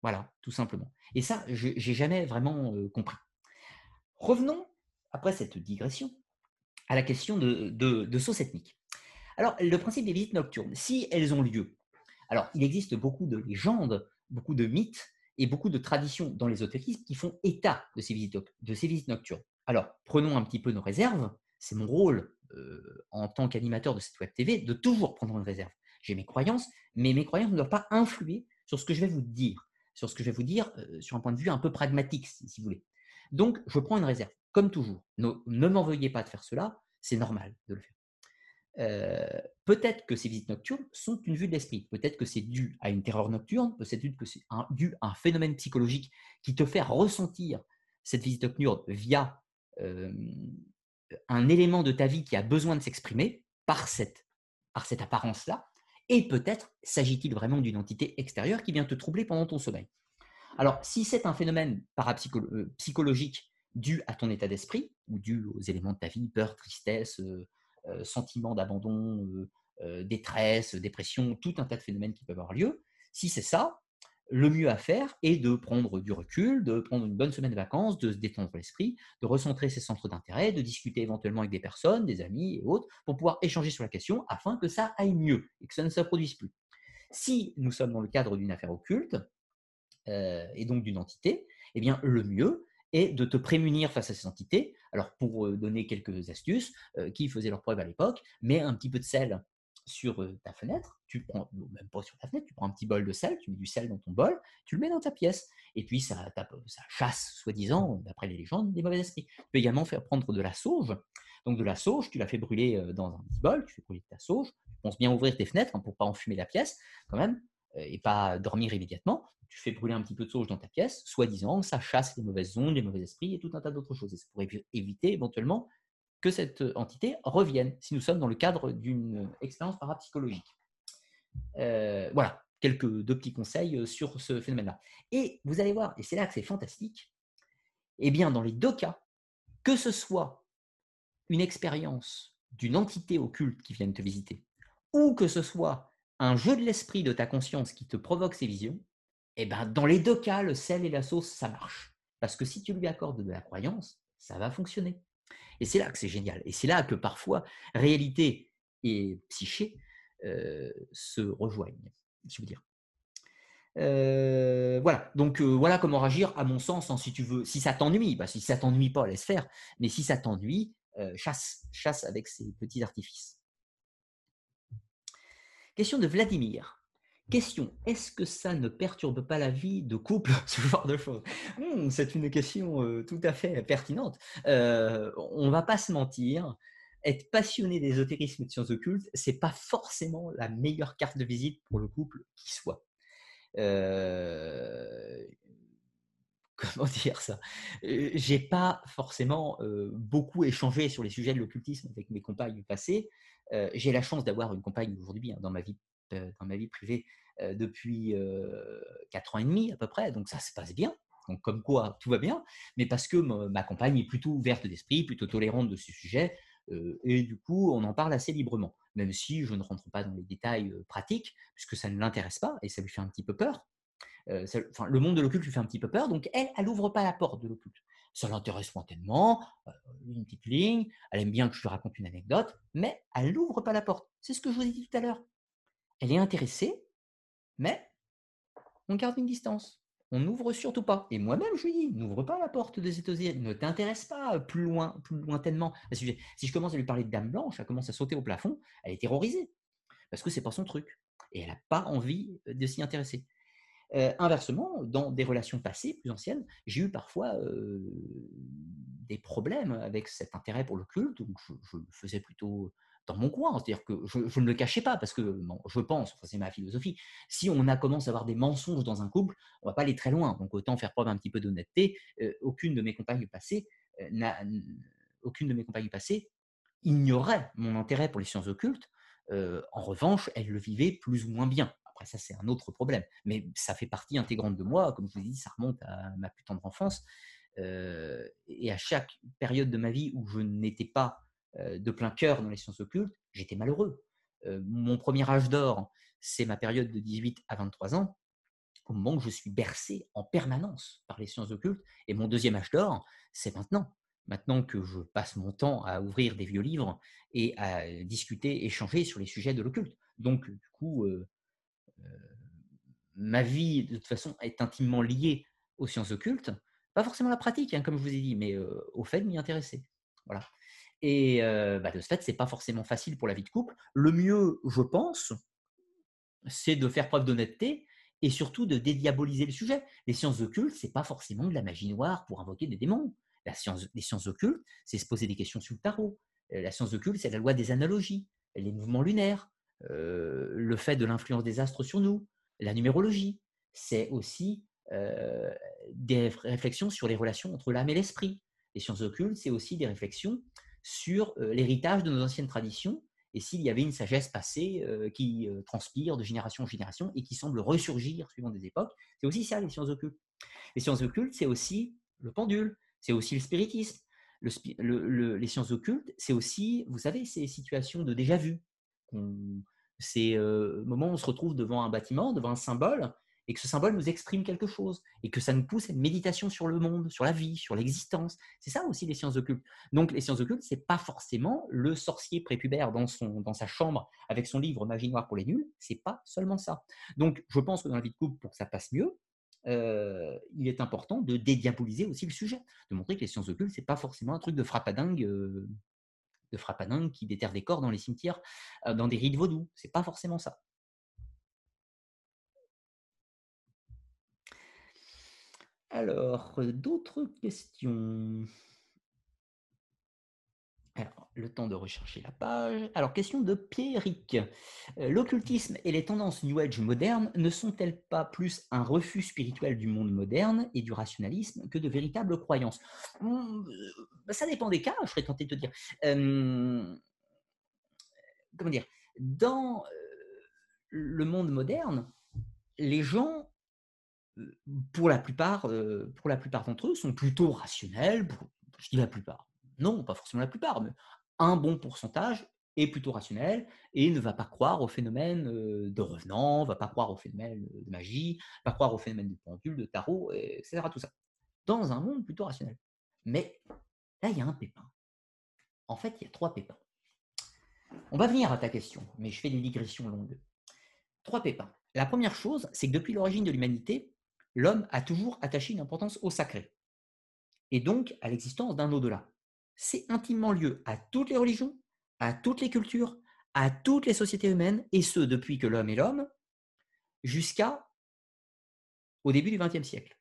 Voilà, tout simplement. Et ça, je n'ai jamais vraiment euh, compris. Revenons, après cette digression, à la question de, de, de sauce ethnique. Alors, le principe des visites nocturnes, si elles ont lieu, alors il existe beaucoup de légendes, beaucoup de mythes et beaucoup de traditions dans l'ésotérisme qui font état de ces visites, nocturnes. Alors, prenons un petit peu nos réserves. C'est mon rôle euh, en tant qu'animateur de cette web TV de toujours prendre une réserve. J'ai mes croyances, mais mes croyances ne doivent pas influer sur ce que je vais vous dire, sur ce que je vais vous dire euh, sur un point de vue un peu pragmatique, si, vous voulez. Donc, je prends une réserve, comme toujours. ne m'en veuillez pas de faire cela, c'est normal de le faire. Peut-être que ces visites nocturnes sont une vue de l'esprit. Peut-être que c'est dû à une terreur nocturne, peut-être que c'est dû à un phénomène psychologique qui te fait ressentir cette visite nocturne via un élément de ta vie qui a besoin de s'exprimer par cette, par cette apparence-là. Et peut-être s'agit-il vraiment d'une entité extérieure qui vient te troubler pendant ton sommeil. Alors, si c'est un phénomène parapsychologique euh, dû à ton état d'esprit ou dû aux éléments de ta vie, peur, tristesse, sentiment d'abandon, euh, euh, détresse, dépression, tout un tas de phénomènes qui peuvent avoir lieu. Si c'est ça, le mieux à faire est de prendre du recul, de prendre une bonne semaine de vacances, de se détendre l'esprit, de recentrer ses centres d'intérêt, de discuter éventuellement avec des personnes, des amis et autres, pour pouvoir échanger sur la question afin que ça aille mieux et que ça ne se produise plus. Si nous sommes dans le cadre d'une affaire occulte, et donc d'une entité, eh bien le mieux, et de te prémunir face à ces entités. Alors, pour euh, donner quelques astuces, euh, qui faisaient leur preuve à l'époque, mets un petit peu de sel sur euh, ta fenêtre, tu prends, même pas sur ta fenêtre, tu prends un petit bol de sel, tu mets du sel dans ton bol, tu le mets dans ta pièce, et puis ça, ça chasse, soi-disant, d'après les légendes, des mauvais esprits. Tu peux également faire prendre de la sauge, donc de la sauge, tu la fais brûler dans un petit bol, tu fais brûler ta sauge, tu penses bien ouvrir tes fenêtres hein, pour pas enfumer la pièce, quand même, et pas dormir immédiatement tu fais brûler un petit peu de sauge dans ta pièce, soi-disant, ça chasse les mauvaises ondes, les mauvais esprits et tout un tas d'autres choses. Et ça pourrait éviter éventuellement que cette euh, entité revienne, si nous sommes dans le cadre d'une euh, expérience parapsychologique. Euh, voilà, quelques deux petits conseils sur ce phénomène-là. Et vous allez voir, et c'est là que c'est fantastique, Eh bien, dans les deux cas, que ce soit une expérience d'une entité occulte qui vient te visiter, ou que ce soit un jeu de l'esprit de ta conscience qui te provoque ces visions, eh ben, dans les deux cas, le sel et la sauce, ça marche. Parce que si tu lui accordes de la croyance, ça va fonctionner. Et c'est là que c'est génial. Et c'est là que parfois, réalité et psyché euh, se rejoignent, je veux dire. Euh, voilà, donc euh, voilà comment réagir, à mon sens, hein, si tu veux. Si ça t'ennuie, bah, si ça t'ennuie pas, laisse faire. Mais si ça t'ennuie, chasse, chasse avec ces petits artifices. Question de Vladimir. Question, est-ce que ça ne perturbe pas la vie de couple, <laughs> ce genre de choses? Hmm, C'est une question tout à fait pertinente. on ne va pas se mentir, être passionné d'ésotérisme et de sciences occultes, c'est pas forcément la meilleure carte de visite pour le couple qui soit. Comment <laughs> dire ça J'ai pas forcément beaucoup échangé sur les sujets de l'occultisme avec mes compagnes passées. J'ai la chance d'avoir une compagne aujourd'hui hein, dans ma vie dans ma vie privée depuis 4 ans et demi à peu près, donc ça se passe bien. Donc, comme quoi, tout va bien, mais parce que ma compagne est plutôt ouverte d'esprit, plutôt tolérante de ce sujet, et du coup, on en parle assez librement, même si je ne rentre pas dans les détails pratiques, puisque ça ne l'intéresse pas et ça lui fait un petit peu peur. Enfin, le monde de l'occulte lui fait un petit peu peur, donc elle, elle n'ouvre pas la porte de l'occulte. Ça l'intéresse tellement, une petite ligne, elle aime bien que je lui raconte une anecdote, mais elle n'ouvre pas la porte. C'est ce que je vous ai dit tout à l'heure. Elle est intéressée, mais on garde une distance on n'ouvre surtout pas. Et moi-même, je lui dis, n'ouvre pas la porte des États-Unis, ne t'intéresse pas plus loin, plus lointainement. Si je commence à lui parler de Dame Blanche, elle commence à sauter au plafond, elle est terrorisée. Parce que c'est pas son truc. Et elle n'a pas envie de s'y intéresser. Euh, inversement, dans des relations passées, plus anciennes, j'ai eu parfois euh, des problèmes avec cet intérêt pour le culte, donc je, le faisais plutôt dans mon coin. C'est-à-dire que je, ne le cachais pas parce que je pense, c'est ma philosophie, si on a à avoir des mensonges dans un couple, on va pas aller très loin. Donc autant faire preuve un petit peu d'honnêteté. Euh, aucune de mes compagnes passées n'a, aucune de mes compagnes passées ignorait mon intérêt pour les sciences occultes. En revanche, elle le vivait plus ou moins bien. Après ça, c'est un autre problème. Mais ça fait partie intégrante de moi. Comme je vous ai dit, ça remonte à ma plus tendre enfance. et à chaque période de ma vie où je n'étais pas euh, de plein cœur dans les sciences occultes, j'étais malheureux. Euh, mon premier âge d'or, c'est ma période de 18 à 23 ans, au moment où je suis bercé en permanence par les sciences occultes. Et mon deuxième âge d'or, c'est maintenant. Maintenant que je passe mon temps à ouvrir des vieux livres et à discuter, échanger sur les sujets de l'occulte. Donc, du coup, euh, ma vie, de toute façon, est intimement liée aux sciences occultes. Pas forcément la pratique, hein, comme je vous ai dit, mais au fait de m'y intéresser. Voilà. Et bah, de ce fait, ce n'est pas forcément facile pour la vie de couple. Le mieux, je pense, c'est de faire preuve d'honnêteté et surtout de dédiaboliser le sujet. Les sciences occultes, ce n'est pas forcément de la magie noire pour invoquer des démons. Les sciences occultes, c'est se poser des questions sur le tarot. La science occulte, c'est la loi des analogies, les mouvements lunaires, le fait de l'influence des astres sur nous, la numérologie. C'est aussi des réflexions sur les relations entre l'âme et l'esprit. Les sciences occultes, c'est aussi des réflexions sur l'héritage de nos anciennes traditions et s'il y avait une sagesse passée qui transpire de génération en génération et qui semble ressurgir suivant des époques. C'est aussi ça, les sciences occultes. Les sciences occultes, c'est aussi le pendule, c'est aussi le spiritisme. les sciences occultes, c'est aussi, vous savez, ces situations de déjà-vu. Ces moments où on se retrouve devant un bâtiment, devant un symbole, et que ce symbole nous exprime quelque chose, et que ça nous pousse à une méditation sur le monde, sur la vie, sur l'existence. C'est ça aussi les sciences occultes. Donc les sciences occultes, c'est pas forcément le sorcier prépubère dans, son, dans sa chambre avec son livre Magie noire pour les nuls, c'est pas seulement ça. Donc je pense que dans la vie de couple, pour que ça passe mieux, euh, il est important de dédiaboliser aussi le sujet, de montrer que les sciences occultes, c'est pas forcément un truc de frappadingue. Euh, de frappadingue qui déterre des corps dans les cimetières, euh, dans des rites vaudous. C'est pas forcément ça. Alors, euh, d'autres questions alors, le temps de rechercher la page. Alors, question de Pierrick. Euh, l'occultisme et les tendances New Age modernes ne sont-elles pas plus un refus spirituel du monde moderne et du rationalisme que de véritables croyances? Hmm, euh, Ça dépend des cas, je serais tenté de te dire. comment dire? Dans le monde moderne, les gens pour la plupart, pour la plupart d'entre eux, sont plutôt rationnels. je dis la plupart. Non, pas forcément la plupart, mais un bon pourcentage est plutôt rationnel et ne va pas croire au phénomène de revenant, va pas croire au phénomène de magie, va croire au phénomène du pendule, de tarot, etc. Tout ça. Dans un monde plutôt rationnel. Mais là, il y a un pépin. En fait, il y a trois pépins. On va venir à ta question, mais je fais des digressions longues. Trois pépins. La première chose, c'est que depuis l'origine de l'humanité, l'homme a toujours attaché une importance au sacré, et donc à l'existence d'un au-delà. C'est intimement lié à toutes les religions, à toutes les cultures, à toutes les sociétés humaines, et ce depuis que l'homme est l'homme, jusqu'à au début du XXe siècle.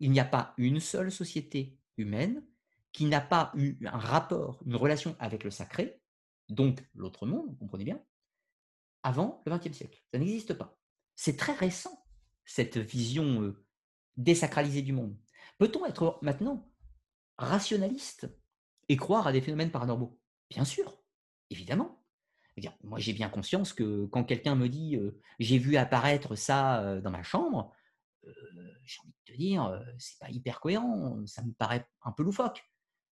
Il n'y a pas une seule société humaine qui n'a pas eu un rapport, une relation avec le sacré, donc l'autre monde, vous comprenez bien, avant le XXe siècle. Ça n'existe pas. C'est très récent, cette vision euh, désacralisée du monde. Peut-on être maintenant rationaliste? Et croire à des phénomènes paranormaux Bien sûr, évidemment. Moi, j'ai bien conscience que quand quelqu'un me dit j'ai vu apparaître ça dans ma chambre, j'ai envie de te dire c'est pas hyper cohérent, ça me paraît un peu loufoque.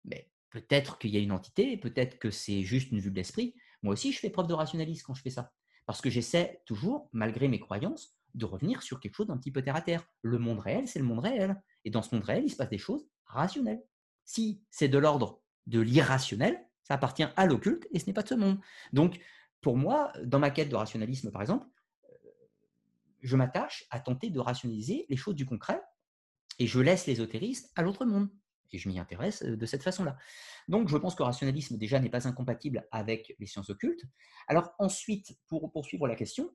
Mais peut-être qu'il y a une entité, peut-être que c'est juste une vue de l'esprit. Moi aussi, je fais preuve de rationalisme quand je fais ça. Parce que j'essaie toujours, malgré mes croyances, de revenir sur quelque chose d'un petit peu terre à terre. Le monde réel, c'est le monde réel. Et dans ce monde réel, il se passe des choses rationnelles. Si c'est de l'ordre de l'irrationnel, ça appartient à l'occulte et ce n'est pas de ce monde. Donc, pour moi, dans ma quête de rationalisme, par exemple, euh, je m'attache à tenter de rationaliser les choses du concret et je laisse l'ésotérisme à l'autre monde et je m'y intéresse de cette façon-là. Donc, je pense que le rationalisme, déjà, n'est pas incompatible avec les sciences occultes. Alors, ensuite, pour poursuivre la question,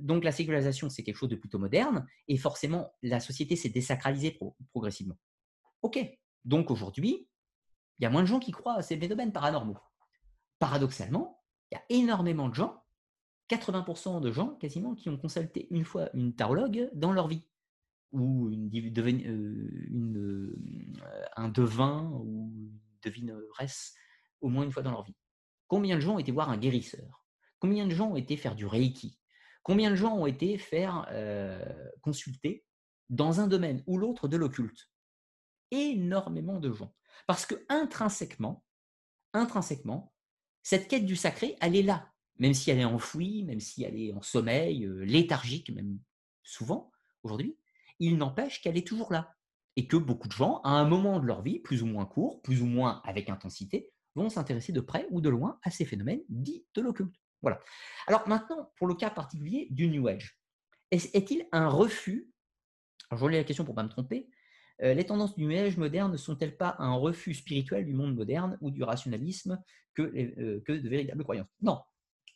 donc la sécularisation, c'est quelque chose de plutôt moderne, et forcément, la société s'est désacralisée progressivement. OK, donc aujourd'hui, il y a moins de gens qui croient à ces phénomènes paranormaux. Paradoxalement, il y a énormément de gens, 80% de gens quasiment, qui ont consulté une fois une tarologue dans leur vie ou euh, euh, un devin ou une devineresse au moins une fois dans leur vie. Combien de gens ont été voir un guérisseur? Combien de gens ont été faire du reiki? Combien de gens ont été faire euh, consulter dans un domaine ou l'autre de l'occulte? Énormément de gens. Parce que intrinsèquement, intrinsèquement, cette quête du sacré, elle est là, même si elle est enfouie, même si elle est en sommeil, léthargique, même souvent aujourd'hui il n'empêche qu'elle est toujours là. Et que beaucoup de gens, à un moment de leur vie, plus ou moins court, plus ou moins avec intensité, vont s'intéresser de près ou de loin à ces phénomènes dits de l'occulte. Voilà. Alors maintenant, pour le cas particulier du New Age, est-il un refus Je relis la question pour ne pas me tromper. Euh, les tendances du New Age moderne ne sont-elles pas un refus spirituel du monde moderne ou du rationalisme que, euh, que de véritables croyances? Non,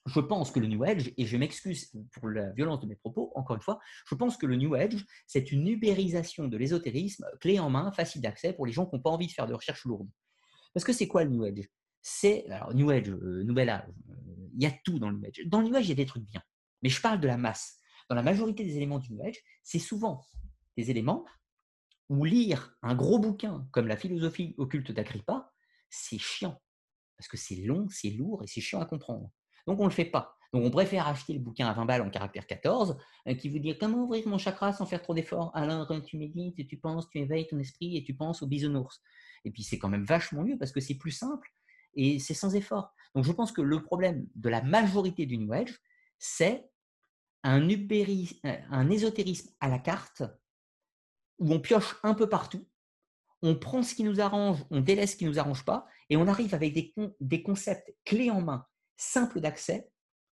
je pense que le New Age, et je m'excuse pour la violence de mes propos, encore une fois, je pense que le New Age, c'est une ubérisation de l'ésotérisme, clé en main, facile d'accès pour les gens qui n'ont pas envie de faire de recherches lourdes. Parce que c'est quoi le New Age? C'est, alors New Age, euh, Nouvel Âge, euh, il y a tout dans le New Age. Dans le New Age, il y a des trucs bien, mais je parle de la masse. Dans la majorité des éléments du New Age, c'est souvent des éléments où lire un gros bouquin comme la philosophie occulte d'Agrippa, c'est chiant. Parce que c'est long, c'est lourd et c'est chiant à comprendre. Donc, on ne le fait pas. Donc, on préfère acheter le bouquin à 20 balles en caractère 14 euh, qui vous dit comment ouvrir mon chakra sans faire trop d'efforts? Alors, tu médites, tu penses, tu éveilles ton esprit et tu penses au bisounours. Et puis, c'est quand même vachement mieux parce que c'est plus simple et c'est sans effort. Donc, je pense que le problème de la majorité du New Age, c'est un, un ésotérisme à la carte où on pioche un peu partout, on prend ce qui nous arrange, on délaisse ce qui ne nous arrange pas, et on arrive avec des, concepts clés en main simple d'accès,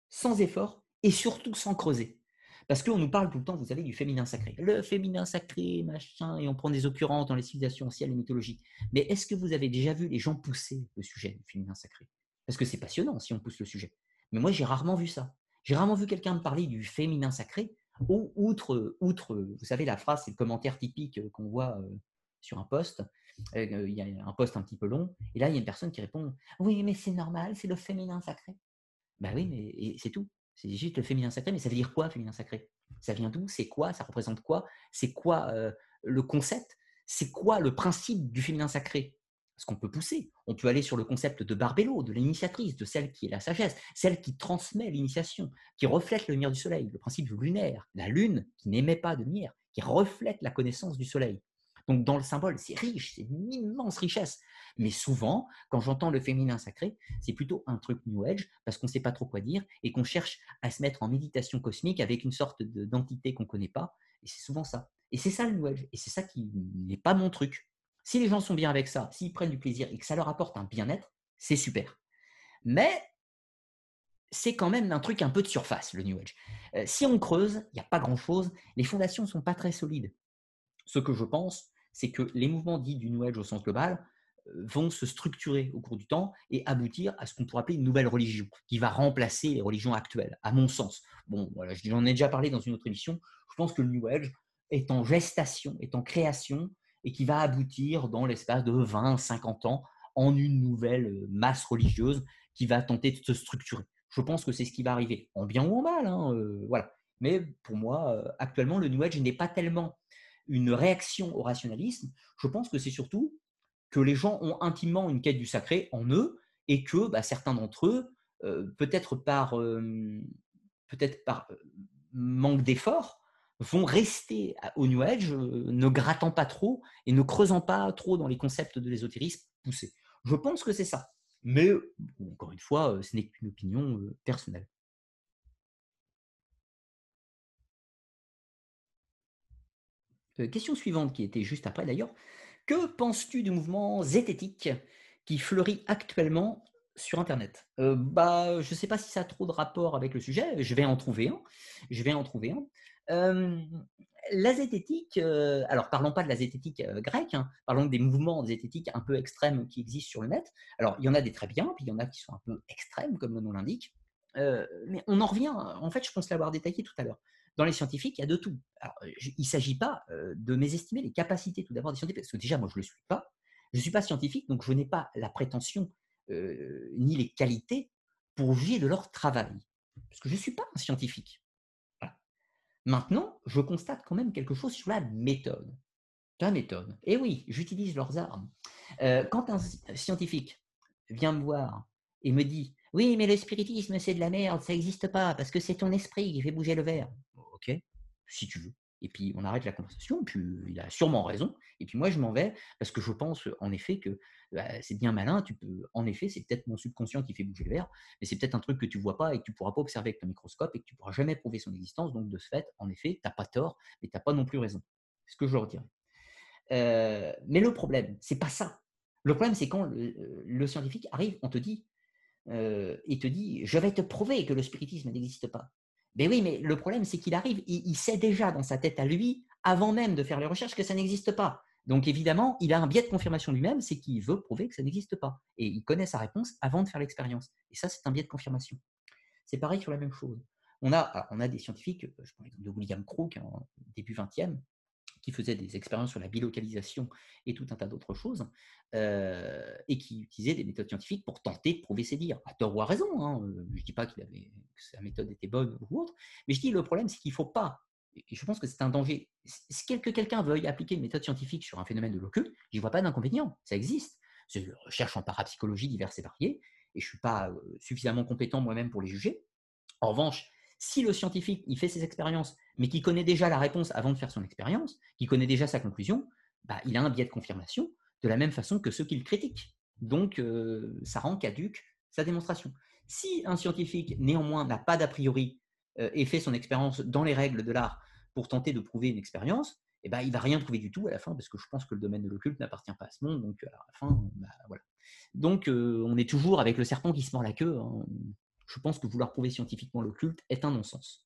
sans effort et surtout sans creuser. Parce qu'on nous parle tout le temps, vous savez, du féminin sacré. Le féminin sacré, machin, et on prend des occurrences dans les civilisations anciennes et mythologies. Mais est-ce que vous avez déjà vu les gens pousser le sujet du féminin sacré? Parce que c'est passionnant si on pousse le sujet. Mais moi, j'ai rarement vu ça. J'ai rarement vu quelqu'un me parler du féminin sacré, ou outre, outre, vous savez, la phrase, c'est le commentaire typique qu'on voit euh, sur un post. Euh, il y a un poste un petit peu long, et là, il y a une personne qui répond Oui, mais c'est normal, c'est le féminin sacré. Ben oui, mais c'est tout. C'est juste le féminin sacré, mais ça veut dire quoi, féminin sacré? Ça vient d'où? C'est quoi? Ça représente quoi? C'est quoi euh, le concept? C'est quoi le principe du féminin sacré? Parce qu'on peut pousser. On peut aller sur le concept de Barbello, de l'initiatrice, de celle qui est la sagesse, celle qui transmet l'initiation, qui reflète le lumière du soleil, le principe lunaire, la lune qui n'émet pas de lumière, qui reflète la connaissance du soleil. Donc dans le symbole, c'est riche, c'est une immense richesse. Mais souvent, quand j'entends le féminin sacré, c'est plutôt un truc New Age parce qu'on ne sait pas trop quoi dire et qu'on cherche à se mettre en méditation cosmique avec une sorte d'entité qu'on ne connaît pas. Et c'est souvent ça. Et c'est ça le New Age. Et c'est ça qui n'est pas mon truc. Si les gens sont bien avec ça, s'ils prennent du plaisir et que ça leur apporte un bien-être, c'est super. Mais c'est quand même un truc un peu de surface, le New Age. Euh, si on creuse, il n'y a pas grand-chose. Les fondations ne sont pas très solides. Ce que je pense, c'est que les mouvements dits du New Age au sens global euh, vont se structurer au cours du temps et aboutir à ce qu'on pourrait appeler une nouvelle religion qui va remplacer les religions actuelles, à mon sens. Bon, voilà, j'en ai déjà parlé dans une autre émission. Je pense que le New Age est en gestation, est en création et qui va aboutir dans l'espace de 20, 50 ans en une nouvelle euh, masse religieuse qui va tenter de se structurer. Je pense que c'est ce qui va arriver, en bien ou en mal. Hein, euh, voilà. Mais pour moi, actuellement, le New Age n'est pas tellement une réaction au rationalisme, je pense que c'est surtout que les gens ont intimement une quête du sacré en eux et que bah, certains d'entre eux, euh, peut-être par, euh, par euh, manque d'effort, vont rester au New Age, ne grattant pas trop et ne creusant pas trop dans les concepts de l'ésotérisme poussé. Je pense que c'est ça. Mais encore une fois, ce n'est qu'une opinion personnelle. Euh, question suivante, qui était juste après d'ailleurs. Que penses-tu du mouvement zététique qui fleurit actuellement sur Internet? Euh, bah, Je ne sais pas si ça a trop de rapport avec le sujet. Je vais en trouver un. Je vais en trouver un. La zététique, alors parlons pas de la zététique grecque, hein, parlons des mouvements zététiques un peu extrêmes qui existent sur le net. Alors il y en a des très bien, puis il y en a qui sont un peu extrêmes, comme le nom l'indique. mais on en revient, en fait, je pense l'avoir détaillé tout à l'heure dans les scientifiques, il y a de tout. Il ne s'agit pas de mésestimer les capacités tout d'abord des scientifiques, parce que déjà, moi, je ne le suis pas. Je ne suis pas scientifique, donc je n'ai pas la prétention ni les qualités pour juger de leur travail, parce que je ne suis pas un scientifique. Maintenant, je constate quand même quelque chose sur la méthode. La méthode. Et oui, j'utilise leurs armes. quand un scientifique vient me voir et me dit Oui, mais le spiritisme, c'est de la merde, ça n'existe pas, parce que c'est ton esprit qui fait bouger le verre ok, si tu veux. Et puis on arrête la conversation, puis il a sûrement raison. Et puis moi je m'en vais parce que je pense en effet que bah, c'est bien malin. Tu peux, en effet, c'est peut-être mon subconscient qui fait bouger le verre, mais c'est peut-être un truc que tu vois pas et que tu pourras pas observer avec ton microscope et que tu pourras jamais prouver son existence. Donc de ce fait, en effet, tu n'as pas tort, mais tu n'as pas non plus raison. C'est ce que je retiens. Euh, mais le problème, c'est pas ça. Le problème, c'est quand le, scientifique arrive, on te dit, euh, et te dit, je vais te prouver que le spiritisme n'existe pas. Ben oui, mais le problème, c'est qu'il arrive, il, sait déjà dans sa tête à lui, avant même de faire les recherches, que ça n'existe pas. Donc évidemment, il a un biais de confirmation lui-même, c'est qu'il veut prouver que ça n'existe pas. Et il connaît sa réponse avant de faire l'expérience. Et ça, c'est un biais de confirmation. C'est pareil sur la même chose. On a, des scientifiques, je prends l'exemple de William Crook, en hein, début 20e, qui faisait des expériences sur la bilocalisation et tout un tas d'autres choses, euh, et qui utilisait des méthodes scientifiques pour tenter de prouver ses dires. À tort ou à raison, hein, je ne dis pas qu'il avait, que sa méthode était bonne ou autre, mais je dis le problème, c'est qu'il ne faut pas, et je pense que c'est un danger, si que quelqu'un veuille appliquer une méthode scientifique sur un phénomène de l'occulte, n'y vois pas d'inconvénient, ça existe. C'est une recherche en parapsychologie diverses et variées, et je ne suis pas euh, suffisamment compétent moi-même pour les juger. En revanche, si le scientifique il fait ses expériences, mais qui connaît déjà la réponse avant de faire son expérience, qui connaît déjà sa conclusion, bah, il a un biais de confirmation de la même façon que ceux qui le critiquent. Donc, euh, ça rend caduque sa démonstration. Si un scientifique, néanmoins, n'a pas d'a priori euh, et fait son expérience dans les règles de l'art pour tenter de prouver une expérience, eh ben, il ne va rien prouver du tout à la fin, parce que je pense que le domaine de l'occulte n'appartient pas à ce monde. Donc, à la fin, bah, voilà. Donc, euh, on est toujours avec le serpent qui se mord la queue. Hein je pense que vouloir prouver scientifiquement l'occulte est un non-sens.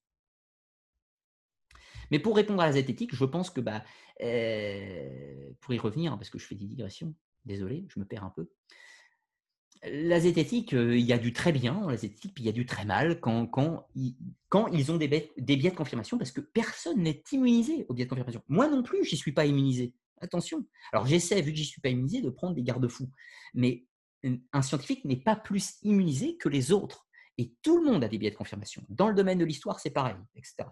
Mais pour répondre à la zététique, je pense que, bah, euh, pour y revenir, parce que je fais des digressions, désolé, je me perds un peu. La zététique, euh, il y a du très bien la zététique, puis il y a du très mal quand, quand, ils, quand ils ont des, des biais de confirmation, parce que personne n'est immunisé aux biais de confirmation. Moi non plus, je n'y suis pas immunisé. Attention. Alors j'essaie, vu que je n'y suis pas immunisé, de prendre des garde-fous. Mais un scientifique n'est pas plus immunisé que les autres. Et tout le monde a des biais de confirmation. Dans le domaine de l'histoire, c'est pareil, etc.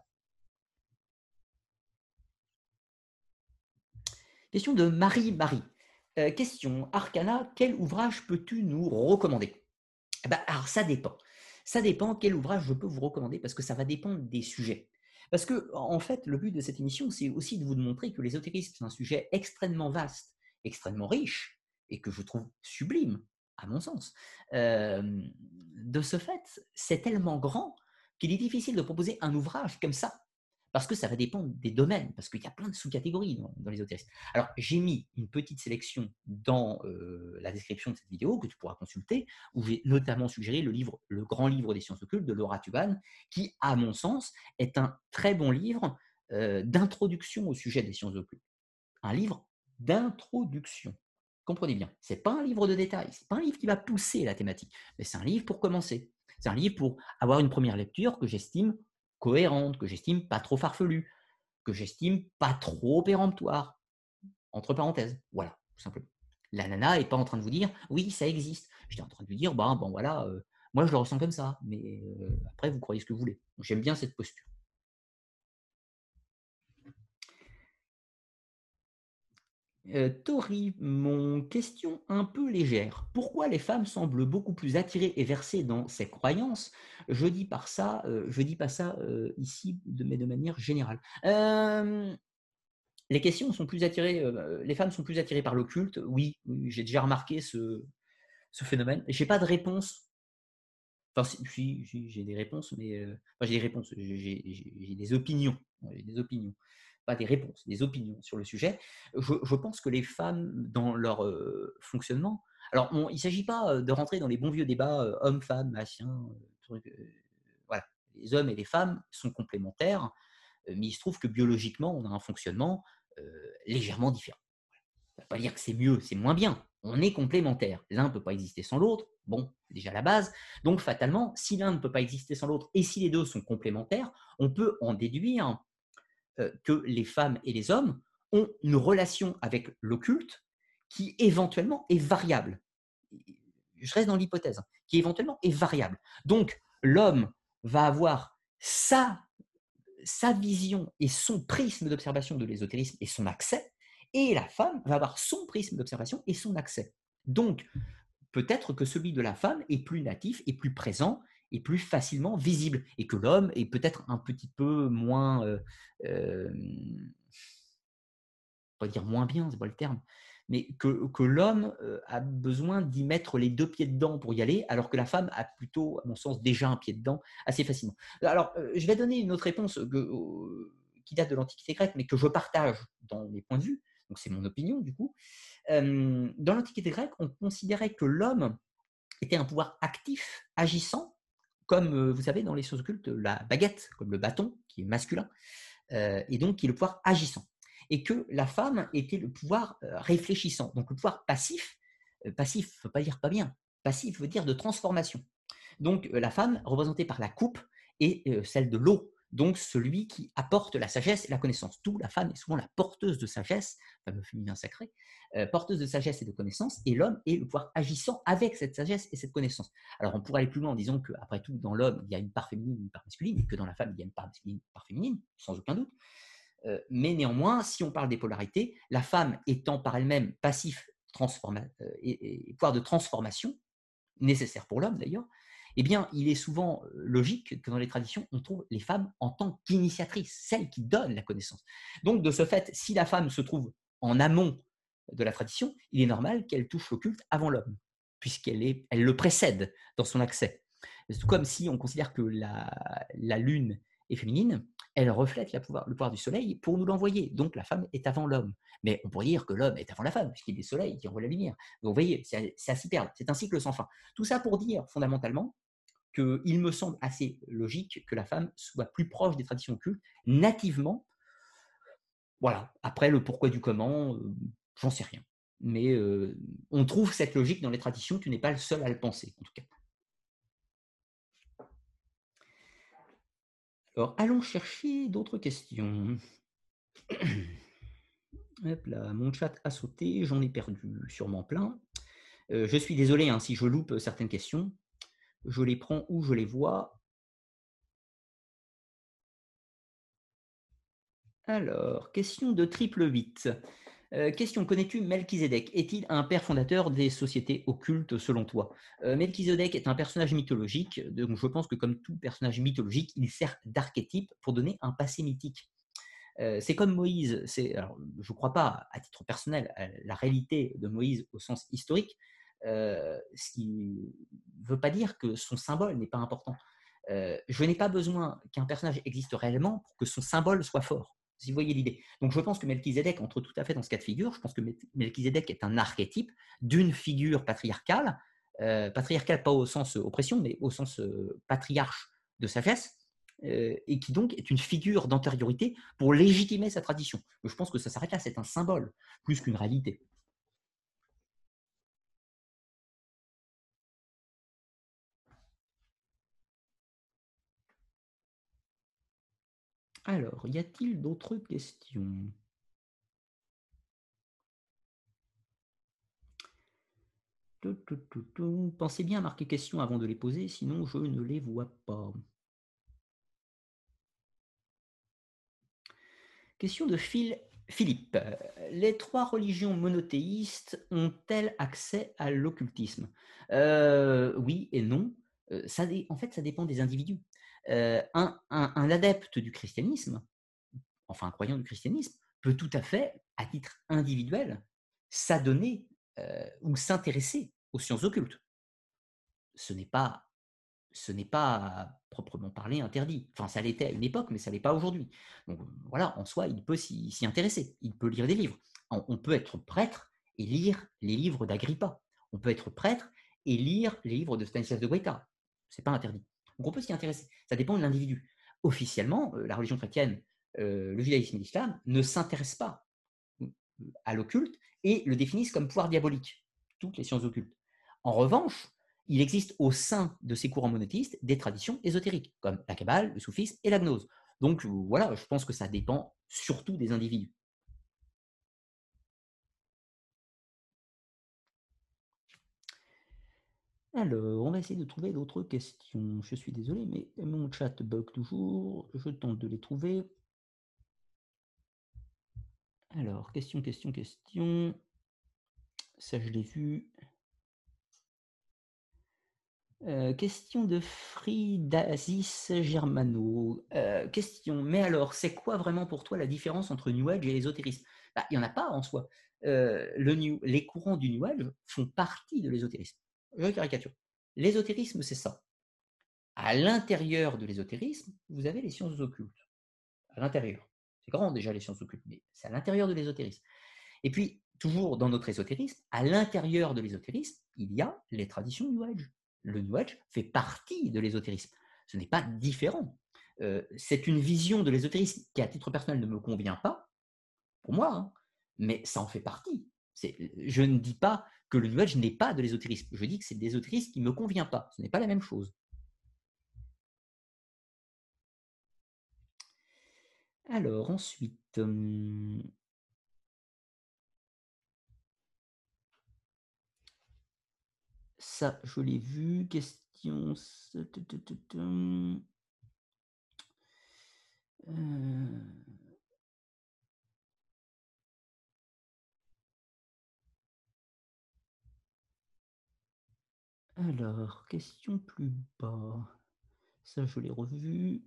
Question de Marie-Marie. Euh, question, Arcana, quel ouvrage peux-tu nous recommander? Eh ben, Alors, ça dépend. Ça dépend quel ouvrage je peux vous recommander parce que ça va dépendre des sujets. Parce que, en fait, le but de cette émission, c'est aussi de vous montrer que l'ésotérisme, c'est un sujet extrêmement vaste, extrêmement riche, et que je trouve sublime, à mon sens. de ce fait, c'est tellement grand qu'il est difficile de proposer un ouvrage comme ça parce que ça va dépendre des domaines, parce qu'il y a plein de sous-catégories dans, dans l'ésotérisme. Alors, j'ai mis une petite sélection dans la description de cette vidéo que tu pourras consulter, où j'ai notamment suggéré le livre Le grand livre des sciences occultes de Laura Tuban, qui, à mon sens, est un très bon livre d'introduction au sujet des sciences occultes. Un livre d'introduction. Comprenez bien, ce n'est pas un livre de détails, ce n'est pas un livre qui va pousser la thématique, mais c'est un livre pour commencer. C'est un livre pour avoir une première lecture que j'estime cohérente, que j'estime pas trop farfelue, que j'estime pas trop péremptoire. Entre parenthèses, voilà, tout simplement. La nana n'est pas en train de vous dire oui, ça existe. J'étais en train de lui dire bah, bon voilà, euh, moi je le ressens comme ça, mais euh, après vous croyez ce que vous voulez. J'aime bien cette posture. Euh, Tori, mon question un peu légère. Pourquoi les femmes semblent beaucoup plus attirées et versées dans ces croyances? Je dis par ça, euh, je dis pas ça euh, ici, de, mais de manière générale. les questions sont plus attirées, les femmes sont plus attirées par l'occulte. Oui, j'ai déjà remarqué ce, ce phénomène. J'ai pas de réponse. Enfin, si, j'ai des réponses, mais j'ai des réponses, j'ai des opinions, j'ai des opinions pas des réponses, des opinions sur le sujet. Je, pense que les femmes, dans leur euh, fonctionnement, alors il ne s'agit pas euh, de rentrer dans les bons vieux débats euh, hommes-femmes, machin, voilà. Les hommes et les femmes sont complémentaires, mais il se trouve que biologiquement, on a un fonctionnement légèrement différent. Ça ne veut pas dire que c'est mieux, c'est moins bien. On est complémentaires. L'un ne peut pas exister sans l'autre. Bon, déjà la base. Donc, fatalement, si l'un ne peut pas exister sans l'autre et si les deux sont complémentaires, on peut en déduire que les femmes et les hommes ont une relation avec l'occulte qui éventuellement est variable. Je reste dans l'hypothèse, hein, qui éventuellement est variable. Donc, l'homme va avoir sa, sa vision et son prisme d'observation de l'ésotérisme et son accès, et la femme va avoir son prisme d'observation et son accès. Donc, peut-être que celui de la femme est plus natif et plus présent est plus facilement visible et que l'homme est peut-être un petit peu moins, euh, euh, pas dire moins bien, c'est pas le terme, mais que, que l'homme euh, a besoin d'y mettre les deux pieds dedans pour y aller, alors que la femme a plutôt, à mon sens, déjà un pied dedans assez facilement. Alors, je vais donner une autre réponse qui date de l'Antiquité grecque, mais que je partage dans mes points de vue, donc c'est mon opinion du coup. dans l'Antiquité grecque, on considérait que l'homme était un pouvoir actif, agissant, comme vous savez, dans les sciences occultes, la baguette, comme le bâton, qui est masculin, et donc qui est le pouvoir agissant. Et que la femme était le pouvoir réfléchissant, donc le pouvoir passif. passif ne veut pas dire pas bien, passif veut dire de transformation. Donc la femme, représentée par la coupe, est celle de l'eau, donc celui qui apporte la sagesse et la connaissance. Tout, la femme est souvent la porteuse de sagesse, fameux féminin sacré, euh, porteuse de sagesse et de connaissance, et l'homme est le pouvoir agissant avec cette sagesse et cette connaissance. Alors on pourrait aller plus loin en disant qu'après tout, dans l'homme, il y a une part féminine, une part masculine, et que dans la femme, il y a une part masculine, une part féminine, sans aucun doute. Euh, mais néanmoins, si on parle des polarités, la femme étant par elle-même passif euh, et, et pouvoir de transformation, nécessaire pour l'homme d'ailleurs, eh bien, il est souvent logique que dans les traditions, on trouve les femmes en tant qu'initiatrices, celles qui donnent la connaissance. Donc, de ce fait, si la femme se trouve en amont de la tradition, il est normal qu'elle touche l'occulte avant l'homme, puisqu'elle elle le précède dans son accès. C'est comme si on considère que la, la lune est féminine, elle reflète le pouvoir du soleil pour nous l'envoyer. Donc la femme est avant l'homme. Mais on pourrait dire que l'homme est avant la femme, puisqu'il est le soleil qui envoie la lumière. Donc vous voyez, c'est à s'y. C'est un cycle sans fin. Tout ça pour dire fondamentalement qu'il me semble assez logique que la femme soit plus proche des traditions occultes nativement. Voilà. Après, le pourquoi du comment, euh, j'en sais rien. Mais euh, on trouve cette logique dans les traditions, tu n'es pas le seul à le penser, en tout cas. Alors, allons chercher d'autres questions. <clears throat> Hop là, mon chat a sauté, j'en ai perdu sûrement plein. Euh, je suis désolé hein, si je loupe certaines questions je les prends où je les vois. Alors, question de triple 8. Euh, question, connais-tu Melchizedek? Est-il un père fondateur des sociétés occultes selon toi? Euh, est un personnage mythologique, donc je pense que comme tout personnage mythologique, il sert d'archétype pour donner un passé mythique. Euh, c'est comme Moïse, je ne crois pas à titre personnel à la réalité de Moïse au sens historique, ce qui ne veut pas dire que son symbole n'est pas important. je n'ai pas besoin qu'un personnage existe réellement pour que son symbole soit fort si vous voyez l'idée. Donc je pense que Melchizedek entre tout à fait dans ce cas de figure. Je pense que Melchizedek est un archétype d'une figure patriarcale, euh, patriarcale pas au sens oppression, mais au sens euh, patriarche de sagesse, euh, et qui donc est une figure d'antériorité pour légitimer sa tradition. je pense que ça s'arrête là, c'est un symbole, plus qu'une réalité. Alors, y a-t-il d'autres questions? Pensez bien à marquer questions avant de les poser, sinon je ne les vois pas. Question de Philippe. Les trois religions monothéistes ont-elles accès à l'occultisme? Euh, Oui et non. Euh, en fait, ça dépend des individus. Euh, un, adepte du christianisme, enfin un croyant du christianisme, peut tout à fait, à titre individuel, s'adonner euh, ou s'intéresser aux sciences occultes. Ce n'est pas proprement parlé interdit. Enfin, ça l'était à une époque, mais ça l'est pas aujourd'hui. Donc voilà, en soi, il peut s'y intéresser. Il peut lire des livres. On peut être prêtre et lire les livres d'Agrippa. On peut être prêtre et lire les livres de Stanislas de Guaita. C'est pas interdit. Donc on peut s'y intéresser. Ça dépend de l'individu. Officiellement, euh, la religion chrétienne, euh, le judaïsme et l'islam ne s'intéressent pas euh, à l'occulte et le définissent comme pouvoir diabolique, toutes les sciences occultes. En revanche, il existe au sein de ces courants monothéistes des traditions ésotériques, comme la Kabbale, le soufisme et la gnose. Donc voilà, je pense que ça dépend surtout des individus. Alors, on va essayer de trouver d'autres questions. Je suis désolé, mais mon chat bug toujours. Je tente de les trouver. Alors, question, question, question. Ça, je l'ai vu. Euh, question de Fridasis Germano. Euh, question, mais alors, c'est quoi vraiment pour toi la différence entre New Age et l'ésotérisme? Bah, Il n'y en a pas en soi. Euh, le les courants du New Age font partie de l'ésotérisme je caricature. L'ésotérisme, c'est ça. À l'intérieur de l'ésotérisme, vous avez les sciences occultes. À l'intérieur. C'est grand déjà les sciences occultes, mais c'est à l'intérieur de l'ésotérisme. Et puis, toujours dans notre ésotérisme, à l'intérieur de l'ésotérisme, il y a les traditions New Age. Le New Age fait partie de l'ésotérisme. Ce n'est pas différent. Euh, c'est une vision de l'ésotérisme qui, à titre personnel, ne me convient pas, pour moi, hein, mais ça en fait partie. Je ne dis pas que le nuage n'est pas de l'ésotérisme. Je dis que c'est de l'ésotérisme qui ne me convient pas. Ce n'est pas la même chose. Alors, ensuite. Hum, ça, je l'ai vu. Question. Euh, Alors, question plus bas. Ça, je l'ai revu.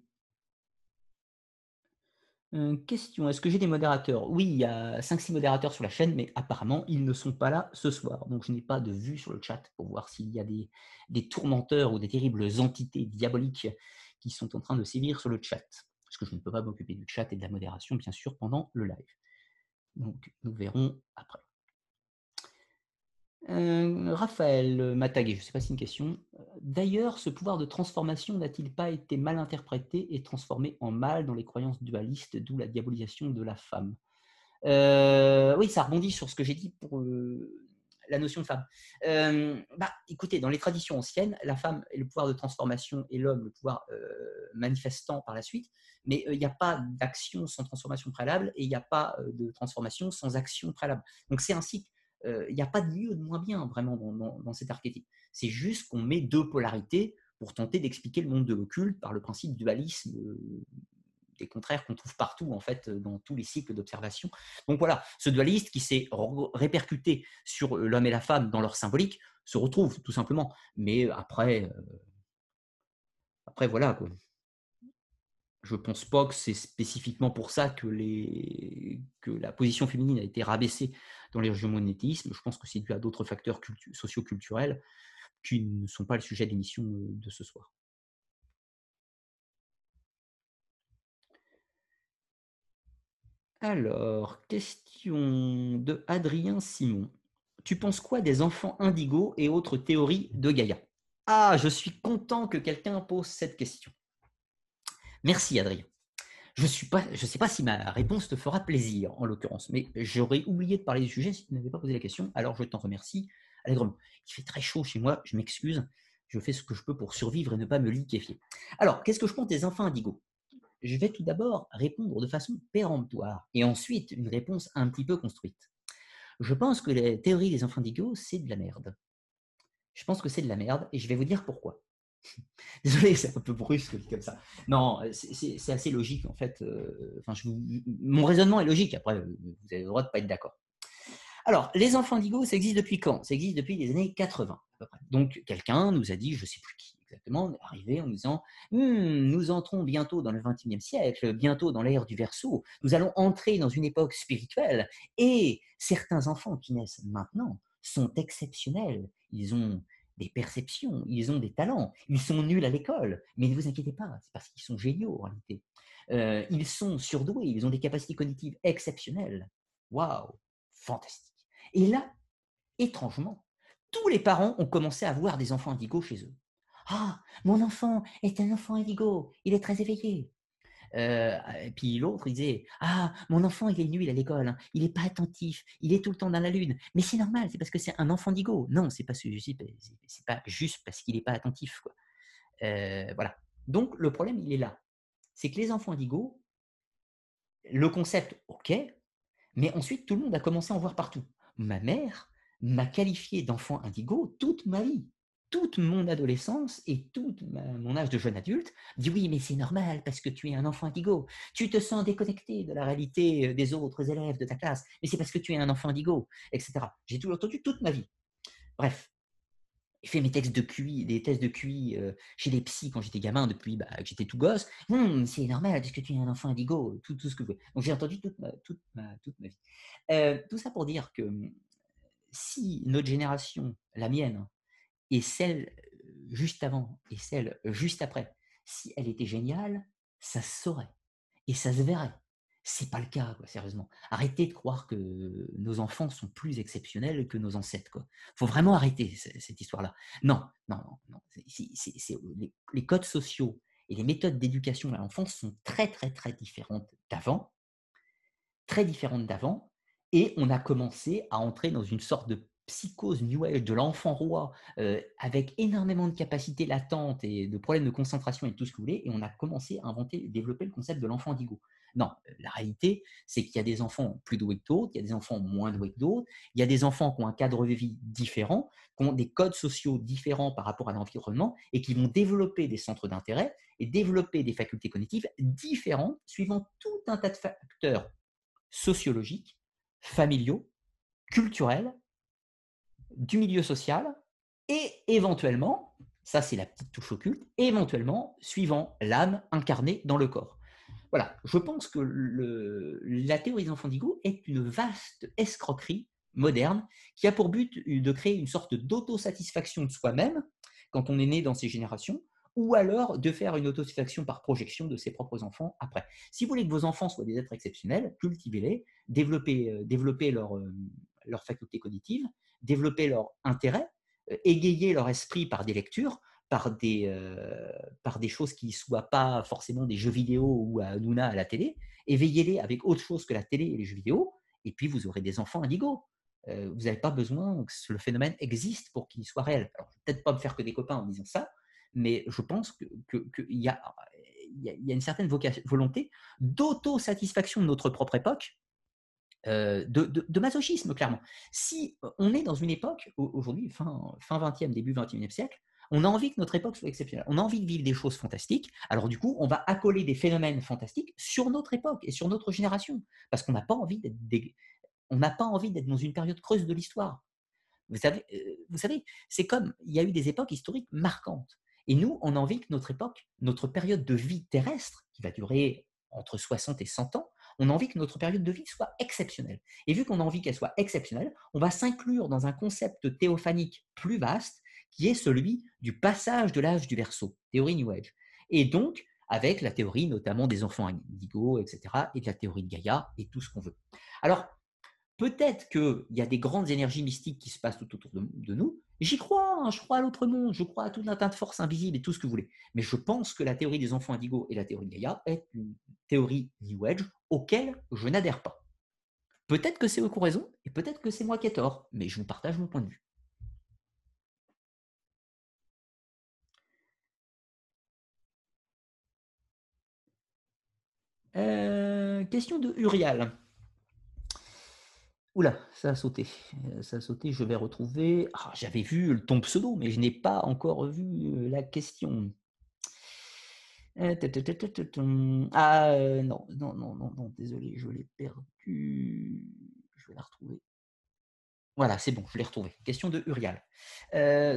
Euh, question, est-ce que j'ai des modérateurs? Oui, il y a 5-6 modérateurs sur la chaîne, mais apparemment, ils ne sont pas là ce soir. Donc, je n'ai pas de vue sur le chat pour voir s'il y a des, des, tourmenteurs ou des terribles entités diaboliques qui sont en train de sévir sur le chat. Parce que je ne peux pas m'occuper du chat et de la modération, bien sûr, pendant le live. Donc, nous verrons après. Euh, Raphaël Mataguet, je ne sais pas si c'est une question. D'ailleurs, ce pouvoir de transformation n'a-t-il pas été mal interprété et transformé en mal dans les croyances dualistes, d'où la diabolisation de la femme? Euh, Oui, ça rebondit sur ce que j'ai dit pour euh, la notion de femme. bah, écoutez, dans les traditions anciennes, la femme est le pouvoir de transformation et l'homme le pouvoir manifestant par la suite, mais il n'y a pas d'action sans transformation préalable et il n'y a pas de transformation sans action préalable. Donc c'est un cycle il n'y a pas de mieux de moins bien vraiment dans, cet archétype. C'est juste qu'on met deux polarités pour tenter d'expliquer le monde de l'occulte par le principe dualisme des contraires qu'on trouve partout, en fait, dans tous les cycles d'observation. Donc voilà, ce dualisme qui s'est répercuté sur l'homme et la femme dans leur symbolique se retrouve tout simplement. Mais après, après voilà, quoi je pense pas que c'est spécifiquement pour ça que, la position féminine a été rabaissée dans les monétisme. Je pense que c'est dû à d'autres facteurs socio-culturels qui ne sont pas le sujet de l'émission euh, de ce soir. Alors, question de Adrien Simon. Tu penses quoi des enfants indigos et autres théories de Gaïa? Ah, je suis content que quelqu'un pose cette question. Merci Adrien. Je ne sais pas si ma réponse te fera plaisir en l'occurrence, mais j'aurais oublié de parler du sujet si tu n'avais pas posé la question, alors je t'en remercie allègrement. Il fait très chaud chez moi, je m'excuse, je fais ce que je peux pour survivre et ne pas me liquéfier. Alors, qu'est-ce que je pense des enfants indigos Je vais tout d'abord répondre de façon péremptoire et ensuite une réponse un petit peu construite. Je pense que la théorie des enfants indigos, c'est de la merde. Je pense que c'est de la merde et je vais vous dire pourquoi. <laughs> Désolé, c'est un peu brusque comme ça. Non, c'est assez logique en fait. Euh, enfin, mon raisonnement est logique. Après, vous avez le droit de ne pas être d'accord. Alors, les enfants indigo, ça existe depuis quand? Ça existe depuis les années 80 à. Donc, quelqu'un nous a dit, je ne sais plus qui exactement, arrivé en nous disant «Hmm, Nous entrons bientôt dans le XXIe siècle, bientôt dans l'ère du verso, nous allons entrer dans une époque spirituelle, et certains enfants qui naissent maintenant sont exceptionnels. Ils ont perceptions, ils ont des talents, ils sont nuls à l'école, mais ne vous inquiétez pas, c'est parce qu'ils sont géniaux en réalité. Euh, ils sont surdoués, ils ont des capacités cognitives exceptionnelles. Waouh, fantastique. Et là, étrangement, tous les parents ont commencé à voir des enfants indigos chez eux. Ah, mon enfant est un enfant indigo, il est très éveillé. Euh, et puis l'autre, il disait Ah, mon enfant, il est nul à l'école, hein. il n'est pas attentif, il est tout le temps dans la lune. Mais c'est normal, c'est parce que c'est un enfant d'Igo. Non, c'est pas, pas juste parce qu'il n'est pas attentif. Quoi. Euh, voilà. Donc le problème, il est là. C'est que les enfants d'Igo, le concept, ok, mais ensuite tout le monde a commencé à en voir partout. Ma mère m'a qualifié d'enfant indigo toute ma vie toute mon adolescence et tout mon âge de jeune adulte, dit oui, mais c'est normal parce que tu es un enfant indigo. Tu te sens déconnecté de la réalité euh, des autres élèves de ta classe, mais c'est parce que tu es un enfant indigo, etc. J'ai tout entendu toute ma vie. Bref, j'ai fait mes textes de QI, des tests de QI euh, chez les psys quand j'étais gamin, depuis bah, que j'étais tout gosse. Hum, c'est normal parce que tu es un enfant indigo, tout, tout ce que vous Donc j'ai entendu toute ma, toute toute ma vie. Euh, tout ça pour dire que si notre génération, la mienne, et celle juste avant et celle juste après, si elle était géniale, ça se saurait et ça se verrait. C'est pas le cas, quoi, sérieusement. Arrêtez de croire que nos enfants sont plus exceptionnels que nos ancêtres. Il faut vraiment arrêter cette histoire-là. Non, non, non. les, les, codes sociaux et les méthodes d'éducation à l'enfance sont très, très, très différentes d'avant. Très différentes d'avant. Et on a commencé à entrer dans une sorte de psychose New Age de l'enfant roi euh, avec énormément de capacités latentes et de problèmes de concentration et tout ce que vous voulez, et on a commencé à inventer, développer le concept de l'enfant indigo. Non, euh, la réalité, c'est qu'il y a des enfants plus doués que d'autres, il y a des enfants moins doués que d'autres, il y a des enfants qui ont un cadre de vie différent, qui ont des codes sociaux différents par rapport à l'environnement et qui vont développer des centres d'intérêt et développer des facultés cognitives différentes suivant tout un tas de facteurs sociologiques, familiaux, culturels du milieu social et éventuellement, ça c'est la petite touche occulte, éventuellement suivant l'âme incarnée dans le corps. Voilà, je pense que la théorie des enfants d'Igo est une vaste escroquerie moderne qui a pour but de créer une sorte d'autosatisfaction de soi-même quand on est né dans ces générations, ou alors de faire une autosatisfaction par projection de ses propres enfants après. Si vous voulez que vos enfants soient des êtres exceptionnels, cultivez-les, développez, euh, développez leur, euh, leur faculté cognitive, développer leur intérêt, euh, égayer leur esprit par des lectures, par des, euh, choses qui ne soient pas forcément des jeux vidéo ou à Nuna à la télé, éveillez-les avec autre chose que la télé et les jeux vidéo, et puis vous aurez des enfants indigos. Euh, vous n'avez pas besoin que le phénomène existe pour qu'il soit réel. Vais peut-être pas me faire que des copains en disant ça, mais je pense qu'il y, a, y, a, une certaine volonté d'autosatisfaction de notre propre époque euh, de, masochisme, clairement. Si on est dans une époque, aujourd'hui, fin, fin 20e, début 21e siècle, On a envie que notre époque soit exceptionnelle. On a envie de vivre des choses fantastiques. Alors du coup, on va accoler des phénomènes fantastiques sur notre époque et sur notre génération, parce qu'on n'a pas envie d'être on n'a pas envie d'être dans une période creuse de l'histoire. Vous savez, euh, vous savez, c'est comme il y a eu des époques historiques marquantes. Et nous, on a envie que notre époque, notre période de vie terrestre, qui va durer entre 60 et 100 ans, on a envie que notre période de vie soit exceptionnelle. Et vu qu'on a envie qu'elle soit exceptionnelle, on va s'inclure dans un concept théophanique plus vaste qui est celui du passage de l'âge du verso, théorie New Age. Et donc, avec la théorie notamment des enfants indigo, etc., et de la théorie de Gaïa, et tout ce qu'on veut. Alors, peut-être qu'il y a des grandes énergies mystiques qui se passent tout autour de, nous. J'y crois, hein, je crois à l'autre monde, je crois à tout un tas de forces invisibles et tout ce que vous voulez. Mais je pense que la théorie des enfants indigo et la théorie de Gaïa est une théorie New Age auquel je n'adhère pas. Peut-être que c'est eux qui ont raison, et peut-être que c'est moi qui ai tort, mais je vous partage mon point de vue. Euh, question de Urial. Oula, ça a sauté. Euh, ça a sauté, je vais retrouver. Ah, j'avais vu ton pseudo, mais je n'ai pas encore vu euh, la question. Euh, ah non, non, non, non, désolé, je l'ai perdu. Je vais la retrouver. Voilà, c'est bon, je l'ai retrouvé. Question de Urial.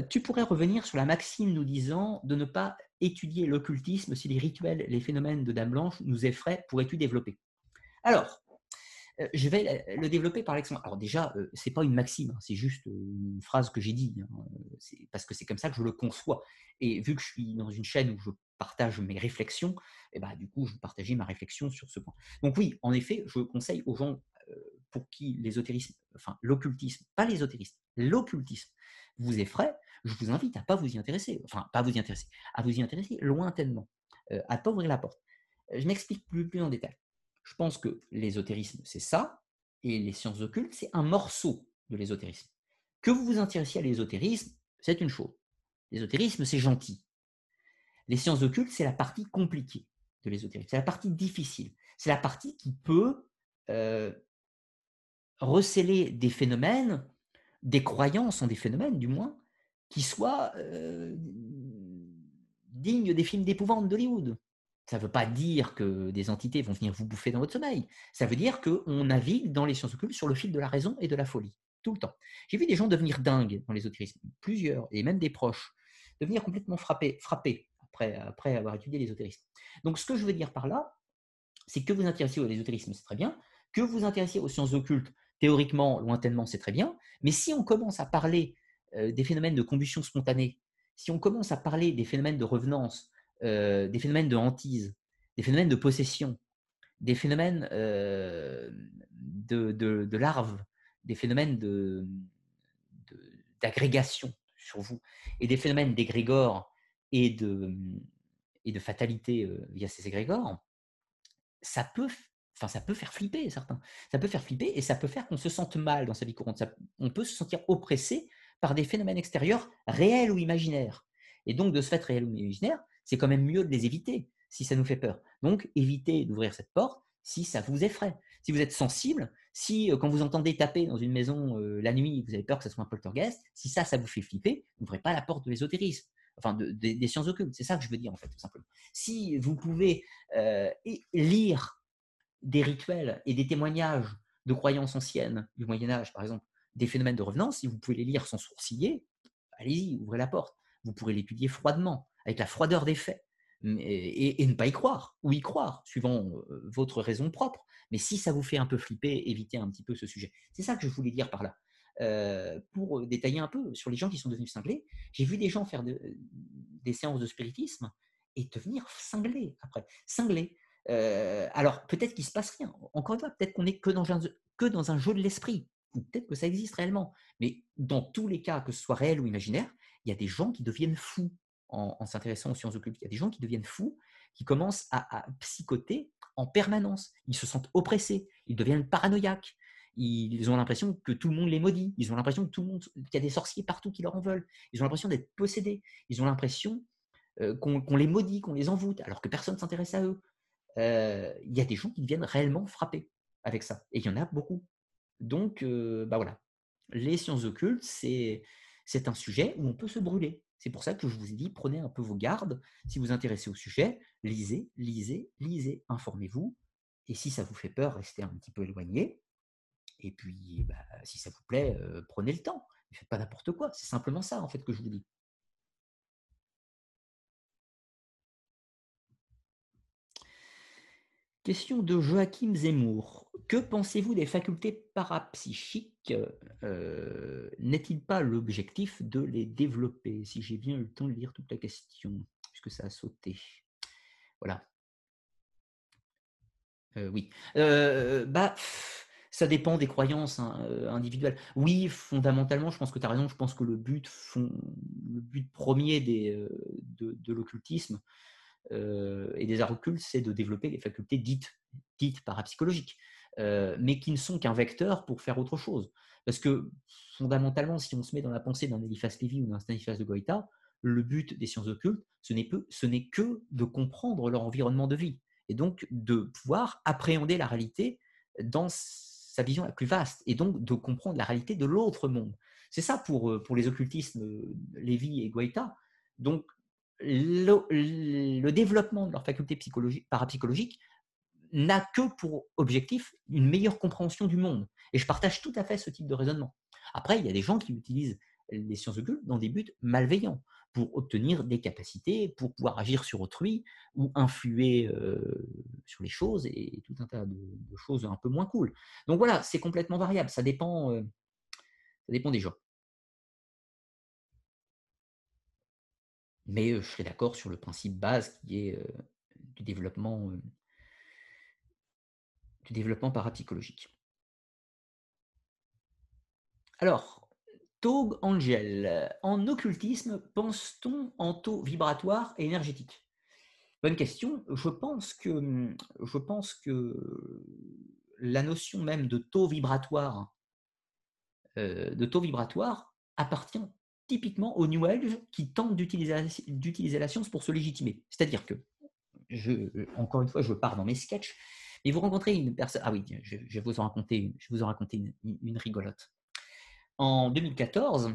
tu pourrais revenir sur la maxime nous disant de ne pas étudier l'occultisme si les rituels, les phénomènes de Dame Blanche nous effraient, pourrais-tu développer? Alors, je vais le développer par l'exemple. Alors déjà, euh, c'est pas une maxime, hein, c'est juste une phrase que j'ai dit, hein, parce que c'est comme ça que je le conçois. Et vu que je suis dans une chaîne où je partage mes réflexions, et eh ben, du coup, je partager ma réflexion sur ce point. Donc oui, en effet, je conseille aux gens euh, pour qui l'ésotérisme, enfin l'occultisme, pas l'ésotérisme, l'occultisme vous effraie, je vous invite à pas vous y intéresser, enfin pas vous y intéresser, à vous y intéresser lointainement, à pas ouvrir la porte. Je m'explique plus en détail. Je pense que l'ésotérisme, c'est ça, et les sciences occultes, c'est un morceau de l'ésotérisme. Que vous vous intéressiez à l'ésotérisme, c'est une chose. L'ésotérisme, c'est gentil. Les sciences occultes, c'est la partie compliquée de l'ésotérisme. C'est la partie difficile. C'est la partie qui peut euh, des phénomènes, des croyances en des phénomènes, du moins, qui soient euh, dignes des films d'épouvante d'Hollywood. Ça ne veut pas dire que des entités vont venir vous bouffer dans votre sommeil. Ça veut dire qu'on navigue dans les sciences occultes sur le fil de la raison et de la folie, tout le temps. J'ai vu des gens devenir dingues dans l'ésotérisme, plusieurs, et même des proches, devenir complètement frappés, après avoir étudié l'ésotérisme. Donc ce que je veux dire par là, c'est que vous intéressez à l'ésotérisme, c'est très bien, que vous intéressez aux sciences occultes, théoriquement, lointainement, c'est très bien, mais si on commence à parler euh, des phénomènes de combustion spontanée, si on commence à parler des phénomènes de revenance, euh, des phénomènes de hantise, des phénomènes de possession, des phénomènes euh, de, larves, des phénomènes d'agrégation sur vous, et des phénomènes d'égrégore et de, et de fatalité euh, via ces égrégores, ça peut, enfin, ça peut faire flipper certains. Ça peut faire flipper et ça peut faire qu'on se sente mal dans sa vie courante. on peut se sentir oppressé par des phénomènes extérieurs réels ou imaginaires. Et donc, de ce fait réel ou imaginaire, c'est quand même mieux de les éviter si ça nous fait peur. Donc, évitez d'ouvrir cette porte si ça vous effraie. Si vous êtes sensible, si euh, quand vous entendez taper dans une maison euh, la nuit, vous avez peur que ce soit un poltergeist, si ça, ça vous fait flipper, n'ouvrez pas la porte de l'ésotérisme, enfin des sciences occultes. C'est ça que je veux dire en fait, tout simplement. Si vous pouvez euh, lire des rituels et des témoignages de croyances anciennes du Moyen Âge, par exemple, des phénomènes de revenance, si vous pouvez les lire sans sourciller, allez-y, ouvrez la porte. Vous pourrez l'étudier froidement avec la froideur des faits, et, ne pas y croire, ou y croire, suivant votre raison propre. Mais si ça vous fait un peu flipper, évitez un petit peu ce sujet. C'est ça que je voulais dire par là. pour détailler un peu sur les gens qui sont devenus cinglés, j'ai vu des gens faire des séances de spiritisme et devenir cinglés après. Cinglés. alors peut-être qu'il se passe rien. Encore une fois, peut-être qu'on n'est que, dans un, que dans un jeu de l'esprit. Ou peut-être que ça existe réellement. Mais dans tous les cas, que ce soit réel ou imaginaire, il y a des gens qui deviennent fous en, s'intéressant aux sciences occultes. Il y a des gens qui deviennent fous, qui commencent à, psychoter en permanence. Ils se sentent oppressés, ils deviennent paranoïaques. Ils ont l'impression que tout le monde les maudit. Ils ont l'impression que tout le monde, qu'il y a des sorciers partout qui leur en veulent. Ils ont l'impression d'être possédés. Ils ont l'impression euh, qu'on les maudit, qu'on les envoûte, alors que personne ne s'intéresse à eux. Euh, il y a des gens qui deviennent réellement frappés avec ça. Et il y en a beaucoup. Donc, euh, bah voilà. Les sciences occultes, c'est un sujet où on peut se brûler C'est pour ça que je vous ai dit, prenez un peu vos gardes. Si vous intéressez au sujet, lisez, lisez, lisez, informez-vous. Et si ça vous fait peur, restez un petit peu éloigné. Et puis, bah, si ça vous plaît, euh, prenez le temps. Ne faites pas n'importe quoi. C'est simplement ça, en fait, que je vous dis. Question de Joachim Zemmour. Que pensez-vous des facultés parapsychiques euh, N'est-il pas l'objectif de les développer Si j'ai bien eu le temps de lire toute la question, puisque ça a sauté? Voilà. Euh, oui. Euh, bah, ça dépend des croyances hein, individuelles. Oui, fondamentalement, je pense que tu as raison. Je pense que le but, le but premier des, de l'occultisme, euh, et des arts occultes, c'est de développer les facultés dites, dites parapsychologiques, euh, mais qui ne sont qu'un vecteur pour faire autre chose. Parce que fondamentalement, si on se met dans la pensée d'un Eliphas Lévy ou d'un Stanislas de Goïta, le but des sciences occultes, ce n'est que de comprendre leur environnement de vie, et donc de pouvoir appréhender la réalité dans sa vision la plus vaste, et donc de comprendre la réalité de l'autre monde. C'est ça pour, euh, les occultismes Lévy et Goïta. Donc le, développement de leurs facultés parapsychologiques n'a que pour objectif une meilleure compréhension du monde. Et je partage tout à fait ce type de raisonnement. Après, il y a des gens qui utilisent les sciences occultes dans des buts malveillants pour obtenir des capacités, pour pouvoir agir sur autrui ou influer euh, sur les choses et tout un tas de, choses un peu moins cool. Donc voilà, c'est complètement variable, ça dépend, euh, ça dépend des gens. Mais je serais d'accord sur le principe base qui est du développement, du développement parapsychologique. Alors, Tog Angel, en occultisme, pense-t-on en taux vibratoire et énergétique? Bonne question. Je pense que, la notion même de taux vibratoire, de taux vibratoire appartient typiquement au New Age qui tente d'utiliser la science pour se légitimer. C'est-à-dire que, encore une fois, je pars dans mes sketchs, et vous rencontrez une personne. Ah oui, je, vais vous en raconter, une, je vous en raconter une, rigolote. En 2014,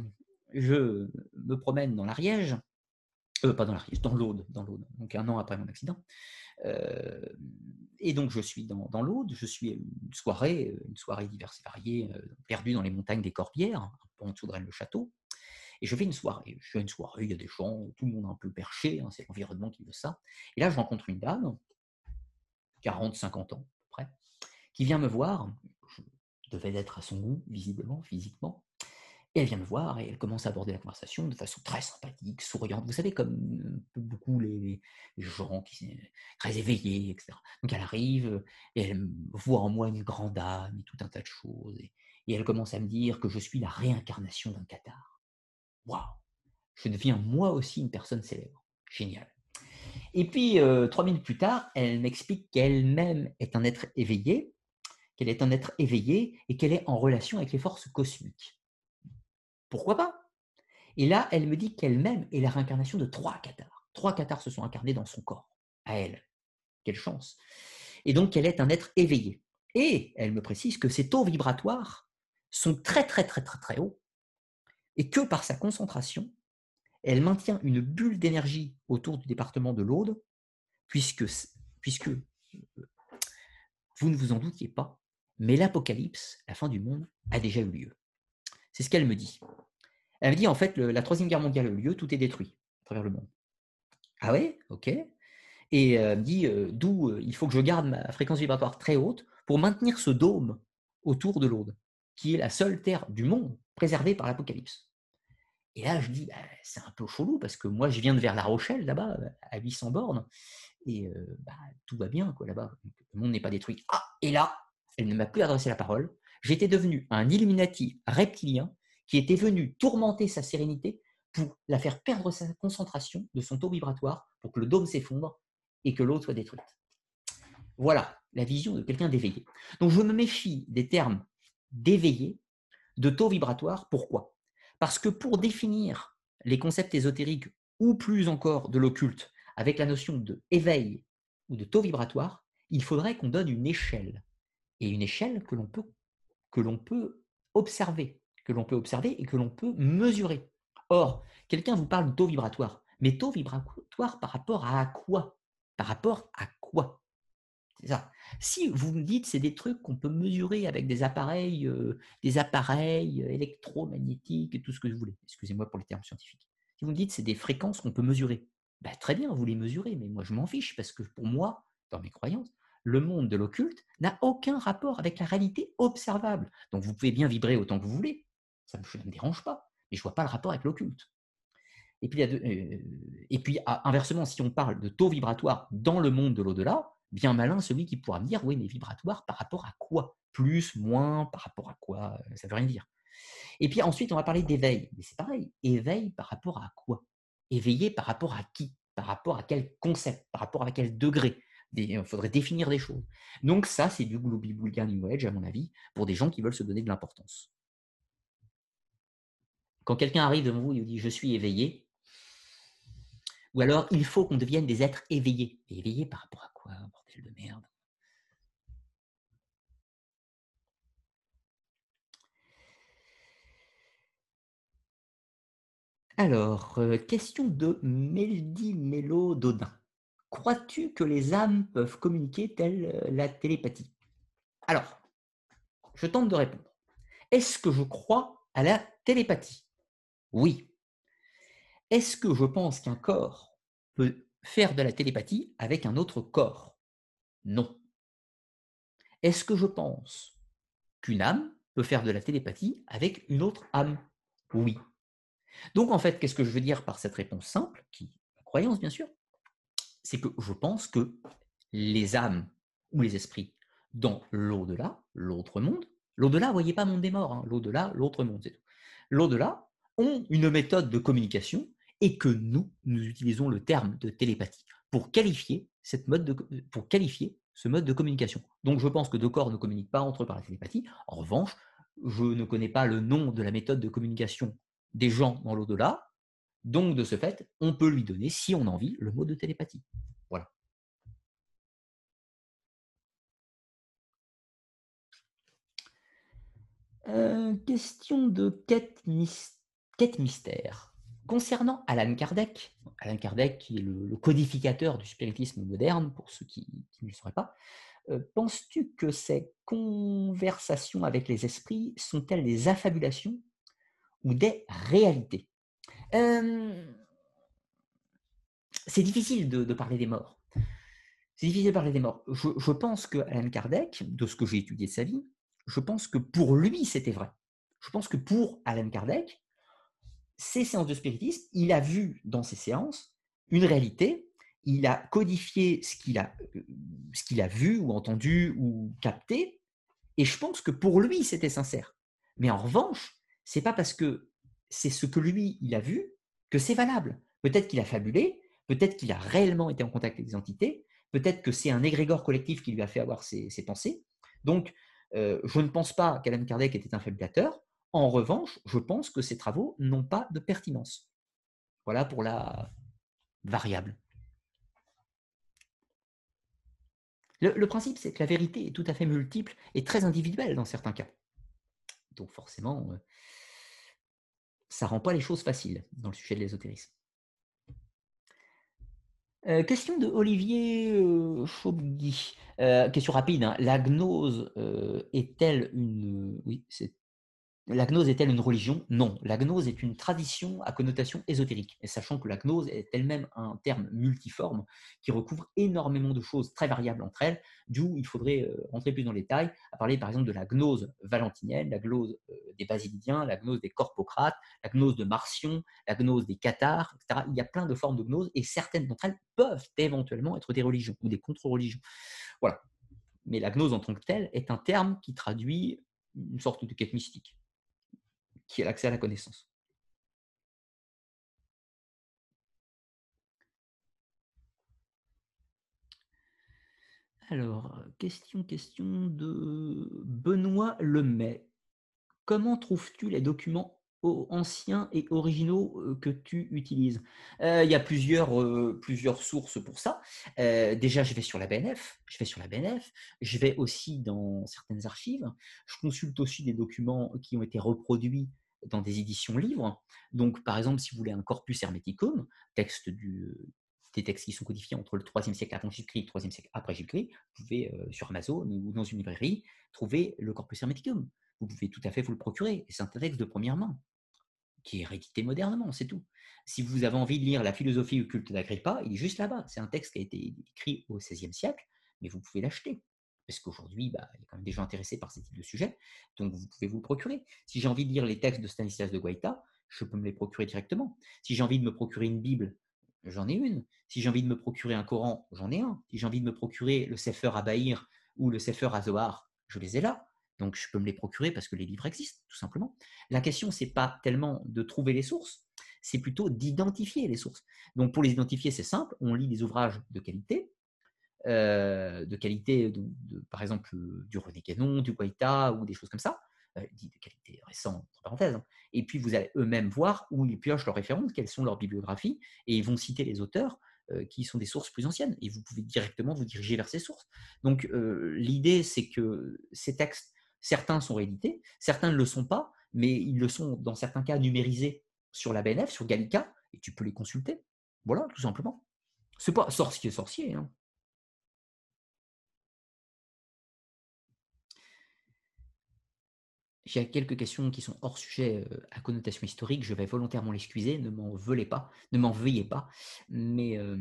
je me promène dans l'Ariège, euh, pas dans l'Ariège, dans l'Aude, dans l'Aude, donc un an après mon accident. Euh, et donc je suis dans, l'Aude, je suis une soirée, une soirée diverse et variée, euh, perdue dans les montagnes des Corbières, un peu en dessous de Rennes-le-Château. Et je fais une soirée. Je fais une soirée, il y a des gens, tout le monde un peu perché, hein, c'est l'environnement qui veut ça. Et là, je rencontre une dame, 40, 50 ans à peu près, qui vient me voir. Je devais être à son goût, visiblement, physiquement. Et elle vient me voir et elle commence à aborder la conversation de façon très sympathique, souriante. Vous savez, comme beaucoup les, gens qui sont très éveillés, etc. Donc elle arrive et elle voit en moi une grande âme et tout un tas de choses. Et, et elle commence à me dire que je suis la réincarnation d'un cathare waouh, je deviens moi aussi une personne célèbre. Génial. Et puis, euh, trois minutes plus tard, elle m'explique qu'elle-même est un être éveillé, qu'elle est un être éveillé et qu'elle est en relation avec les forces cosmiques. Pourquoi pas? Et là, elle me dit qu'elle-même est la réincarnation de trois cathares. Trois cathares se sont incarnés dans son corps, à elle. Quelle chance Et donc, qu'elle est un être éveillé. Et elle me précise que ses taux vibratoires sont très, très, très, très, très hauts et que par sa concentration, elle maintient une bulle d'énergie autour du département de l'Aude, puisque, euh, vous ne vous en doutiez pas, mais l'apocalypse, la fin du monde, a déjà eu lieu. C'est ce qu'elle me dit. Elle me dit en fait, la Troisième Guerre mondiale a eu lieu, tout est détruit à travers le monde. Ah ouais, ok. Et euh, elle me dit euh, d'où il faut que je garde ma fréquence vibratoire très haute pour maintenir ce dôme autour de l'Aude, qui est la seule terre du monde préservée par l'apocalypse. Et là, je dis, bah, c'est un peu chelou parce que moi, je viens de vers La Rochelle, là-bas, à 800 bornes, et bah, tout va bien, quoi, là-bas. Le monde n'est pas détruit. Ah, et là, elle ne m'a plus adressé la parole. J'étais devenu un Illuminati reptilien qui était venu tourmenter sa sérénité pour la faire perdre sa concentration de son taux vibratoire pour que le dôme s'effondre et que l'autre soit détruite. Voilà la vision de quelqu'un d'éveillé. Donc je me méfie des termes d'éveillé, de taux vibratoire. Pourquoi? Parce que pour définir les concepts ésotériques ou plus encore de l'occulte avec la notion de éveil ou de taux vibratoire, il faudrait qu'on donne une échelle. Et une échelle que l'on peut, observer, que l'on peut observer et que l'on peut mesurer. Or, quelqu'un vous parle de taux vibratoire. Mais taux vibratoire par rapport à quoi? Par rapport à quoi? Si vous me dites c'est des trucs qu'on peut mesurer avec des appareils, euh, des appareils électromagnétiques et tout ce que vous voulez. Excusez-moi pour les termes scientifiques. Si vous me dites c'est des fréquences qu'on peut mesurer, ben, très bien, vous les mesurez, mais moi je m'en fiche parce que pour moi, dans mes croyances, le monde de l'occulte n'a aucun rapport avec la réalité observable. Donc vous pouvez bien vibrer autant que vous voulez, ça ne me dérange pas, mais je ne vois pas le rapport avec l'occulte. Et puis, euh, et puis inversement, si on parle de taux vibratoire dans le monde de l'au-delà, bien malin celui qui pourra me dire, oui, mais vibratoire par rapport à quoi? Plus, moins, par rapport à quoi? Ça ne veut rien dire. Et puis ensuite, on va parler d'éveil. Mais c'est pareil, éveil par rapport à quoi? Éveillé par rapport à qui? Par rapport à quel concept? Par rapport à quel degré? Il faudrait définir des choses. Donc ça, c'est du Glooby New Age, à mon avis, pour des gens qui veulent se donner de l'importance. Quand quelqu'un arrive devant vous et vous dit « je suis éveillé », ou alors il faut qu'on devienne des êtres éveillés. éveillés par rapport à quoi, de merde Alors, euh, question de Meldy Mélo Dodin. Crois-tu que les âmes peuvent communiquer telle euh, la télépathie? Alors, je tente de répondre. Est-ce que je crois à la télépathie? Oui. Est-ce que je pense qu'un corps peut faire de la télépathie avec un autre corps? Non. Est-ce que je pense qu'une âme peut faire de la télépathie avec une autre âme? Oui. Donc, en fait, qu'est-ce que je veux dire par cette réponse simple, qui est croyance, bien sûr? C'est que je pense que les âmes ou les esprits dans l'au-delà, l'autre monde, l'au-delà, voyez pas monde des morts, hein, l'au-delà, l'autre monde, c'est tout. L'au-delà ont une méthode de communication et que nous, nous utilisons le terme de télépathie pour qualifier, cette mode de, pour qualifier ce mode de communication. Donc je pense que deux corps ne communiquent pas entre eux par la télépathie. En revanche, je ne connais pas le nom de la méthode de communication des gens dans l'au-delà. Donc, de ce fait, on peut lui donner, si on a envie, le mot de télépathie. Voilà. Euh, question de quête, mystère. Concernant Alan Kardec, Alan Kardec qui est le, codificateur du spiritisme moderne, pour ceux qui, ne le sauraient pas, euh, penses-tu que ces conversations avec les esprits sont-elles des affabulations ou des réalités? c'est difficile de, parler des morts. C'est difficile de parler des morts. Je, pense que Alan Kardec, de ce que j'ai étudié de sa vie, je pense que pour lui, c'était vrai. Je pense que pour Alan Kardec, ces séances de spiritisme, il a vu dans ces séances une réalité, il a codifié ce qu'il a, ce qu'il a vu ou entendu ou capté, et je pense que pour lui, c'était sincère. Mais en revanche, c'est pas parce que c'est ce que lui, il a vu, que c'est valable. Peut-être qu'il a fabulé, peut-être qu'il a réellement été en contact avec des entités, peut-être que c'est un égrégore collectif qui lui a fait avoir ses, pensées. Donc, euh, je ne pense pas qu'Alan Kardec était un fabulateur. En revanche, je pense que ses travaux n'ont pas de pertinence. Voilà pour la variable. le principe, c'est que la vérité est tout à fait multiple et très individuelle dans certains cas. Donc forcément, euh, ça rend pas les choses faciles dans le sujet de l'ésotérisme. Euh, question de Olivier euh, euh question rapide. Hein. La gnose est-elle une. Oui, c'est la gnose est-elle une religion? Non, la gnose est une tradition à connotation ésotérique. Et sachant que la gnose est elle-même un terme multiforme qui recouvre énormément de choses très variables entre elles, d'où il faudrait euh, rentrer plus dans les détails, à parler par exemple de la gnose valentinienne, la gnose euh, des basilidiens, la gnose des corpocrates, la gnose de Marcion, la gnose des cathares, etc. Il y a plein de formes de gnose et certaines d'entre elles peuvent éventuellement être des religions ou des contre-religions. Voilà. Mais la gnose en tant que telle est un terme qui traduit une sorte de quête mystique qui a l'accès à la connaissance. Alors, question, question de Benoît Lemay. Comment trouves-tu les documents anciens et originaux que tu utilises Il y a plusieurs, plusieurs sources pour ça. déjà, je vais sur la BNF, je vais sur la BNF, je vais aussi dans certaines archives. Je consulte aussi des documents qui ont été reproduits dans des éditions livres. Donc, par exemple, si vous voulez un corpus hermeticum, texte des textes qui sont codifiés entre le 3e siècle avant Jésus-Christ et le 3e siècle après Jésus-Christ, vous pouvez, sur Amazon ou dans une librairie, trouver le corpus hermeticum. Vous pouvez tout à fait vous le procurer. C'est un texte de première main, qui est réédité modernement, c'est tout. Si vous avez envie de lire la philosophie occulte d'Agrippa, il est juste là-bas. C'est un texte qui a été écrit au XVIe siècle, mais vous pouvez l'acheter. Parce qu'aujourd'hui, bah, il y a quand même des gens intéressés par ce type de sujet, donc vous pouvez vous le procurer. Si j'ai envie de lire les textes de Stanislas de Guaita, je peux me les procurer directement. Si j'ai envie de me procurer une Bible, j'en ai une. Si j'ai envie de me procurer un Coran, j'en ai un. Si j'ai envie de me procurer le Sefer Abaïr ou le Sefer Azohar, je les ai là. Donc je peux me les procurer parce que les livres existent, tout simplement. La question, c'est pas tellement de trouver les sources, c'est plutôt d'identifier les sources. Donc pour les identifier, c'est simple, on lit des ouvrages de qualité, euh, de qualité, par exemple, du René Guénon, du Guaita ou des choses comme ça, euh, dit de qualité récente, entre parenthèses. Hein. Et puis vous allez eux-mêmes voir où ils piochent leurs références, quelles sont leurs bibliographies, et ils vont citer les auteurs euh, qui sont des sources plus anciennes, et vous pouvez directement vous diriger vers ces sources. Donc l'idée, c'est que ces textes Certains sont réédités, certains ne le sont pas, mais ils le sont dans certains cas numérisés sur la BNF, sur Gallica, et tu peux les consulter. Voilà, tout simplement. C'est pas sorcier, sorcier. Hein. J'ai quelques questions qui sont hors sujet euh, à connotation historique. Je vais volontairement l'excuser. Ne m'en veuillez pas. Ne m'en veuillez pas. Mais, euh,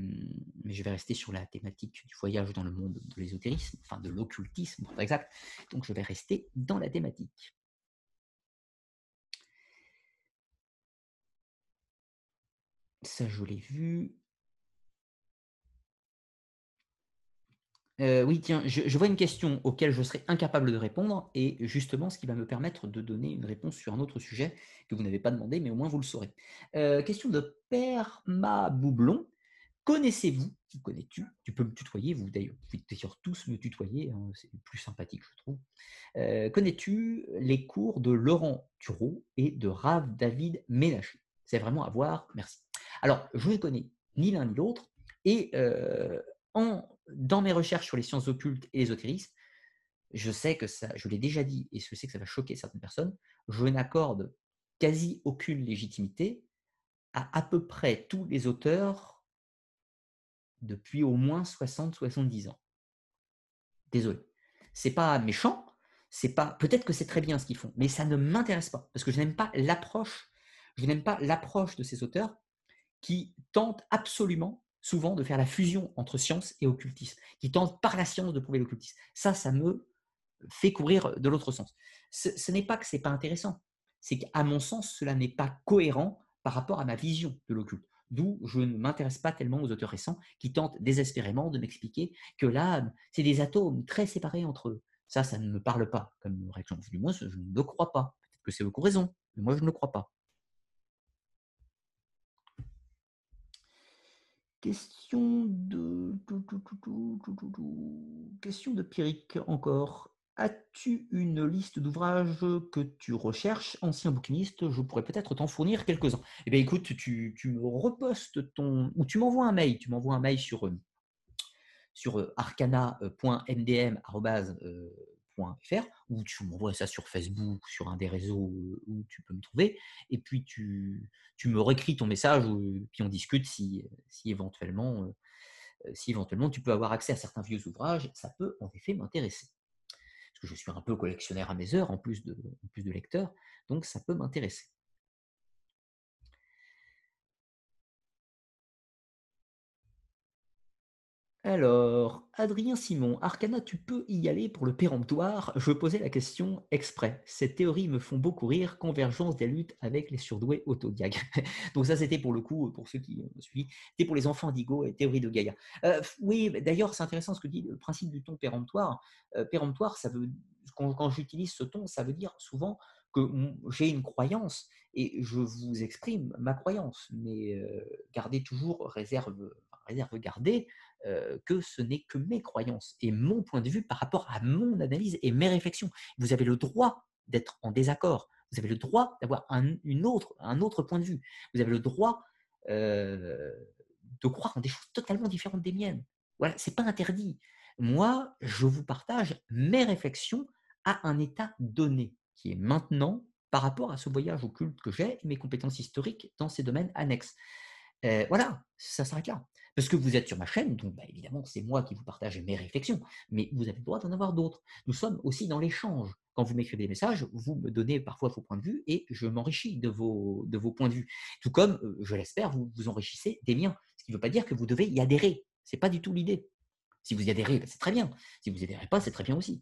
mais, je vais rester sur la thématique du voyage dans le monde de l'ésotérisme, enfin de l'occultisme, pour exact. Donc je vais rester dans la thématique. Ça, je l'ai vu. Euh, oui, tiens, je, vois une question auquel je serais incapable de répondre, et justement ce qui va me permettre de donner une réponse sur un autre sujet que vous n'avez pas demandé, mais au moins vous le saurez. Euh, question de Perma Boublon. Connaissez-vous, connais-tu, tu peux me tutoyer, vous d'ailleurs, vous d'ailleurs tous me tutoyer, hein, c'est plus sympathique, je trouve. Euh, connais-tu les cours de Laurent Thureau et de Rav David Ménaché C'est vraiment à voir, merci. Alors, je ne connais ni l'un ni l'autre, et en dans mes recherches sur les sciences occultes et l'ésotérisme, je sais que ça, je l'ai déjà dit et je sais que ça va choquer certaines personnes, je n'accorde quasi aucune légitimité à à peu près tous les auteurs depuis au moins 60-70 ans. Désolé. C'est pas méchant, c'est pas peut-être que c'est très bien ce qu'ils font, mais ça ne m'intéresse pas parce que je n'aime pas l'approche, je n'aime pas l'approche de ces auteurs qui tentent absolument souvent de faire la fusion entre science et occultisme, qui tente par la science de prouver l'occultisme. Ça, ça me fait courir de l'autre sens. Ce, n'est pas que c'est pas intéressant, c'est qu'à mon sens, cela n'est pas cohérent par rapport à ma vision de l'occulte. D'où je ne m'intéresse pas tellement aux auteurs récents qui tentent désespérément de m'expliquer que l'âme, c'est des atomes très séparés entre eux. Ça, ça ne me parle pas comme réaction. Du moins, je ne crois pas. Peut-être que c'est beaucoup raison, mais moi, je ne le crois pas. Question de... Question de Pierrick encore. As-tu une liste d'ouvrages que tu recherches, ancien bouquiniste Je pourrais peut-être t'en fournir quelques-uns. Eh bien, écoute, tu, me repostes ton... ou tu m'envoies un mail. Tu m'envoies un mail sur, euh, sur euh, ou tu m'envoies ça sur Facebook, sur un des réseaux où tu peux me trouver, et puis tu, me réécris ton message, puis on discute si, si, éventuellement, si éventuellement tu peux avoir accès à certains vieux ouvrages, ça peut en effet m'intéresser. Parce que je suis un peu collectionnaire à mes heures, en plus de, en plus de lecteur, donc ça peut m'intéresser. Alors, Adrien Simon, Arcana, tu peux y aller pour le péremptoire Je posais la question exprès. Ces théories me font beaucoup rire. Convergence des luttes avec les surdoués autodiag. <laughs> Donc ça, c'était pour le coup, pour ceux qui ont suivi, c'était pour les enfants d'Igo et théorie de Gaïa. Euh, oui, d'ailleurs, c'est intéressant ce que dit le principe du ton péremptoire. Euh, péremptoire, ça veut, quand, quand j'utilise ce ton, ça veut dire souvent que j'ai une croyance et je vous exprime ma croyance, mais euh, gardez toujours réserve, réserve gardée euh, que ce n'est que mes croyances et mon point de vue par rapport à mon analyse et mes réflexions. Vous avez le droit d'être en désaccord. Vous avez le droit d'avoir un, autre, un autre point de vue. Vous avez le droit euh, de croire en des choses totalement différentes des miennes. Voilà, c'est pas interdit. Moi, je vous partage mes réflexions à un état donné, qui est maintenant par rapport à ce voyage occulte que j'ai et mes compétences historiques dans ces domaines annexes. Euh, voilà, ça s'arrête là. Parce que vous êtes sur ma chaîne, donc bah, évidemment, c'est moi qui vous partage mes réflexions, mais vous avez le droit d'en avoir d'autres. Nous sommes aussi dans l'échange. Quand vous m'écrivez des messages, vous me donnez parfois vos points de vue et je m'enrichis de vos, points de vue. Tout comme, euh, je l'espère, vous vous enrichissez des miens. Ce qui ne veut pas dire que vous devez y adhérer. Ce n'est pas du tout l'idée. Si vous y adhérez, bah, c'est très bien. Si vous n'y adhérez pas, c'est très bien aussi.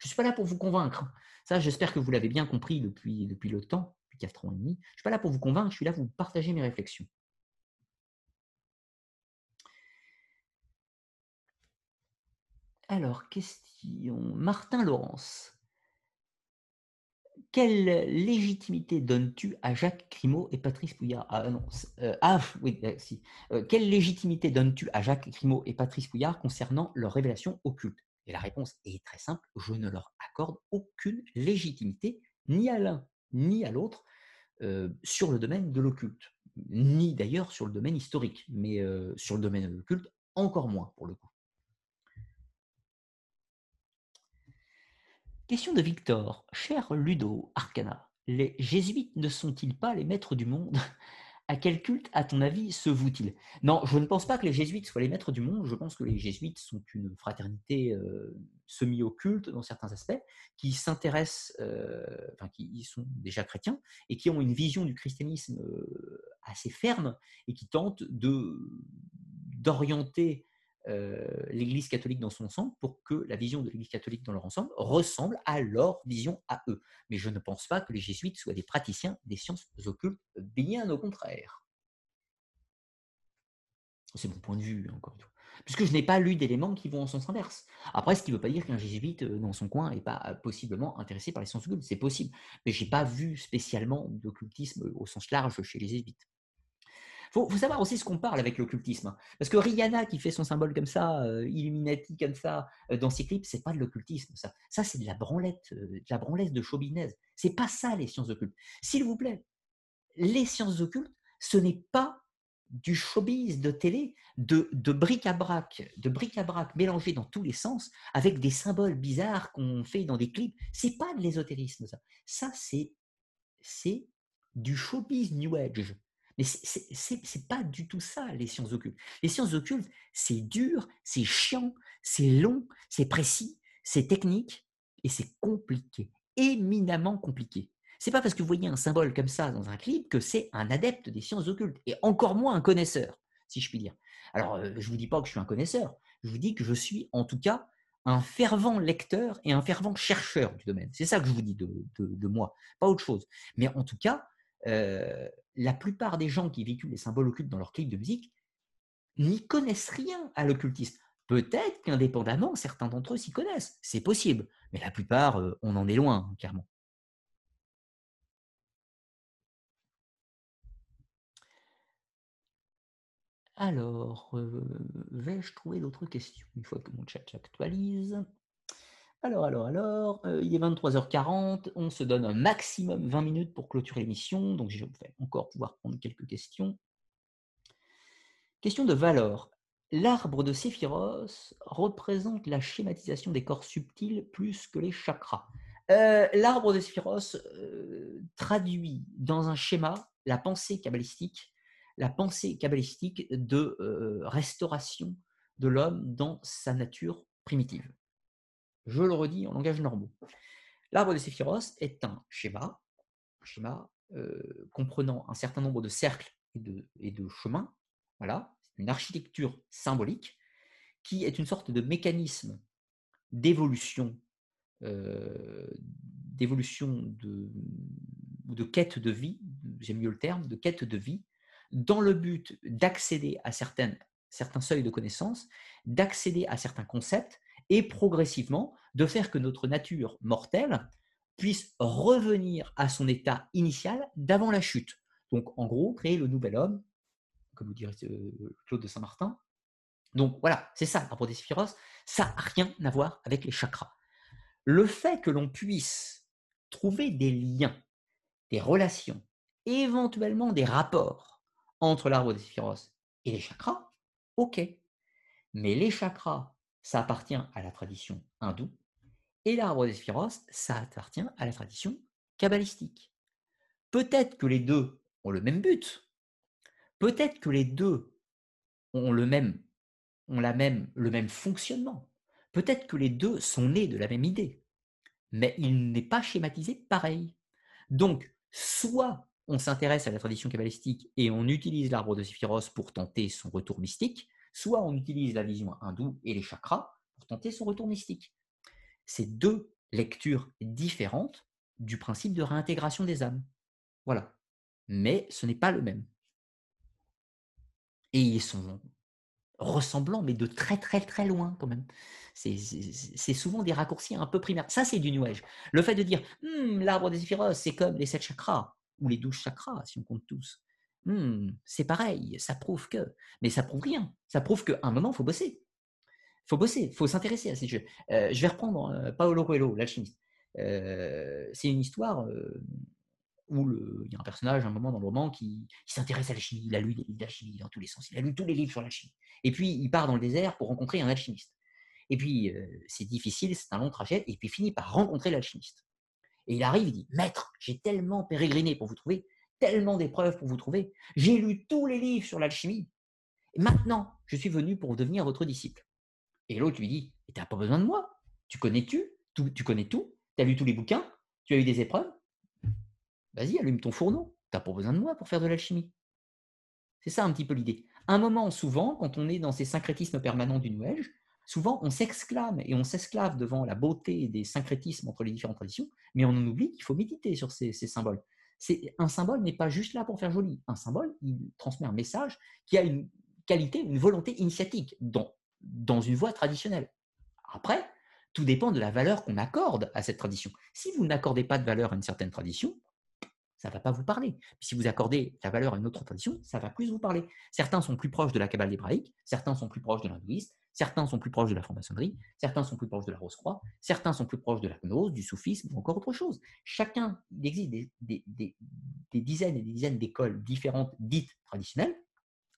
Je ne suis pas là pour vous convaincre. Ça, j'espère que vous l'avez bien compris depuis, depuis le temps, depuis 4 ans et demi. Je ne suis pas là pour vous convaincre, je suis là pour vous partager mes réflexions. Alors, question. Martin Laurence. Quelle légitimité donnes-tu à Jacques Grimaud et Patrice Pouillard? Ah non, euh, ah <laughs> oui, si. Euh, quelle légitimité donnes-tu à Jacques Grimaud et Patrice Pouillard concernant leurs révélations occultes et la réponse est très simple, je ne leur accorde aucune légitimité, ni à l'un ni à l'autre, euh, sur le domaine de l'occulte, ni d'ailleurs sur le domaine historique, mais euh, sur le domaine de l'occulte, encore moins pour le coup. Question de Victor. Cher Ludo Arcana, les jésuites ne sont-ils pas les maîtres du monde? À quel culte, à ton avis, se voue-t-il Non, je ne pense pas que les jésuites soient les maîtres du monde. Je pense que les jésuites sont une fraternité euh, semi-occulte dans certains aspects, qui s'intéressent, euh, enfin, qui sont déjà chrétiens et qui ont une vision du christianisme euh, assez ferme et qui tentent d'orienter l'Église catholique dans son ensemble pour que la vision de l'Église catholique dans leur ensemble ressemble à leur vision à eux. Mais je ne pense pas que les jésuites soient des praticiens des sciences occultes, bien au contraire. C'est mon point de vue, encore une fois. Puisque je n'ai pas lu d'éléments qui vont en sens inverse. Après, ce qui ne veut pas dire qu'un jésuite euh, dans son coin n'est pas euh, possiblement intéressé par les sciences occultes. C'est possible. Mais je n'ai pas vu spécialement d'occultisme au sens large chez les jésuites faut, faut savoir aussi ce qu'on parle avec l'occultisme. Parce que Rihanna qui fait son symbole comme ça, euh, Illuminati comme ça, euh, dans ses clips, c'est pas de l'occultisme. Ça, ça c'est de la branlette, euh, de la branlette de Ce C'est pas ça les sciences occultes. S'il vous plaît, les sciences occultes, ce n'est pas du showbiz de télé, de, de bric-à-brac, de bric-à-brac mélangé dans tous les sens, avec des symboles bizarres qu'on fait dans des clips. C'est pas de l'ésotérisme, ça. Ça, c'est, c'est du showbiz New Age. Mais ce n'est pas du tout ça, les sciences occultes. Les sciences occultes, c'est dur, c'est chiant, c'est long, c'est précis, c'est technique et c'est compliqué, éminemment compliqué. C'est pas parce que vous voyez un symbole comme ça dans un clip que c'est un adepte des sciences occultes, et encore moins un connaisseur, si je puis dire. Alors, euh, je ne vous dis pas que je suis un connaisseur, je vous dis que je suis en tout cas un fervent lecteur et un fervent chercheur du domaine. C'est ça que je vous dis de, moi, pas autre chose. Mais en tout cas, euh, la plupart des gens qui véhiculent les symboles occultes dans leurs clips de musique n'y connaissent rien à l'occultisme. Peut-être qu'indépendamment, certains d'entre eux s'y connaissent, c'est possible, mais la plupart, euh, on en est loin, hein, clairement. Alors, euh, vais-je trouver d'autres questions une fois que mon chat s'actualise? Alors, alors, alors, euh, il est 23h40, on se donne un maximum 20 minutes pour clôturer l'émission, donc je vais encore pouvoir prendre quelques questions. Question de Valor. L'arbre de Séphiros représente la schématisation des corps subtils plus que les chakras. Euh, l'arbre de Séphiros euh, traduit dans un schéma la pensée kabbalistique, la pensée kabbalistique de restauration de l'homme dans sa nature primitive. Je le redis en langage normaux. L'arbre de Séphiros est un schéma, euh, comprenant un certain nombre de cercles et de, chemins. Voilà, une architecture symbolique qui est une sorte de mécanisme d'évolution, euh, d'évolution de, de quête de vie, j'aime mieux le terme, de quête de vie, dans le but d'accéder à certains seuils de connaissances, d'accéder à certains concepts et progressivement de faire que notre nature mortelle puisse revenir à son état initial d'avant la chute. Donc, en gros, créer le nouvel homme, comme vous dirait euh, Claude de Saint-Martin. Donc, voilà, c'est ça, rapport des sphiros. Ça n'a rien à voir avec les chakras. Le fait que l'on puisse trouver des liens, des relations, éventuellement des rapports entre l'arbre des sphiros et les chakras, ok. Mais les chakras ça appartient à la tradition hindoue, et l'arbre des sphiros, ça appartient à la tradition kabbalistique. Peut-être que les deux ont le même but. Peut-être que les deux ont le même, ont la même, le même fonctionnement. Peut-être que les deux sont nés de la même idée. Mais il n'est pas schématisé pareil. Donc, soit on s'intéresse à la tradition kabbalistique et on utilise l'arbre de Séphiros pour tenter son retour mystique, soit on utilise la vision hindoue et les chakras pour tenter son retour mystique. C'est deux lectures différentes du principe de réintégration des âmes. Voilà. Mais ce n'est pas le même. Et ils sont ressemblants, mais de très très très loin quand même. C'est souvent des raccourcis un peu primaires. Ça, c'est du New Age. Le fait de dire «Hmm, l'arbre des Zéphiros, c'est comme les sept chakras, ou les douze chakras, si on compte tous. «Hmm, c'est pareil, ça prouve que. Mais ça prouve rien. Ça prouve qu'à un moment, il faut bosser. Il faut bosser, il faut s'intéresser à ces jeux. Euh, je vais reprendre euh, Paolo Coelho, l'alchimiste. Euh, c'est une histoire où il y a un personnage à un moment dans le roman qui, s'intéresse à l'alchimie. Il a lu des livres d'alchimie dans tous les sens. Il a lu tous les livres sur l'alchimie. Et puis, il part dans le désert pour rencontrer un alchimiste. Et puis, c'est difficile, c'est un long trajet. Et puis, il finit par rencontrer l'alchimiste. Et il arrive, il dit Maître, j'ai tellement pérégriné pour vous trouver, tellement d'épreuves pour vous trouver. J'ai lu tous les livres sur l'alchimie. Maintenant, je suis venu pour devenir votre disciple. Et l'autre lui dit Tu n'as pas besoin de moi. Tu connais tout, tu connais tout. As lu tous les bouquins. Tu as eu des épreuves. Vas-y, allume ton fourneau. Tu n'as pas besoin de moi pour faire de l'alchimie. C'est ça un petit peu l'idée. Un moment, souvent, quand on est dans ces syncrétismes permanents du New souvent on s'exclame et on s'esclave devant la beauté des syncrétismes entre les différentes traditions, mais on en oublie qu'il faut méditer sur ces, symboles. Un symbole n'est pas juste là pour faire joli. Un symbole, il transmet un message qui a une qualité, une volonté initiatique dans, dans une voie traditionnelle. Après, tout dépend de la valeur qu'on accorde à cette tradition. Si vous n'accordez pas de valeur à une certaine tradition, ça ne va pas vous parler. si vous accordez la valeur à une autre tradition, ça va plus vous parler. Certains sont plus proches de la Kabbale hébraïque, certains sont plus proches de l'hindouisme, certains sont plus proches de la franc-maçonnerie, certains sont plus proches de la Rose-Croix, certains sont plus proches de la gnose, du soufisme ou encore autre chose. Chacun, il existe des, dizaines et des dizaines d'écoles différentes dites traditionnelles,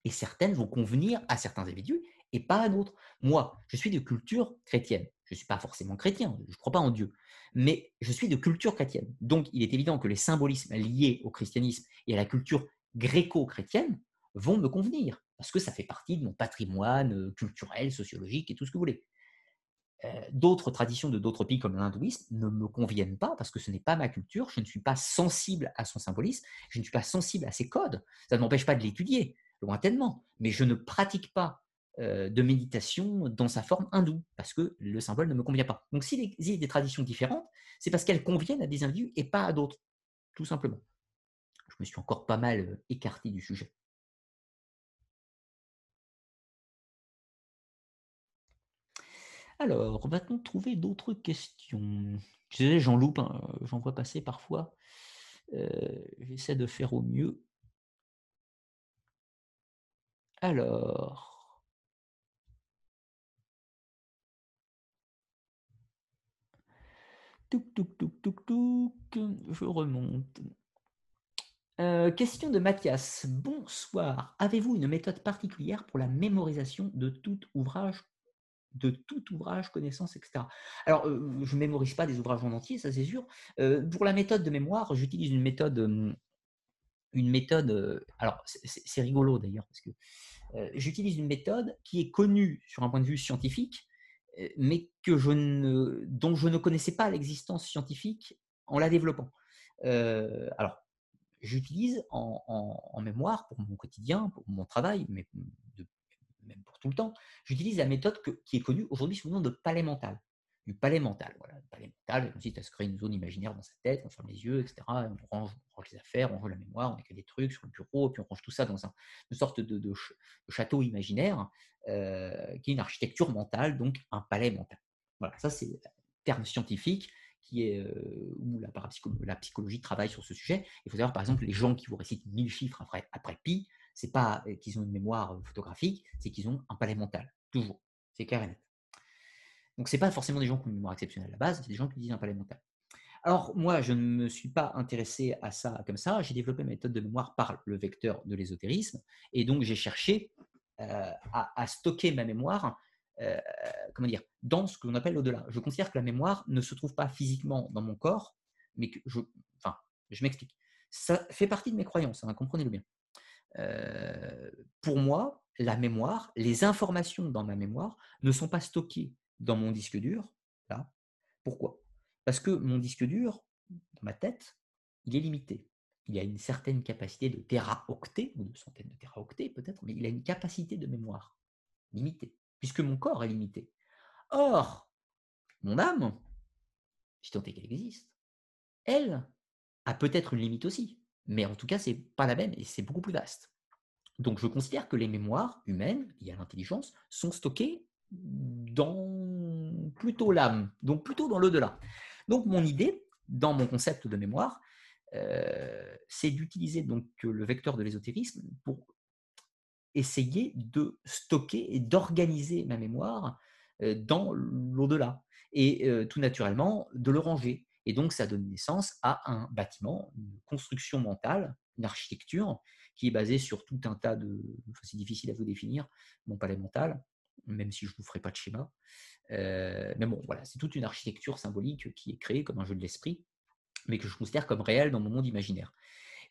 et certaines vont convenir à certains individus et pas à d'autres. Moi, je suis de culture chrétienne. Je ne suis pas forcément chrétien, je ne crois pas en Dieu, mais je suis de culture chrétienne. Donc, il est évident que les symbolismes liés au christianisme et à la culture gréco-chrétienne vont me convenir, parce que ça fait partie de mon patrimoine euh, culturel, sociologique et tout ce que vous voulez. Euh, d'autres traditions de d'autres pays comme l'hindouisme ne me conviennent pas parce que ce n'est pas ma culture, je ne suis pas sensible à son symbolisme, je ne suis pas sensible à ses codes. Ça ne m'empêche pas de l'étudier, lointainement, mais je ne pratique pas euh, de méditation dans sa forme hindoue, parce que le symbole ne me convient pas. Donc s'il existe des traditions différentes, c'est parce qu'elles conviennent à des individus et pas à d'autres, tout simplement. Je me suis encore pas mal écarté du sujet. Alors, va-t-on trouver d'autres questions? Je j'en loupe, hein, j'en vois passer parfois. Euh, j'essaie de faire au mieux. Alors, Je remonte. Euh, question de Mathias. Bonsoir. Avez-vous une méthode particulière pour la mémorisation de tout ouvrage, de tout ouvrage, connaissance, etc. Alors, euh, je ne mémorise pas des ouvrages en entier, ça c'est sûr. Euh, pour la méthode de mémoire, j'utilise une méthode, une méthode. alors, c'est rigolo d'ailleurs parce que j'utilise une méthode qui est connue sur un point de vue scientifique, euh, mais que je ne, dont je ne connaissais pas l'existence scientifique en la développant. Euh, alors, j'utilise en, mémoire pour mon quotidien, pour mon travail, mais même pour tout le temps, j'utilise la méthode qui est connue aujourd'hui sous le nom de palais mental du palais mental. Voilà, le palais mental consiste à se créer une zone imaginaire dans sa tête, on ferme les yeux, etc. On range, les affaires, on range la mémoire, on écrit des trucs sur le bureau, puis on range tout ça dans une sorte de, château imaginaire euh, qui est une architecture mentale, donc un palais mental. Voilà, ça c'est le terme scientifique qui est euh, où la, la, psychologie travaille sur ce sujet. Il faut savoir par exemple les gens qui vous récitent 1000 chiffres après, après pi, c'est pas qu'ils ont une mémoire photographique, c'est qu'ils ont un palais mental, toujours. C'est clair et net. Donc, ce pas forcément des gens qui ont une mémoire exceptionnelle à la base, c'est des gens qui disent un palais mental. Alors, moi, je ne me suis pas intéressé à ça comme ça. J'ai développé ma méthode de mémoire par le vecteur de l'ésotérisme. Et donc, j'ai cherché à, stocker ma mémoire comment dire, dans ce que l'on appelle au-delà. Je considère que la mémoire ne se trouve pas physiquement dans mon corps, mais que je, enfin, Je m'explique. Ça fait partie de mes croyances, hein, comprenez-le bien. Pour moi, la mémoire, les informations dans ma mémoire ne sont pas stockées dans mon disque dur. Là. Pourquoi? Parce que mon disque dur, dans ma tête, il est limité. Il a une certaine capacité de téraoctets, ou de centaines de téraoctets peut-être, mais il a une capacité de mémoire limitée, puisque mon corps est limité. Or, mon âme, si tant est qu'elle existe, elle a peut-être une limite aussi, mais en tout cas, c'est pas la même et c'est beaucoup plus vaste. Donc, je considère que les mémoires humaines liées à l'intelligence sont stockées dans plutôt l'âme, donc plutôt dans l'au-delà. Donc, mon idée, dans mon concept de mémoire, euh, c'est d'utiliser donc le vecteur de l'ésotérisme pour essayer de stocker et d'organiser ma mémoire euh, dans l'au-delà et euh, tout naturellement de le ranger. Et donc, ça donne naissance à un bâtiment, une construction mentale, une architecture qui est basée sur tout un tas de. c'est difficile à vous définir, mon palais mental, même si je ne vous ferai pas de schéma. Euh, mais bon, voilà, c'est toute une architecture symbolique qui est créée comme un jeu de l'esprit, mais que je considère comme réel dans mon monde imaginaire.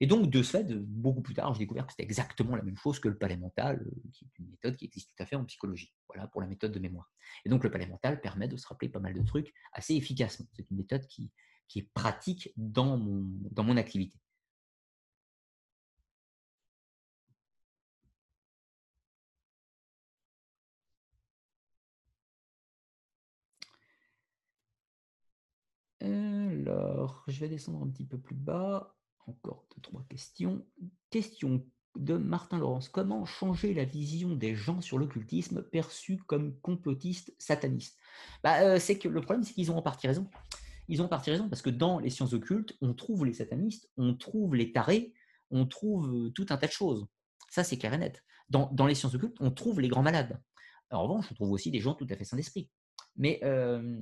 Et donc, de ce fait, beaucoup plus tard, j'ai découvert que c'était exactement la même chose que le palais mental, euh, qui est une méthode qui existe tout à fait en psychologie. Voilà pour la méthode de mémoire. Et donc, le palais mental permet de se rappeler pas mal de trucs assez efficacement. C'est une méthode qui, qui est pratique dans mon, dans mon activité. Alors, je vais descendre un petit peu plus bas. Encore deux, trois questions. Question de Martin Laurence. Comment changer la vision des gens sur l'occultisme perçu comme complotiste sataniste? Bah, euh, C'est que le problème, c'est qu'ils ont en partie raison. Ils ont en partie raison parce que dans les sciences occultes, on trouve les satanistes, on trouve les tarés, on trouve euh, tout un tas de choses. Ça, c'est clair et net. Dans, les sciences occultes, on trouve les grands malades. En revanche, on trouve aussi des gens tout à fait sains d'esprit. Mais euh,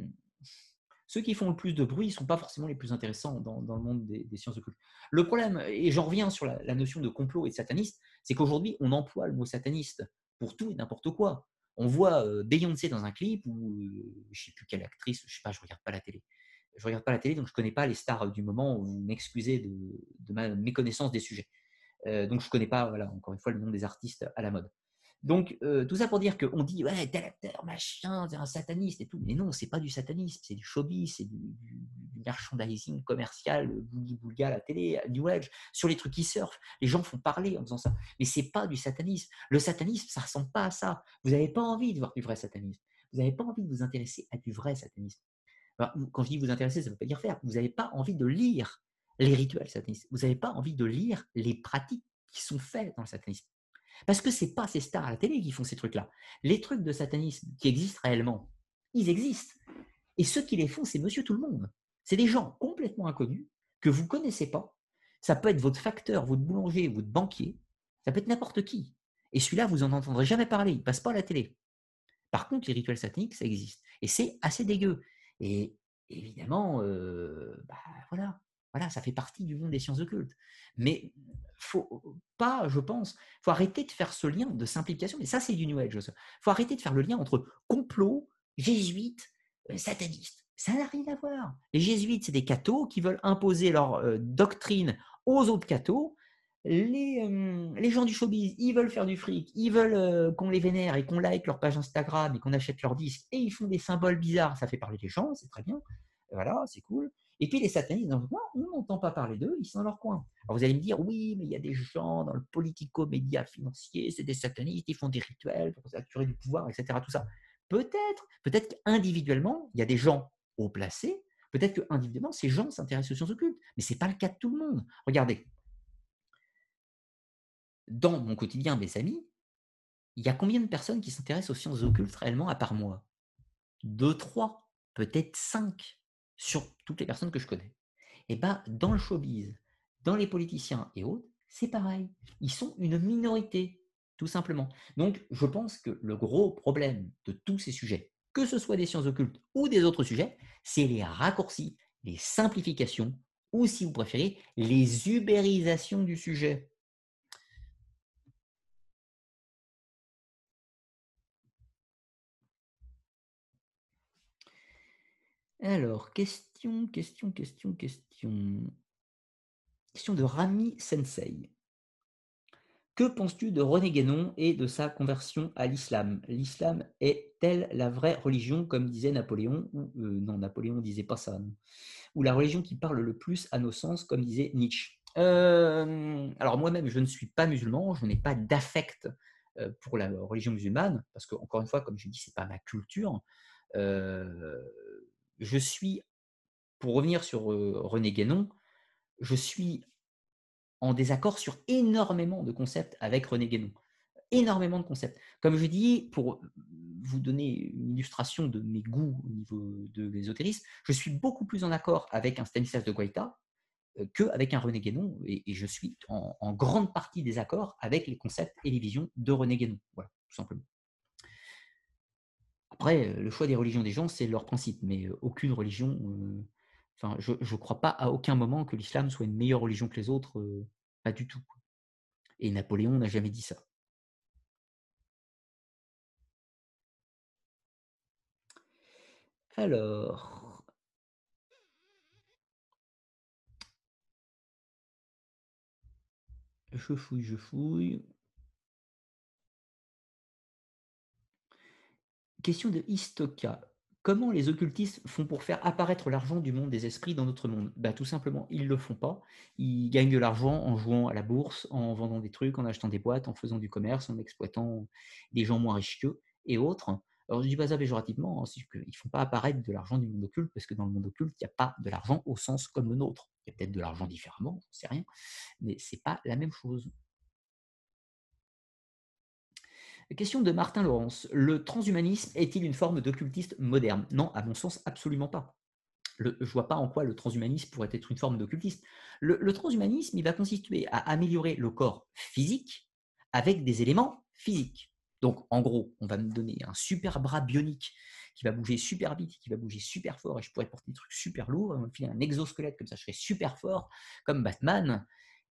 ceux qui font le plus de bruit ne sont pas forcément les plus intéressants dans, le monde des, sciences occultes. Le problème, et j'en reviens sur la, notion de complot et de sataniste, c'est qu'aujourd'hui, on emploie le mot sataniste pour tout et n'importe quoi. On voit euh, Beyoncé dans un clip ou euh, je ne sais plus quelle actrice, je sais pas, je regarde pas la télé. Je regarde pas la télé, donc je ne connais pas les stars du moment. Vous m'excusez de, ma méconnaissance des sujets. Euh, donc je ne connais pas, voilà, encore une fois, le nom des artistes à la mode. Donc, euh, tout ça pour dire qu'on dit, ouais, tel acteur, machin, c'est un sataniste et tout. Mais non, c'est pas du satanisme, c'est du showbiz, c'est du, merchandising commercial, boogie boogie à la télé, New Age, sur les trucs qui surfent. Les gens font parler en faisant ça. Mais c'est pas du satanisme. Le satanisme, ça ressemble pas à ça. Vous n'avez pas envie de voir du vrai satanisme. Vous n'avez pas envie de vous intéresser à du vrai satanisme. quand je dis vous intéresser, ça ne veut pas dire faire. Vous n'avez pas envie de lire les rituels satanistes. Vous n'avez pas envie de lire les pratiques qui sont faites dans le satanisme. Parce que ce n'est pas ces stars à la télé qui font ces trucs-là. Les trucs de satanisme qui existent réellement, ils existent. Et ceux qui les font, c'est monsieur tout le monde. C'est des gens complètement inconnus que vous ne connaissez pas. Ça peut être votre facteur, votre boulanger, votre banquier. Ça peut être n'importe qui. Et celui-là, vous n'en entendrez jamais parler. Il ne passe pas à la télé. Par contre, les rituels sataniques, ça existe. Et c'est assez dégueu. Et évidemment, euh, bah, voilà, voilà, ça fait partie du monde des sciences occultes. Mais faut pas, je pense, faut arrêter de faire ce lien de simplification. Mais ça, c'est du New Age. Il faut arrêter de faire le lien entre complot, jésuites, euh, satanistes. Ça n'a rien à voir. Les jésuites, c'est des cathos qui veulent imposer leur euh, doctrine aux autres cathos. Les, euh, les, gens du showbiz, ils veulent faire du fric, ils veulent qu'on les vénère et qu'on like leur page Instagram et qu'on achète leurs disques et ils font des symboles bizarres. Ça fait parler les gens, c'est très bien. Voilà, c'est cool. Et puis les satanistes, on n'entend pas parler d'eux, ils sont dans leur coin. Alors vous allez me dire, oui, mais il y a des gens dans le politico-média financier, c'est des satanistes, ils font des rituels pour s'assurer du pouvoir, etc. Tout ça. Peut-être, peut-être qu'individuellement, il y a des gens haut placés, peut-être qu'individuellement, ces gens s'intéressent aux sciences occultes, mais ce n'est pas le cas de tout le monde. Regardez, dans mon quotidien, mes amis, il y a combien de personnes qui s'intéressent aux sciences occultes réellement à part moi? Deux, trois, peut-être cinq sur toutes les personnes que je connais. Et bien, dans le showbiz, dans les politiciens et autres, c'est pareil. Ils sont une minorité, tout simplement. Donc, je pense que le gros problème de tous ces sujets, que ce soit des sciences occultes ou des autres sujets, c'est les raccourcis, les simplifications, ou si vous préférez, les ubérisations du sujet. Alors, question, question, question, question. question de Rami Sensei. Que penses-tu de René Guénon et de sa conversion à l'islam? L'islam est-elle la vraie religion, comme disait Napoléon euh, Non, Napoléon disait pas ça. Ou la religion qui parle le plus à nos sens, comme disait Nietzsche? Alors moi-même, je ne suis pas musulman, je n'ai pas d'affect euh, pour la religion musulmane, parce que, encore une fois, comme je dis, ce n'est pas ma culture. Je suis, pour revenir sur René Guénon, je suis en désaccord sur énormément de concepts avec René Guénon. Énormément de concepts. Comme je dis, pour vous donner une illustration de mes goûts au niveau de l'ésotérisme, je suis beaucoup plus en accord avec un Stanislas de Guaita qu'avec un René Guénon, et, je suis en, grande partie désaccord avec les concepts et les visions de René Guénon. Voilà, tout simplement. Après, euh, le choix des religions des gens, c'est leur principe, mais euh, aucune religion je ne crois pas à aucun moment que l'islam soit une meilleure religion que les autres, euh, pas du tout. Et Napoléon n'a jamais dit ça. Alors, je fouille, je fouille. Question de Istoka. Comment les occultistes font pour faire apparaître l'argent du monde des esprits dans notre monde? Bah, Tout simplement, ils ne le font pas. Ils gagnent de l'argent en jouant à la bourse, en vendant des trucs, en achetant des boîtes, en faisant du commerce, en exploitant des gens moins riches qu'eux et autres. Alors, je ne dis pas ça péjorativement, hein, qu'ils ne font pas apparaître de l'argent du monde occulte, parce que dans le monde occulte, il n'y a pas de l'argent au sens comme le nôtre. Il y a peut-être de l'argent différemment, je ne sais rien, mais ce n'est pas la même chose. Question de Martin Laurence. Le transhumanisme est-il une forme d'occultiste moderne? Non, à mon sens, absolument pas. je ne vois pas en quoi le transhumanisme pourrait être une forme d'occultisme. Le, transhumanisme, il va consister à améliorer le corps physique avec des éléments physiques. Donc, en gros, on va me donner un super bras bionique qui va bouger super vite, qui va bouger super fort, et je pourrais porter des trucs super lourds, on va me filer un exosquelette, comme ça je serais super fort, comme Batman.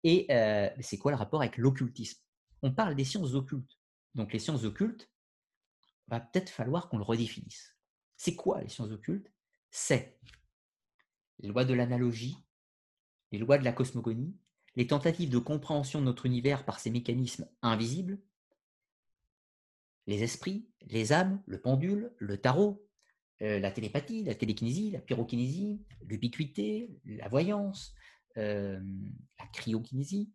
Et euh, c'est quoi le rapport avec l'occultisme? On parle des sciences occultes donc les sciences occultes, va peut-être falloir qu'on le redéfinisse. C'est quoi les sciences occultes? C'est les lois de l'analogie, les lois de la cosmogonie, les tentatives de compréhension de notre univers par ces mécanismes invisibles, les esprits, les âmes, le pendule, le tarot, euh, la télépathie, la télékinésie, la pyrokinésie, l'ubiquité, la voyance, euh, la cryokinésie,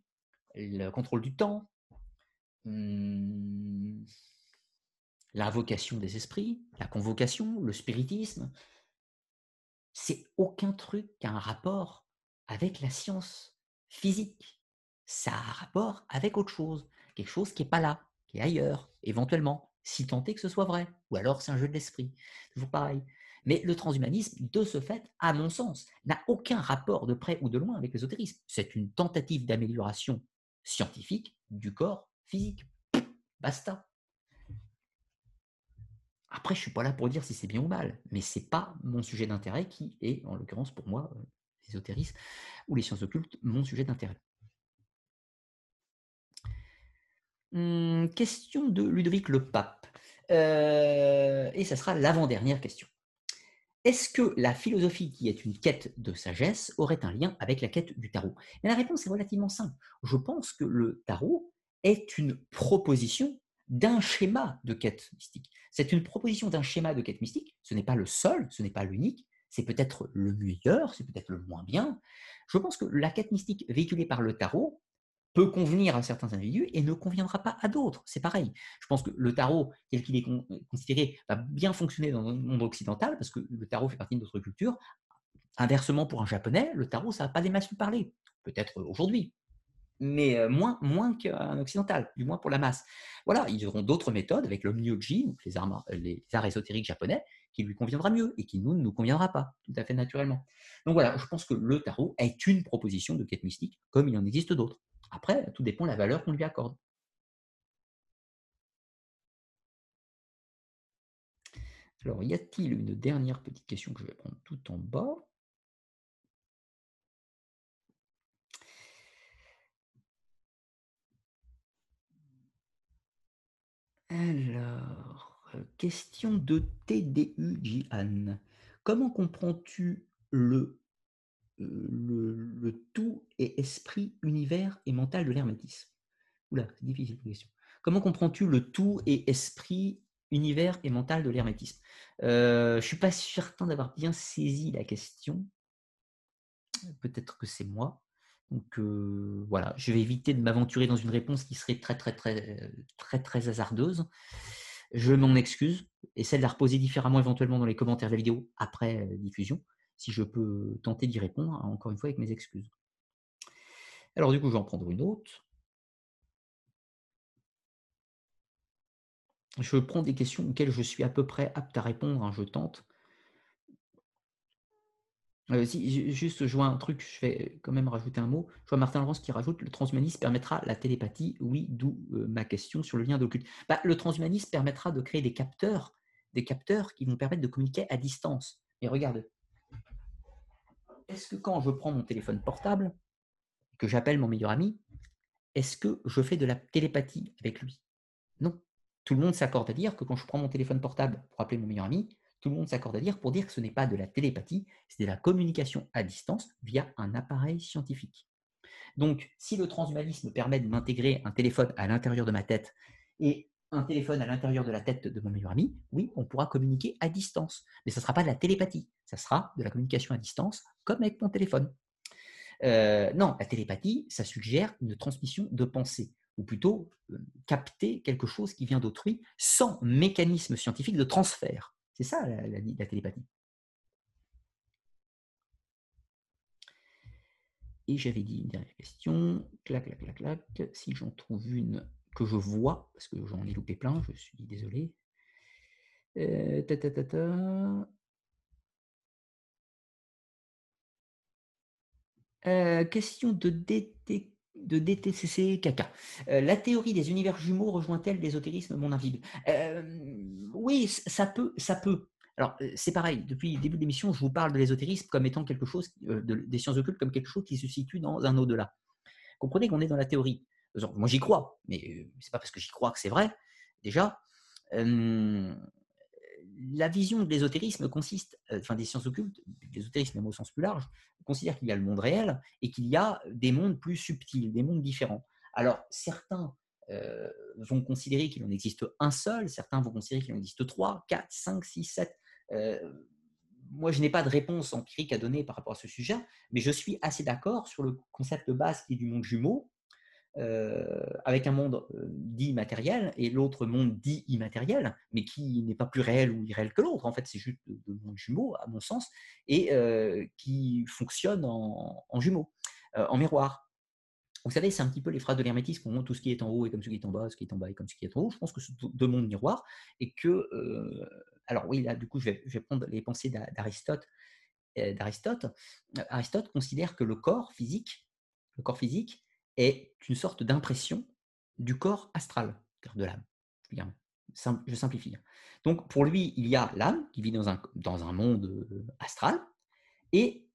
le contrôle du temps, Mmh. l'invocation des esprits, la convocation, le spiritisme, c'est aucun truc qui a un rapport avec la science physique. Ça a un rapport avec autre chose, quelque chose qui n'est pas là, qui est ailleurs, éventuellement, si tant est que ce soit vrai. Ou alors c'est un jeu de l'esprit, toujours pareil. Mais le transhumanisme, de ce fait, à mon sens, n'a aucun rapport de près ou de loin avec l'ésotérisme. C'est une tentative d'amélioration scientifique du corps physique. Basta. Après, je ne suis pas là pour dire si c'est bien ou mal, mais ce n'est pas mon sujet d'intérêt qui est, en l'occurrence pour moi, euh, l'ésotérisme ou les sciences occultes, mon sujet d'intérêt. Hum, question de Ludovic le Pape. Euh, et ça sera l'avant-dernière question. Est-ce que la philosophie, qui est une quête de sagesse, aurait un lien avec la quête du tarot? La réponse est relativement simple. Je pense que le tarot est une proposition d'un schéma de quête mystique. C'est une proposition d'un schéma de quête mystique. Ce n'est pas le seul, ce n'est pas l'unique, c'est peut-être le meilleur, c'est peut-être le moins bien. Je pense que la quête mystique véhiculée par le tarot peut convenir à certains individus et ne conviendra pas à d'autres. C'est pareil. Je pense que le tarot, tel qu'il est considéré, va bien fonctionner dans le monde occidental parce que le tarot fait partie de notre culture. Inversement, pour un japonais, le tarot, ça va pas des masses lui parler. Peut-être aujourd'hui, mais moins, moins qu'un occidental, du moins pour la masse. Voilà, ils auront d'autres méthodes avec le myoji, les arts, les arts ésotériques japonais, qui lui conviendra mieux et qui nous ne nous conviendra pas, tout à fait naturellement. Donc voilà, je pense que le tarot est une proposition de quête mystique, comme il en existe d'autres. Après, tout dépend de la valeur qu'on lui accorde. Alors, y a-t-il une dernière petite question que je vais prendre tout en bas? Alors, euh, question de TDU Jihan. Comment comprends-tu le le, tout est esprit, univers et mental de l'hermétisme? Oula, c'est difficile question. Comment comprends-tu le tout et esprit, univers et mental de l'hermétisme? Je ne suis pas certain d'avoir bien saisi la question. Peut-être que c'est moi. Donc voilà, je vais éviter de m'aventurer dans une réponse qui serait très très très très très hasardeuse. Je m'en excuse. Essaie de la reposer différemment éventuellement dans les commentaires de la vidéo après diffusion, si je peux tenter d'y répondre, encore une fois avec mes excuses. Alors du coup, je vais en prendre une autre. Je prends des questions auxquelles je suis à peu près apte à répondre, hein, je tente. Euh, si, juste, je vois un truc, je vais quand même rajouter un mot. Je vois Martin Laurence qui rajoute le transhumanisme permettra la télépathie. Oui, d'où euh, ma question sur le lien d'occulte. Bah, le transhumanisme permettra de créer des capteurs, des capteurs qui vont permettre de communiquer à distance. Et regarde, est-ce que quand je prends mon téléphone portable, que j'appelle mon meilleur ami, est-ce que je fais de la télépathie avec lui? Non. Tout le monde s'accorde à dire que quand je prends mon téléphone portable pour appeler mon meilleur ami, tout le monde s'accorde à dire pour dire que ce n'est pas de la télépathie, c'est de la communication à distance via un appareil scientifique. Donc, si le transhumanisme permet de m'intégrer un téléphone à l'intérieur de ma tête et un téléphone à l'intérieur de la tête de mon meilleur ami, oui, on pourra communiquer à distance. Mais ce ne sera pas de la télépathie, ça sera de la communication à distance, comme avec mon téléphone. Euh, non, la télépathie, ça suggère une transmission de pensée, ou plutôt euh, capter quelque chose qui vient d'autrui sans mécanisme scientifique de transfert. C'est ça la, télépathie. Et j'avais dit une dernière question. Clac, clac, clac, clac. Si j'en trouve une que je vois, parce que j'en ai loupé plein, je suis désolé. Euh, ta, ta, ta, euh, question de DT de DTCC caca. Euh, la théorie des univers jumeaux rejoint-elle l'ésotérisme mon invisible euh, Oui, ça peut, ça peut. Alors, euh, c'est pareil, depuis le début de l'émission, je vous parle de l'ésotérisme comme étant quelque chose, des sciences occultes comme quelque chose qui se situe dans un au-delà. Comprenez qu'on est dans la théorie. Moi, j'y crois, mais c'est pas parce que j'y crois que c'est vrai, déjà la vision de l'ésotérisme consiste, enfin des sciences occultes, l'ésotérisme au sens plus large, considère qu'il y a le monde réel et qu'il y a des mondes plus subtils, des mondes différents. Alors certains euh, vont considérer qu'il en existe un seul, certains vont considérer qu'il en existe trois, quatre, cinq, six, sept. Euh, moi, je n'ai pas de réponse empirique à donner par rapport à ce sujet, mais je suis assez d'accord sur le concept de base qui est du monde jumeau, euh, avec un monde euh, dit matériel et l'autre monde dit immatériel, mais qui n'est pas plus réel ou irréel que l'autre. En fait, c'est juste deux mondes jumeaux, à mon sens, et euh, qui fonctionnent en, jumeaux, en miroir. Vous savez, c'est un petit peu les phrases de l'hermétisme, tout ce qui est en haut est comme ce qui est en bas, ce qui est en bas est comme ce qui est en haut. Je pense que c'est deux mondes miroirs et que, alors oui, là, du coup, je vais, je vais prendre les pensées d'Aristote. D'Aristote, Aristote considère que le corps physique, le corps physique est une sorte d'impression du corps astral, de l'âme. Je simplifie. Hein. Donc pour lui, il y a l'âme qui vit dans un, monde astral, et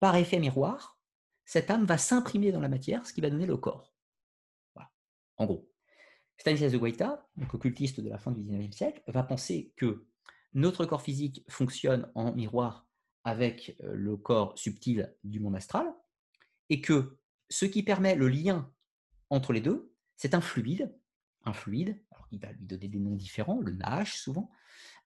par effet miroir, cette âme va s'imprimer dans la matière, ce qui va donner le corps. Voilà. En gros, Stanislas de Guaita, occultiste de la fin du XIXe siècle, va penser que notre corps physique fonctionne en miroir avec le corps subtil du monde astral, et que ce qui permet le lien entre les deux, c'est un fluide. Un fluide, alors il va lui donner des noms différents, le NaH souvent.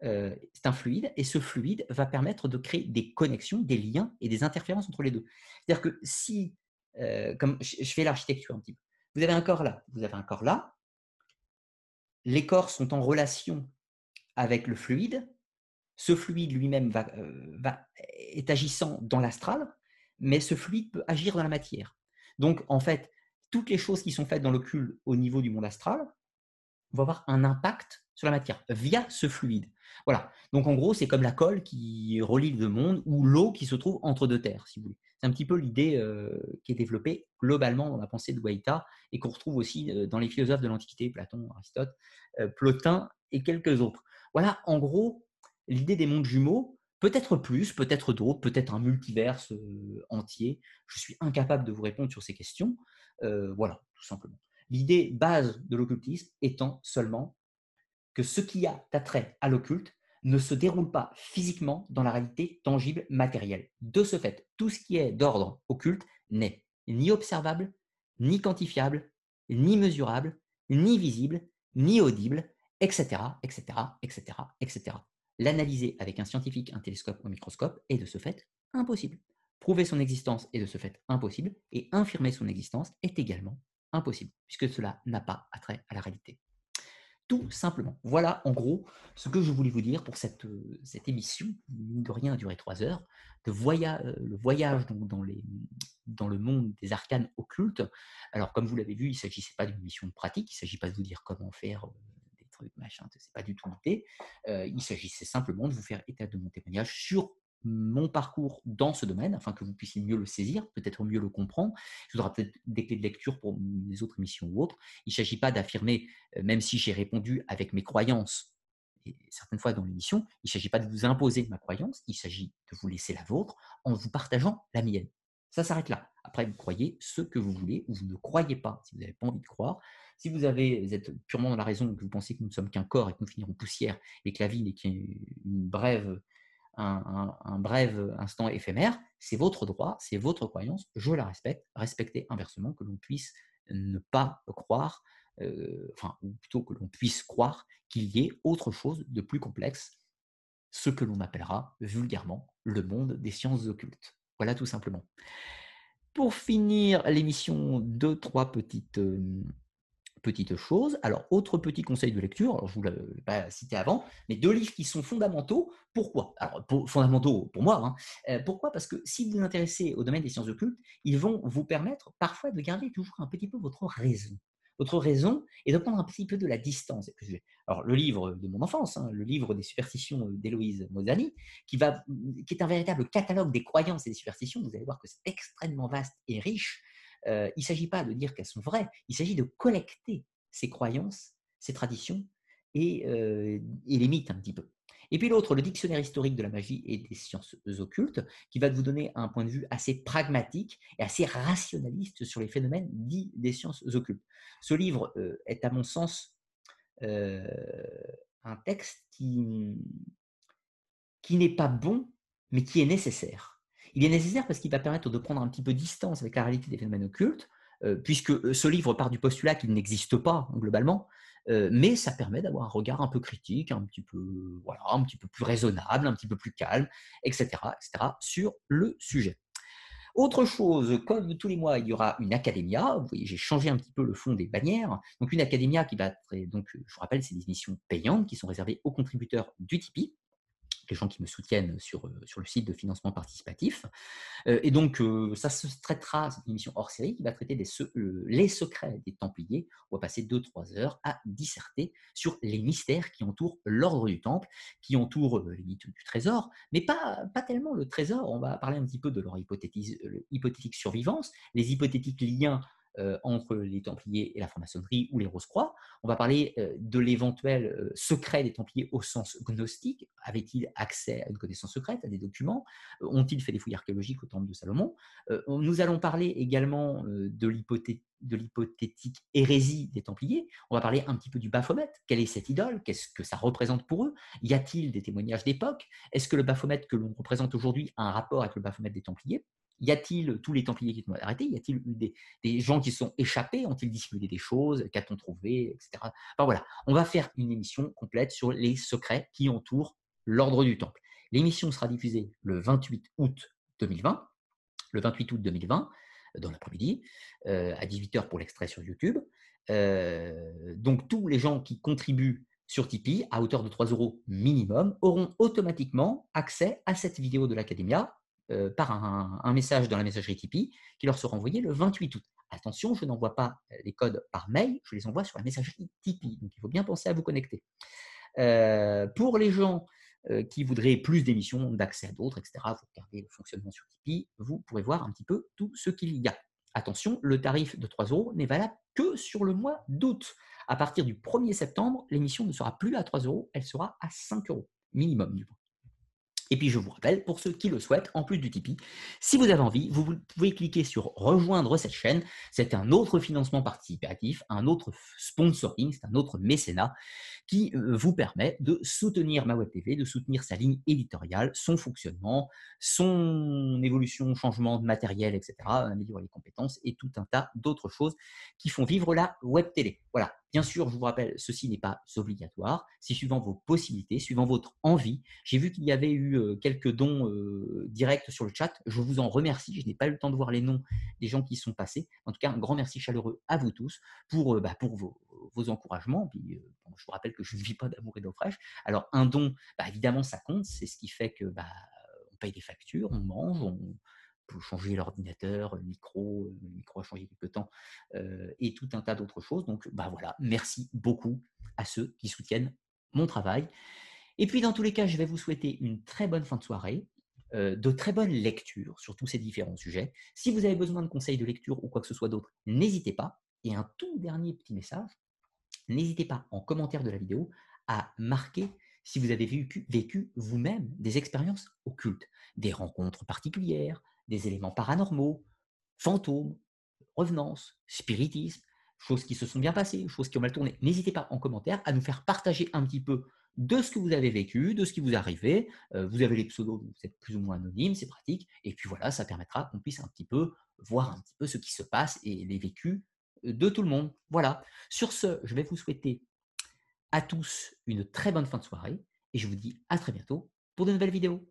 Euh, c'est un fluide, et ce fluide va permettre de créer des connexions, des liens et des interférences entre les deux. C'est-à-dire que si, euh, comme je fais l'architecture un petit peu, vous avez un corps là, vous avez un corps là, les corps sont en relation avec le fluide, ce fluide lui-même euh, est agissant dans l'astral, mais ce fluide peut agir dans la matière. Donc, en fait, toutes les choses qui sont faites dans l'occulte au niveau du monde astral vont avoir un impact sur la matière via ce fluide. Voilà. Donc, en gros, c'est comme la colle qui relie le monde ou l'eau qui se trouve entre deux terres, si vous voulez. C'est un petit peu l'idée euh, qui est développée globalement dans la pensée de Guaita et qu'on retrouve aussi euh, dans les philosophes de l'Antiquité, Platon, Aristote, euh, Plotin et quelques autres. Voilà, en gros, l'idée des mondes jumeaux Peut-être plus, peut-être d'autres, peut-être un multiverse entier. Je suis incapable de vous répondre sur ces questions. voilà, tout simplement. L'idée base de l'occultisme étant seulement que ce qui a attrait à l'occulte ne se déroule pas physiquement dans la réalité tangible matérielle. De ce fait, tout ce qui est d'ordre occulte n'est ni observable, ni quantifiable, ni mesurable, ni visible, ni audible, etc., etc., etc., etc. L'analyser avec un scientifique, un télescope ou un microscope est de ce fait impossible. Prouver son existence est de ce fait impossible, et infirmer son existence est également impossible, puisque cela n'a pas attrait à la réalité. Tout simplement. Voilà en gros ce que je voulais vous dire pour cette, euh, cette émission, de rien, a duré trois heures, de voyage, euh, le voyage dans, dans le monde des arcanes occultes. Alors, comme vous l'avez vu, il ne s'agissait pas d'une mission pratique, il ne s'agit pas de vous dire comment faire euh, trucs, machin, c'est pas du tout l'idée. il s'agissait simplement de vous faire état de mon témoignage sur mon parcours dans ce domaine, afin que vous puissiez mieux le saisir, peut-être mieux le comprendre. Je vous aurai peut-être des clés de lecture pour les autres émissions ou autres. Il ne s'agit pas d'affirmer, euh, même si j'ai répondu avec mes croyances, et certaines fois dans l'émission, il ne s'agit pas de vous imposer ma croyance, il s'agit de vous laisser la vôtre en vous partageant la mienne. Ça s'arrête là. Après, vous croyez ce que vous voulez ou vous ne croyez pas si vous n'avez pas envie de croire. Si vous, êtes purement dans la raison, que vous pensez que nous ne sommes qu'un corps et que nous finirons poussière et que la vie n'est qu'une brève instant éphémère, c'est votre droit, c'est votre croyance, je la respecte. Respectez inversement que l'on puisse ne pas croire, euh, enfin, ou plutôt que l'on puisse croire qu'il y ait autre chose de plus complexe, ce que l'on appellera vulgairement le monde des sciences occultes. Voilà tout simplement. Pour finir l'émission, deux, trois petites euh, petite chose. Alors, autre petit conseil de lecture, alors je vous l'ai pas cité avant, mais deux livres qui sont fondamentaux. Pourquoi? Alors, fondamentaux pour moi. Hein. Euh, pourquoi? Parce que si vous vous intéressez au domaine des sciences occultes, ils vont vous permettre parfois de garder toujours un petit peu votre raison. Votre raison et de prendre un petit peu de la distance. Alors, le livre de mon enfance, hein, le livre des superstitions d'Héloïse Mozani, qui, va, qui est un véritable catalogue des croyances et des superstitions, vous allez voir que c'est extrêmement vaste et riche il ne s'agit pas de dire qu'elles sont vraies, il s'agit de collecter ces croyances, ces traditions et, les mythes un petit peu. Et puis l'autre, le dictionnaire historique de la magie et des sciences occultes, qui va vous donner un point de vue assez pragmatique et assez rationaliste sur les phénomènes dits des sciences occultes. Ce livre est, à mon sens, un texte qui, qui n'est pas bon, mais qui est nécessaire. Il est nécessaire parce qu'il va permettre de prendre un petit peu distance avec la réalité des phénomènes occultes, euh, puisque euh, ce livre part du postulat qu'il n'existe pas globalement, mais ça permet d'avoir un regard un peu critique, un petit peu, voilà, un petit peu plus raisonnable, un petit peu plus calme, etc., etc., sur le sujet. Autre chose, comme tous les mois, il y aura une académia. Vous voyez, j'ai changé un petit peu le fond des bannières. Donc, une académia qui va être, donc, je vous rappelle, c'est des émissions payantes qui sont réservées aux contributeurs du Tipeee les gens qui me soutiennent sur, euh, sur le site de financement participatif. Euh, et donc, euh, ça se traitera, cette émission hors série, qui va traiter des, les secrets des Templiers. On va passer 2-3 heures à disserter sur les mystères qui entourent l'ordre du Temple, qui entourent les mythes du trésor, mais pas, pas tellement le trésor. On va parler un petit peu de leur hypothétique survivance, les hypothétiques liens entre les Templiers et la franc-maçonnerie ou les Rose-Croix. On va parler euh, de l'éventuel euh, secret des Templiers au sens gnostique. Avaient-ils accès à une connaissance secrète, à des documents? Ont-ils fait des fouilles archéologiques au temple de Salomon? Nous allons parler également de l'hypothétique hérésie des Templiers. On va parler un petit peu du Baphomet. Quelle est cette idole? Qu'est-ce que ça représente pour eux? Y a-t-il des témoignages d'époque? Est-ce que le Baphomet que l'on représente aujourd'hui a un rapport avec le Baphomet des Templiers? Y a-t-il tous les Templiers qui sont arrêtés Y a-t-il eu des, gens qui sont échappés? Ont-ils dissimulé des choses? Qu'a-t-on trouvé? Etc. Enfin voilà, on va faire une émission complète sur les secrets qui entourent l'ordre du Temple. L'émission sera diffusée le 28 août 2020. Le 28 août 2020, dans l'après-midi, euh, à 18h pour l'extrait sur YouTube. Euh, donc tous les gens qui contribuent sur Tipeee, à hauteur de 3 euros minimum, auront automatiquement accès à cette vidéo de l'Academia euh, par un, message dans la messagerie Tipeee qui leur sera envoyé le 28 août. Attention, je n'envoie pas euh, les codes par mail, je les envoie sur la messagerie Tipeee. Donc il faut bien penser à vous connecter. Euh, pour les gens qui voudraient plus d'émissions, d'accès à d'autres, etc., vous regardez le fonctionnement sur Tipeee, vous pourrez voir un petit peu tout ce qu'il y a. Attention, le tarif de 3 euros n'est valable que sur le mois d'août. À partir du 1er septembre, l'émission ne sera plus à 3 euros, elle sera à 5 euros, minimum du moins. Et puis je vous rappelle, pour ceux qui le souhaitent, en plus du Tipeee, si vous avez envie, vous pouvez cliquer sur rejoindre cette chaîne. C'est un autre financement participatif, un autre sponsoring, c'est un autre mécénat qui vous permet de soutenir ma web TV, de soutenir sa ligne éditoriale, son fonctionnement, son évolution, changement de matériel, etc., améliorer les compétences et tout un tas d'autres choses qui font vivre la web télé. Voilà. Bien sûr, je vous rappelle, ceci n'est pas obligatoire. C'est suivant vos possibilités, suivant votre envie. J'ai vu qu'il y avait eu quelques dons directs sur le chat. Je vous en remercie. Je n'ai pas eu le temps de voir les noms des gens qui sont passés. En tout cas, un grand merci chaleureux à vous tous pour, bah, vos, encouragements. Puis, je vous rappelle que je ne vis pas d'amour et d'eau fraîche. Alors, un don, bah, évidemment, ça compte. C'est ce qui fait que bah, on paye des factures, on mange, on peut changer l'ordinateur, le micro, le micro a changé quelque temps, et tout un tas d'autres choses. Donc, bah voilà, merci beaucoup à ceux qui soutiennent mon travail. Et puis, dans tous les cas, je vais vous souhaiter une très bonne fin de soirée, de très bonnes lectures sur tous ces différents sujets. Si vous avez besoin de conseils de lecture ou quoi que ce soit d'autre, n'hésitez pas. Et un tout dernier petit message, n'hésitez pas en commentaire de la vidéo à marquer si vous avez vécu, vécu vous-même des expériences occultes, des rencontres particulières, des éléments paranormaux, fantômes, revenances, spiritisme, choses qui se sont bien passées, choses qui ont mal tourné. N'hésitez pas en commentaire à nous faire partager un petit peu de ce que vous avez vécu, de ce qui vous est arrivé. Euh, vous avez les pseudos, vous êtes plus ou moins anonyme, c'est pratique. Et puis voilà, ça permettra qu'on puisse un petit peu voir un petit peu ce qui se passe et les vécus de tout le monde. Voilà. Sur ce, je vais vous souhaiter à tous une très bonne fin de soirée et je vous dis à très bientôt pour de nouvelles vidéos.